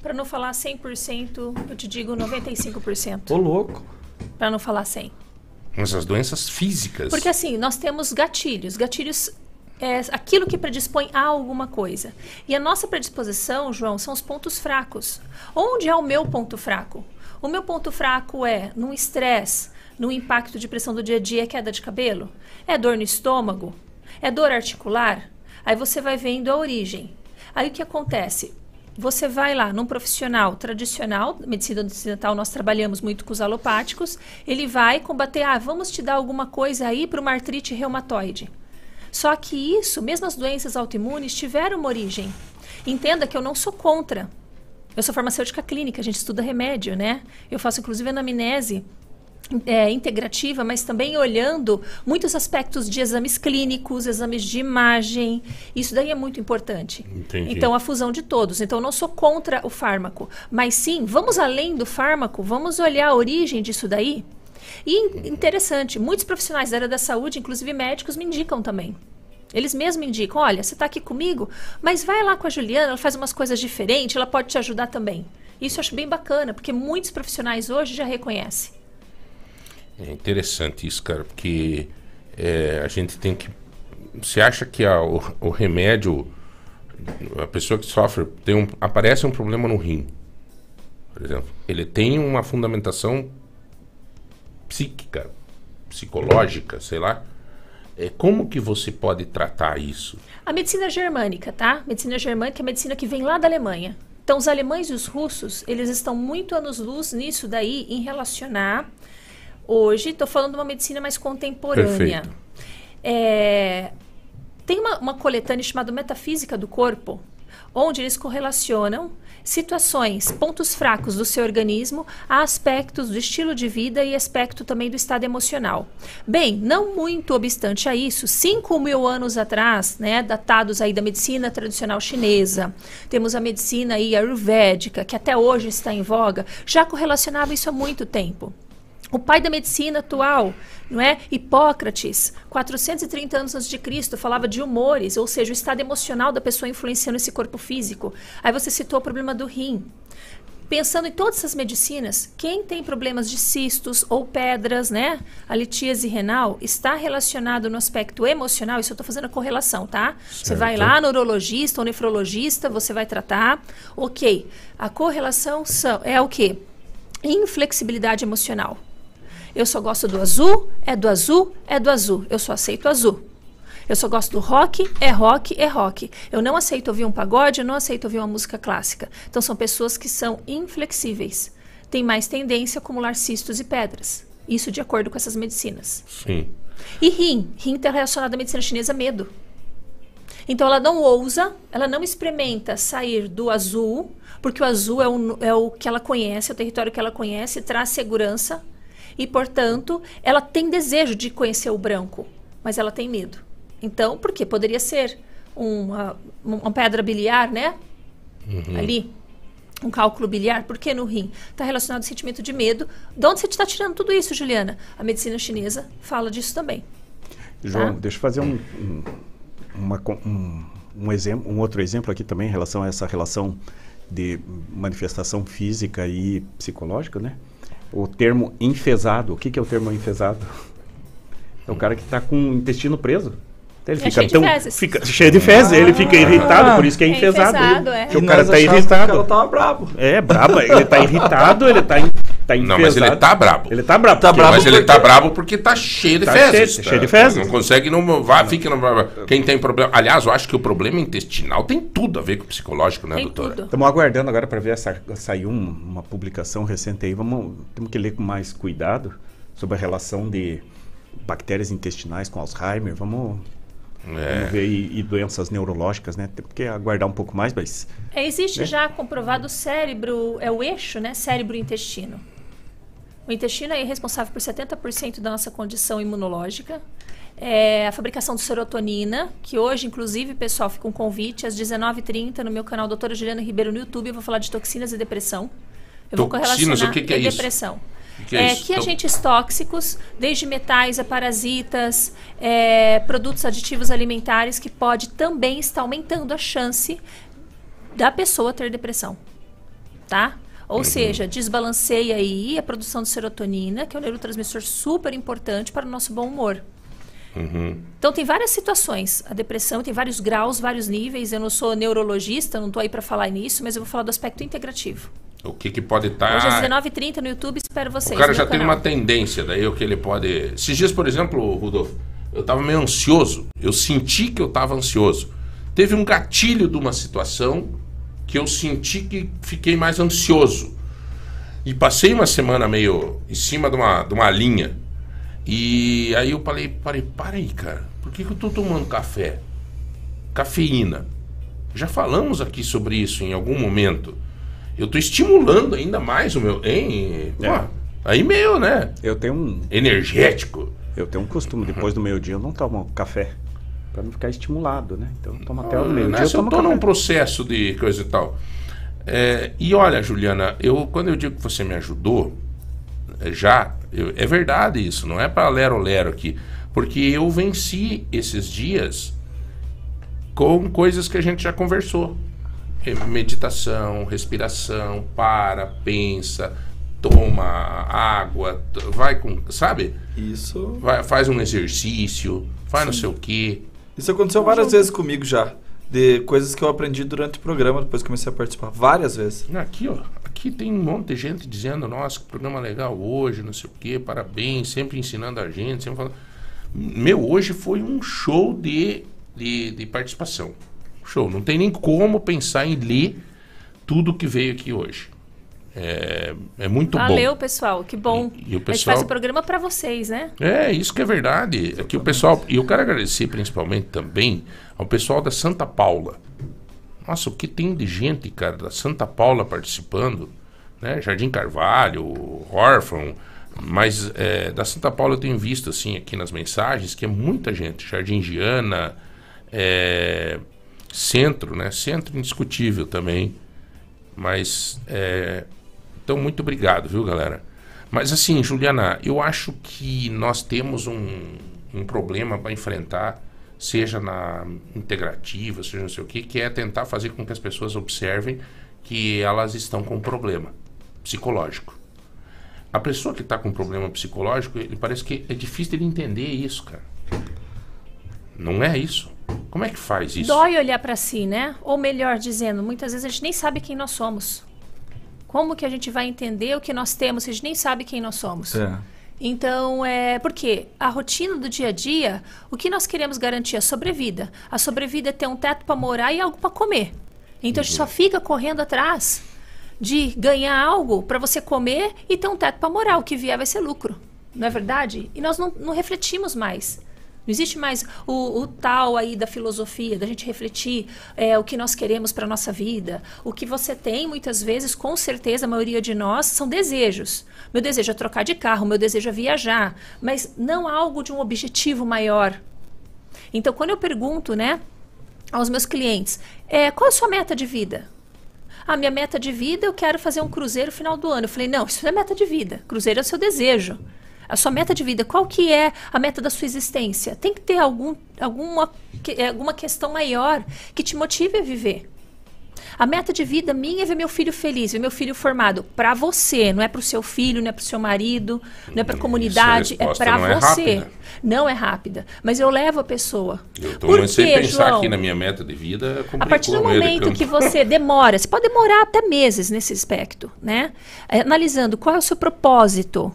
Para não falar 100%, eu te digo 95%. Ô, louco. Para não falar 100%. Mas as doenças físicas. Porque assim, nós temos gatilhos. Gatilhos é aquilo que predispõe a alguma coisa. E a nossa predisposição, João, são os pontos fracos. Onde é o meu ponto fraco? O meu ponto fraco é no estresse, no impacto de pressão do dia a dia, é queda de cabelo? É dor no estômago? É dor articular? Aí você vai vendo a origem. Aí o que acontece? Você vai lá num profissional tradicional, medicina ocidental, nós trabalhamos muito com os alopáticos, ele vai combater, ah, vamos te dar alguma coisa aí para uma artrite reumatoide. Só que isso, mesmo as doenças autoimunes, tiveram uma origem. Entenda que eu não sou contra. Eu sou farmacêutica clínica, a gente estuda remédio, né? Eu faço inclusive anamnese é, integrativa, mas também olhando muitos aspectos de exames clínicos, exames de imagem. Isso daí é muito importante. Entendi. Então, a fusão de todos. Então, eu não sou contra o fármaco, mas sim, vamos além do fármaco, vamos olhar a origem disso daí. E in- interessante, muitos profissionais da área da saúde, inclusive médicos, me indicam também. Eles mesmos me indicam, olha, você está aqui comigo, mas vai lá com a Juliana, ela faz umas coisas diferentes, ela pode te ajudar também. Isso eu acho bem bacana, porque muitos profissionais hoje já reconhecem. É interessante isso, cara, porque é, a gente tem que. Você acha que a- o, o remédio A pessoa que sofre, tem um, aparece um problema no rim, por exemplo. Ele tem uma fundamentação psíquica, psicológica, sei lá. É, como que você pode tratar isso? A medicina germânica, tá? Medicina germânica é a medicina que vem lá da Alemanha. Então, os alemães e os russos, eles estão muito anos-luz nisso daí, em relacionar. Hoje, estou falando de uma medicina mais contemporânea. É, tem uma, uma coletânea chamada Metafísica do Corpo, onde eles correlacionam situações, pontos fracos do seu organismo a aspectos do estilo de vida e aspecto também do estado emocional. Bem, não muito obstante a isso, 5 mil anos atrás, né, datados aí da medicina tradicional chinesa, temos a medicina aí ayurvédica, que até hoje está em voga, já correlacionava isso há muito tempo. O pai da medicina atual, não é? Hipócrates, 430 anos antes de Cristo, falava de humores, ou seja, o estado emocional da pessoa influenciando esse corpo físico. Aí você citou o problema do rim. Pensando em todas essas medicinas, quem tem problemas de cistos ou pedras, né? A litíase renal está relacionado no aspecto emocional. Isso eu estou fazendo a correlação, tá? Você vai Certo. lá no urologista ou nefrologista, você vai tratar. Ok. A correlação são, é o quê? Inflexibilidade emocional. Eu só gosto do azul, é do azul, é do azul. Eu só aceito azul. Eu só gosto do rock, é rock, é rock. Eu não aceito ouvir um pagode, eu não aceito ouvir uma música clássica. Então são pessoas que são inflexíveis. Tem mais tendência a acumular cistos e pedras. Isso de acordo com essas medicinas. Sim. E rim. Rim está relacionado à medicina chinesa medo. Então ela não ousa, ela não experimenta sair do azul, porque o azul é o, é o que ela conhece, é o território que ela conhece, traz segurança. E, portanto, ela tem desejo de conhecer o branco, mas ela tem medo. Então, por quê? Poderia ser uma, uma pedra biliar, né? Uhum. Ali. Um cálculo biliar. Por que no rim? Está relacionado ao sentimento de medo. De onde você está tirando tudo isso, Juliana? A medicina chinesa fala disso também. João, Tá? deixa eu fazer um, um, uma um, um, exemplo, um outro exemplo aqui também em relação a essa relação de manifestação física e psicológica, né? O termo enfesado. O que, que é o termo enfesado? É o cara que está com o intestino preso. Então Ele É fica cheio de tão fezes. fica cheio de fezes, ele fica irritado, por isso que é É enfesado. enfesado, é. Que o cara tá achávamos irritado. que ela tava brabo. É, brabo, ele tá irritado, ele tá, em- tá enfesado. Não, mas ele tá brabo. Ele tá brabo. Tá porque- brabo mas ele tá brabo porque tá cheio de Tá fezes. cheio- tá? cheio de fezes. Não consegue, não vai, fica no, Quem tem problema. Aliás, eu acho que o problema intestinal tem tudo a ver com o psicológico, né, doutora? Estamos aguardando agora para ver essa sair um- uma publicação recente aí. Vamos temos que ler com mais cuidado sobre a relação de bactérias intestinais com Alzheimer. Vamos, É. vamos ver e, e doenças neurológicas, né? Temos que aguardar um pouco mais, mas É, existe Né? já comprovado o cérebro, é o eixo, né? Cérebro e intestino. O intestino é responsável por 70% da nossa condição imunológica. É a fabricação de serotonina, que hoje, inclusive, pessoal, fica um convite às 19h30 no meu canal Doutora Juliana Ribeiro no YouTube. Eu vou falar de toxinas e depressão. Eu vou Toxinas, correlacionar o que que é e isso? depressão. Que é isso? que Então- agentes tóxicos, desde metais a parasitas, é, produtos aditivos alimentares, que pode também estar aumentando a chance da pessoa ter depressão, tá? Ou Uhum. seja, desbalanceia aí a produção de serotonina, que é um neurotransmissor super importante para o nosso bom humor. Uhum. Então tem várias situações. A depressão tem vários graus, vários níveis. Eu não sou neurologista, não estou aí para falar nisso, mas eu vou falar do aspecto integrativo. O que, que pode estar. Hoje às 19h30 no YouTube, espero vocês. O cara já tem canal. uma tendência, daí o que ele pode. Esses dias, por exemplo, Rudolfo, eu tava meio ansioso. Eu senti que eu tava ansioso. Teve um gatilho de uma situação que eu senti que fiquei mais ansioso. E passei uma semana meio em cima de uma, de uma linha. E aí eu falei, parei, para aí, cara. Por que, que eu tô tomando café? Cafeína. Já falamos aqui sobre isso em algum momento. Eu tô estimulando ainda mais o meu. Hein? Pô, É. Aí meu, né? eu tenho um Energético. eu tenho um costume depois do meio-dia eu não tomo café para não ficar estimulado, né? Então eu tomo até o meio-dia eu Nessa eu café. num processo de coisa e tal. É, e olha, Juliana, eu quando eu digo que você me ajudou, é, já, eu- é verdade isso, não é para lero-lero aqui. Porque eu venci esses dias com coisas que a gente já conversou. Meditação, respiração, para, pensa, toma água, vai com. Sabe? Isso. Vai, faz um exercício, faz não sei o quê. Isso aconteceu várias vezes comigo já. de coisas que eu aprendi durante o programa, depois que comecei a participar várias vezes. Aqui, ó. Aqui tem um monte de gente dizendo, nossa, que programa legal hoje, não sei o quê, parabéns, sempre ensinando a gente, sempre falando. Meu, hoje foi um show de, de, de participação. Show. Não tem nem como pensar em ler tudo que veio aqui hoje. É, é muito bom. Valeu, pessoal. Que bom. E o A gente pessoal- faz o programa para vocês, né? É, isso que é verdade. É que o pessoal. E eu quero agradecer principalmente também ao pessoal da Santa Paula. Nossa, o que tem de gente, cara, da Santa Paula participando, né? Jardim Carvalho, Órfão. Mas é, da Santa Paula eu tenho visto, assim, aqui nas mensagens, que é muita gente. Jardim Giana, é, Centro, né? Centro indiscutível também. Mas, é, então, muito obrigado, viu, galera? Mas assim, Juliana, eu acho que nós temos um, um problema para enfrentar, seja na integrativa, seja não sei o que, que é tentar fazer com que as pessoas observem que elas estão com um problema psicológico. A pessoa que está com um problema psicológico, ele parece que é difícil de entender isso, cara. Não é isso. Como é que faz isso? Dói olhar para si, né? Ou melhor dizendo, muitas vezes a gente nem sabe quem nós somos. Como que a gente vai entender o que nós temos se a gente nem sabe quem nós somos? É. Então, é porque a rotina do dia a dia, o que nós queremos garantir? A sobrevida. A sobrevida é ter um teto para morar e algo para comer. Então, a gente só fica correndo atrás de ganhar algo para você comer e ter um teto para morar. O que vier vai ser lucro. Não é verdade? E nós não, não refletimos mais. Não existe mais o, o tal aí da filosofia, da gente refletir é, o que nós queremos para nossa vida. O que você tem, muitas vezes, com certeza, a maioria de nós, são desejos. Meu desejo é trocar de carro, meu desejo é viajar, mas não algo de um objetivo maior. Então, quando eu pergunto, né, aos meus clientes, é, qual é a sua meta de vida? A minha meta de vida, eu quero fazer um cruzeiro no final do ano. Eu falei, não, isso não é meta de vida. Cruzeiro é o seu desejo. A sua meta de vida, qual que é a meta da sua existência? Tem que ter algum, alguma, que- alguma questão maior que te motive a viver. A meta de vida minha é ver meu filho feliz, ver meu filho formado. Para você, não é para o seu filho, não é para o seu marido, não é para a comunidade, é para é você. rápida. Não é rápida, mas eu levo a pessoa. Eu tô- Por quê, pensar João? aqui na minha meta de vida. A partir do momento que você demora, você pode demorar até meses nesse aspecto, né? É, Analisando qual é o seu propósito.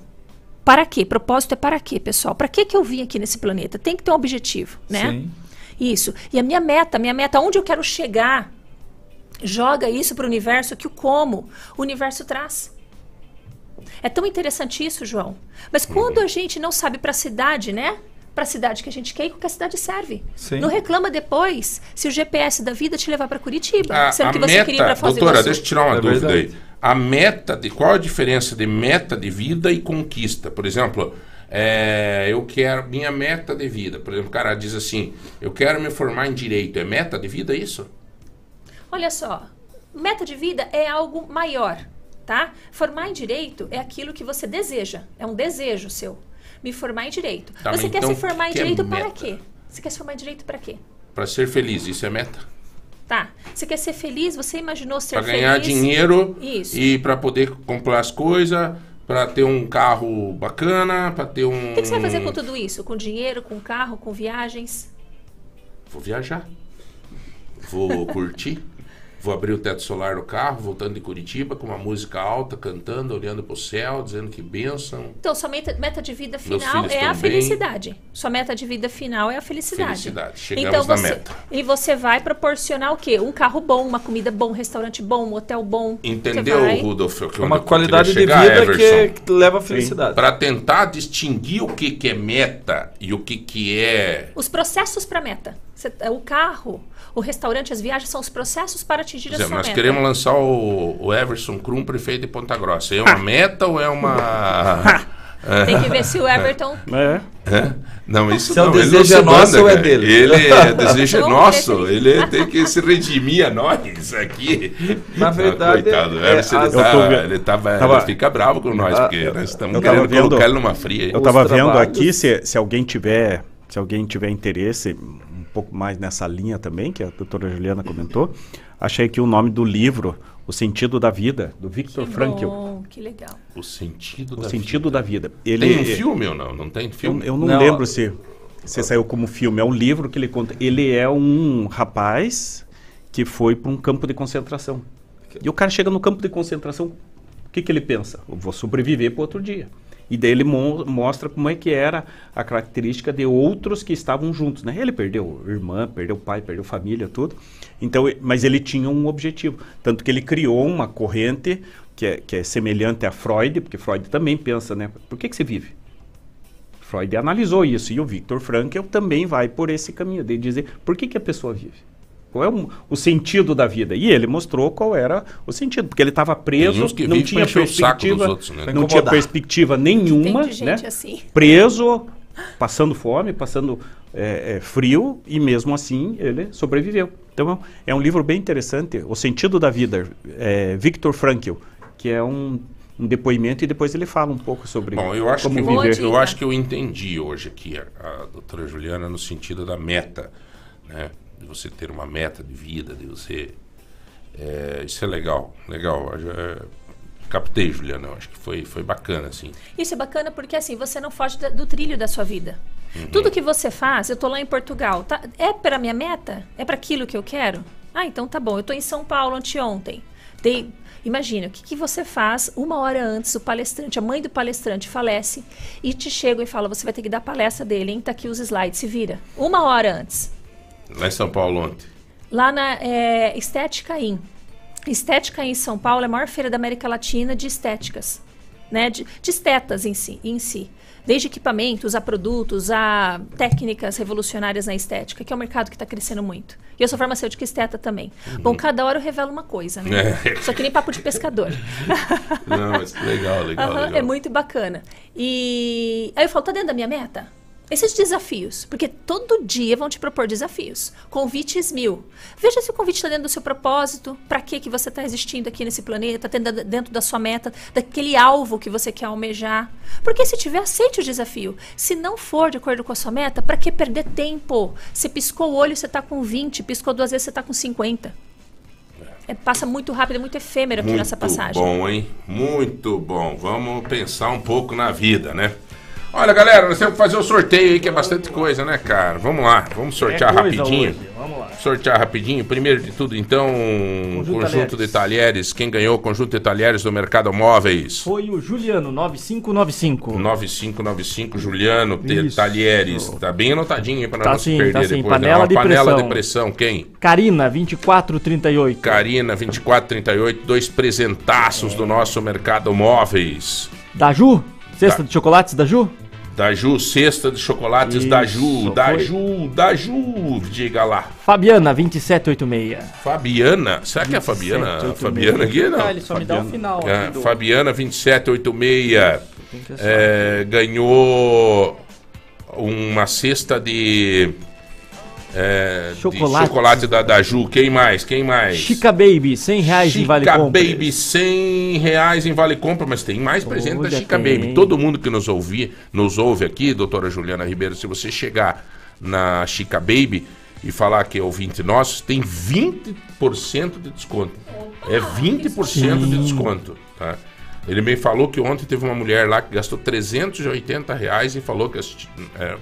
Para quê? Propósito é para quê, pessoal? Para que que eu vim aqui nesse planeta? Tem que ter um objetivo, né? Sim. Isso. E a minha meta, minha meta, onde eu quero chegar, joga isso para o universo que o como o universo traz. É tão interessante isso, João. Mas quando a gente não sabe para a cidade, né? Para a cidade que a gente quer e com que a cidade serve. Sim. Não reclama depois se o GPS da vida te levar para Curitiba, A, sendo a que você meta, queria ir para Foz doutora, deixa eu tirar uma É dúvida verdade. aí. A meta de qual a diferença de meta de vida e conquista? Por exemplo, é, eu quero minha meta de vida. Por exemplo, o cara diz assim: eu quero me formar em direito. É meta de vida isso? Olha só, meta de vida é algo maior, tá? Formar em direito é aquilo que você deseja, é um desejo seu. Me formar em direito. Tá, você quer então se formar o em que é direito para meta? quê? Você quer se formar em direito para quê? Para ser feliz, isso é meta? Tá. Você quer ser feliz? Você imaginou ser Para feliz? ganhar dinheiro Isso. e para poder comprar as coisas, para ter um carro bacana, para ter um. O que, que você vai fazer com tudo isso? Com dinheiro, com carro, com viagens? Vou viajar. Vou curtir. Vou abrir o teto solar do carro, voltando de Curitiba, com uma música alta, cantando, olhando pro céu, dizendo que bênção. Então, sua meta, meta de vida final é a bem. felicidade. Sua meta de vida final é a felicidade. Felicidade. Chegamos então, na você, meta. E você vai proporcionar o quê? Um carro bom, uma comida bom, um restaurante bom, um hotel bom. Entendeu, vai- Rudolf? que Uma qualidade de queria vida chegar, que- Everson? que leva à felicidade. Para tentar distinguir o que, que é meta e o que, que é. Os processos para meta. Você- o carro, o restaurante, as viagens são os processos para atingir Por a sua nós meta. queremos lançar o, o Everson Krum, prefeito de Ponta Grossa. É uma meta ou é uma. Tem que ver se o Everton. É. É? Não, isso Se é um não, ele desejo não é se nosso manda, ou é dele? Ele é desejo é Vamos nosso, ele tem que se redimir a nós aqui. Na Ah, verdade, Coitado, o é, Everson, ele, tá, tô ele, tava, tava- ele fica bravo com nós, Ah, porque nós estamos querendo vendo- colocar ele numa fria. Eu estava vendo aqui se, se alguém tiver se alguém tiver interesse pouco mais nessa linha também que a doutora Juliana comentou, achei aqui o nome do livro O Sentido da Vida do Viktor Que Frankl. bom, que legal. O sentido O da Sentido vida. da Vida. Ele Tem um filme ou não? Não tem Eu, filme? eu não, Não, lembro se Você saiu como filme, é um livro que ele conta. Ele é um rapaz que foi para um campo de concentração. E o cara chega no campo de concentração, o que, que ele pensa? Eu vou sobreviver para outro dia. E daí ele mo- mostra como é que era a característica de outros que estavam juntos, né? Ele perdeu irmã, perdeu pai, perdeu família, tudo. Então, mas ele tinha um objetivo, tanto que ele criou uma corrente que é, que é semelhante a Freud, porque Freud também pensa, né? Por que que você vive? Freud analisou isso e o Viktor Frankl também vai por esse caminho de dizer por que, que a pessoa vive. Qual é o, o sentido da vida? E ele mostrou qual era o sentido, porque ele estava preso, não tinha perspectiva, outros, né? Não tinha perspectiva nenhuma, Tem de gente né? assim. Preso, passando fome, passando é, é, frio e mesmo assim ele sobreviveu. Então é um livro bem interessante, O Sentido da Vida, é, Viktor Frankl, que é um, um depoimento e depois ele fala um pouco sobre Bom, eu acho, como que viver. eu, eu acho que eu entendi hoje aqui a, a doutora Juliana no sentido da meta, né? De você ter uma meta de vida, de você... é, isso é legal, legal. É, captei, Juliana, acho que foi, foi bacana, assim. Isso é bacana porque assim, você não foge da- do trilho da sua vida. Uhum. Tudo que você faz, eu tô lá em Portugal, tá? É para minha meta? É para aquilo que eu quero? Ah, então tá bom. Eu tô em São Paulo anteontem. Dei, imagina, o que, que você faz uma hora antes, o palestrante, a mãe do palestrante falece e te chega e fala, você vai ter que dar a palestra dele, hein? Tá aqui os slides, se vira. Uma hora antes. Lá em São Paulo ontem. Lá na é, Estética In. Estética em São Paulo é a maior feira da América Latina de estéticas, né? De, de estetas em si, em si. Desde equipamentos a produtos, a técnicas revolucionárias na estética, que é um mercado que está crescendo muito. E eu sou farmacêutica esteta também. Bom, cada hora eu revelo uma coisa, né? É. Só que nem papo de pescador. Não, mas legal, legal, Aham, legal. É muito bacana. E aí eu falo, tá dentro da minha meta? Esses desafios, porque todo dia vão te propor desafios. Convites mil. Veja se o convite está dentro do seu propósito, para que que você está existindo aqui nesse planeta, tá dentro da- sua meta, daquele alvo que você quer almejar. Porque se tiver, aceite o desafio. Se não for de acordo com a sua meta, para que perder tempo? Você piscou o olho, você está com 20, piscou duas vezes, você está com 50. É, passa muito rápido, é muito efêmero aqui nessa passagem. bom, hein? Muito bom. Vamos pensar um pouco na vida, né? Olha, galera, nós temos que fazer o sorteio aí, que é bastante coisa, né, cara? Vamos lá, vamos sortear É rapidinho. hoje, vamos lá. Sortear rapidinho. Primeiro de tudo, então, Conjunto conjunto de talheres. Quem ganhou o conjunto de talheres do Mercado Móveis? Foi o Juliano, 9595. 9595, Juliano T. Isso. Talheres. Tá bem anotadinho aí pra Tá não se sim, perder tá sim. depois. Panela né? Uma de panela pressão. de pressão, quem? Karina, 2438. Karina, 2438, dois presentaços do nosso Mercado Móveis. Da Ju? Cesta Tá. de chocolates da Ju? Da Ju, cesta de chocolates Isso, da Ju, da. Ju, da Ju, diga lá. Fabiana, 2786. Fabiana, será que é a Fabiana? 2786. Fabiana aqui, não? Ah, ele só me dá o final É, aqui do- Fabiana 2786 Tem que é, ganhou uma cesta de, é, Chocolate. chocolate da, da Ju. Quem mais? Quem mais? Chica Baby, 100 reais em Vale Chica Compras. Baby, 100 reais em Vale Compra, mas tem mais presente da Chica tem. Baby. Todo mundo que nos, ouvi, nos ouve aqui, doutora Juliana Ribeiro, se você chegar na Chica Baby e falar que é ouvinte nosso, tem 20% de desconto. É 20% de desconto, tá? Ele me falou que ontem teve uma mulher lá que gastou 380 reais e falou que assisti- é,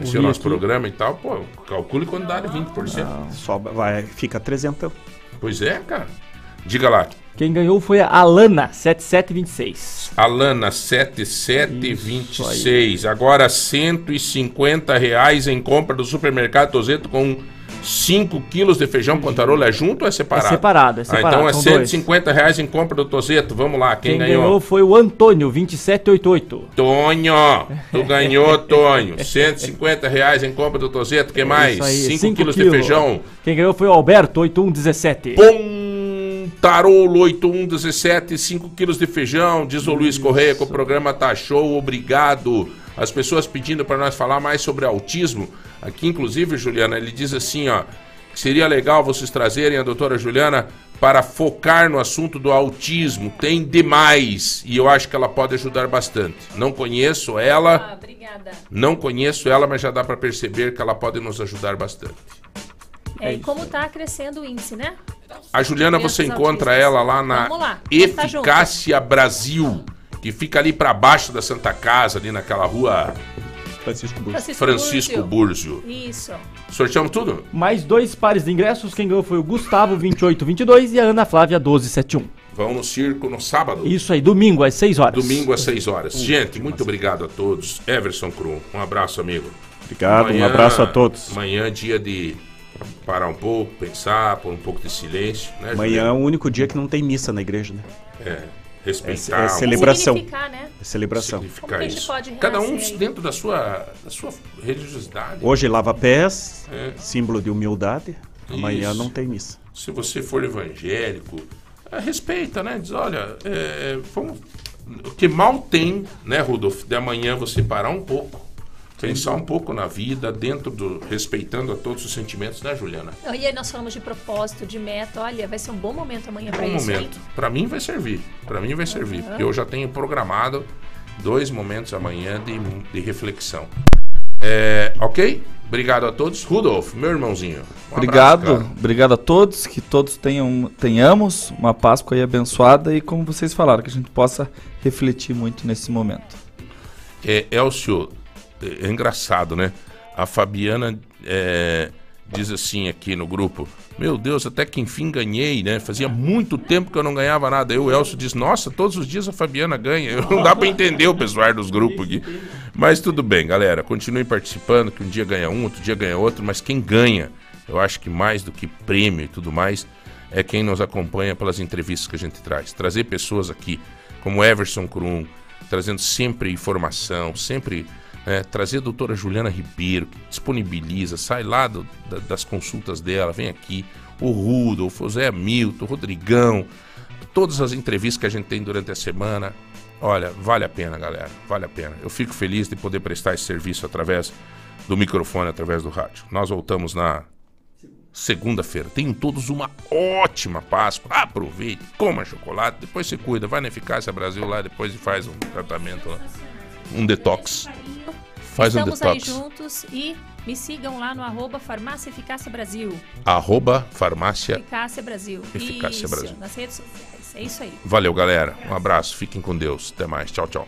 assistiu o nosso aqui. programa e tal. Pô, calcule quando dá de 20%. Só vai, fica 300. Pois é, cara. Diga lá. Quem ganhou foi a Alana, 7726. Alana 7726. Agora 150 reais em compra do supermercado Tozeto com 5 quilos de feijão pontarola. É junto ou é separado? É separado, é separado, Ah, então é são dois. 150 reais em compra do Tozeto. Vamos lá, quem, Quem, ganhou? ganhou foi o Antônio, 2788. Tonho, tu ganhou, Tonho. 150 reais em compra do Tozeto. que mais? Isso aí, 5 cinco quilos de feijão. Quem ganhou foi o Alberto, 8117. Tarolo 8117, 5 quilos de feijão, diz o Luiz Correia, que o programa tá show, obrigado. As pessoas pedindo para nós falar mais sobre autismo. Aqui, inclusive, Juliana, ele diz assim, ó, seria legal vocês trazerem a doutora Juliana para focar no assunto do autismo. Tem demais e eu acho que ela pode ajudar bastante. Não conheço ela, Ah, obrigada. não conheço ela, mas já dá para perceber que ela pode nos ajudar bastante. É, e como está crescendo o índice, né? A Juliana, você encontra autistas. ela lá na lá, tá. Eficácia Brasil, que fica ali pra baixo da Santa Casa, ali naquela rua. Francisco Francisco, Francisco Búrzio. Isso. Sorteamos tudo? Mais dois pares de ingressos. Quem ganhou foi o Gustavo 2822 e a Ana Flávia 1271. Vão no circo no sábado. Isso aí, domingo às 6 horas. Domingo às 6 horas. Gente, muito obrigado a todos. Everson Krum, um abraço, amigo. Obrigado, um abraço a todos. Amanhã é dia de parar um pouco, pensar, pôr um pouco de silêncio. Né, Amanhã é o único dia que não tem missa na igreja, né? É, respeitar. É, é celebração. Significar, né? É celebração. Significar Como que a gente isso. pode Cada um aí? dentro da sua, da sua religiosidade. Hoje lava pés, É. símbolo de humildade. Amanhã Isso. não tem missa. Se você for evangélico, é, respeita, né? Diz, olha, é, vamos- o que mal tem, né, Rudolf, de amanhã você parar um pouco, pensar um pouco na vida, dentro do. respeitando a todos os sentimentos, né, Juliana? E aí nós falamos de propósito, de meta. Olha, vai ser um bom momento amanhã para Um isso, hein? momento. Para mim vai servir. Para mim vai servir. Porque eu já tenho programado dois momentos amanhã de, de reflexão. É, ok? Obrigado a todos. Rudolf, meu irmãozinho. um Obrigado, abraço, obrigado a todos, que todos tenham, tenhamos uma Páscoa aí abençoada e como vocês falaram, que a gente possa refletir muito nesse momento. É, Elcio, é, é engraçado, né? A Fabiana é, diz assim aqui no grupo: Meu Deus, até que enfim ganhei, né? Fazia muito tempo que eu não ganhava nada. Aí o Elcio diz: Nossa, todos os dias a Fabiana ganha. Não dá pra entender o pessoal dos grupos aqui. Mas tudo bem, galera. Continuem participando, que um dia ganha um, outro dia ganha outro. Mas quem ganha, eu acho que mais do que prêmio e tudo mais, é quem nos acompanha pelas entrevistas que a gente traz. Trazer pessoas aqui, como Everson Krum, trazendo sempre informação, sempre né, trazer a doutora Juliana Ribeiro, que disponibiliza, sai lá do- da- das consultas dela, vem aqui, o Rudolf, o Zé Hamilton, o Rodrigão, todas as entrevistas que a gente tem durante a semana. Olha, vale a pena, galera, vale a pena. Eu fico feliz de poder prestar esse serviço através do microfone, através do rádio. Nós voltamos na segunda-feira. Tenham todos uma ótima Páscoa. Aproveite, coma chocolate, depois se cuida. Vai na Eficácia Brasil lá depois e faz um tratamento. Um detox. Faz um Estamos aí detox. juntos e me sigam lá no arroba Farmácia Eficácia Brasil. Arroba farmácia. Eficácia Brasil. Eficácia isso, Brasil. nas redes sociais. É isso aí. Valeu, galera. Um abraço. Fiquem com Deus. Até mais. Tchau, tchau.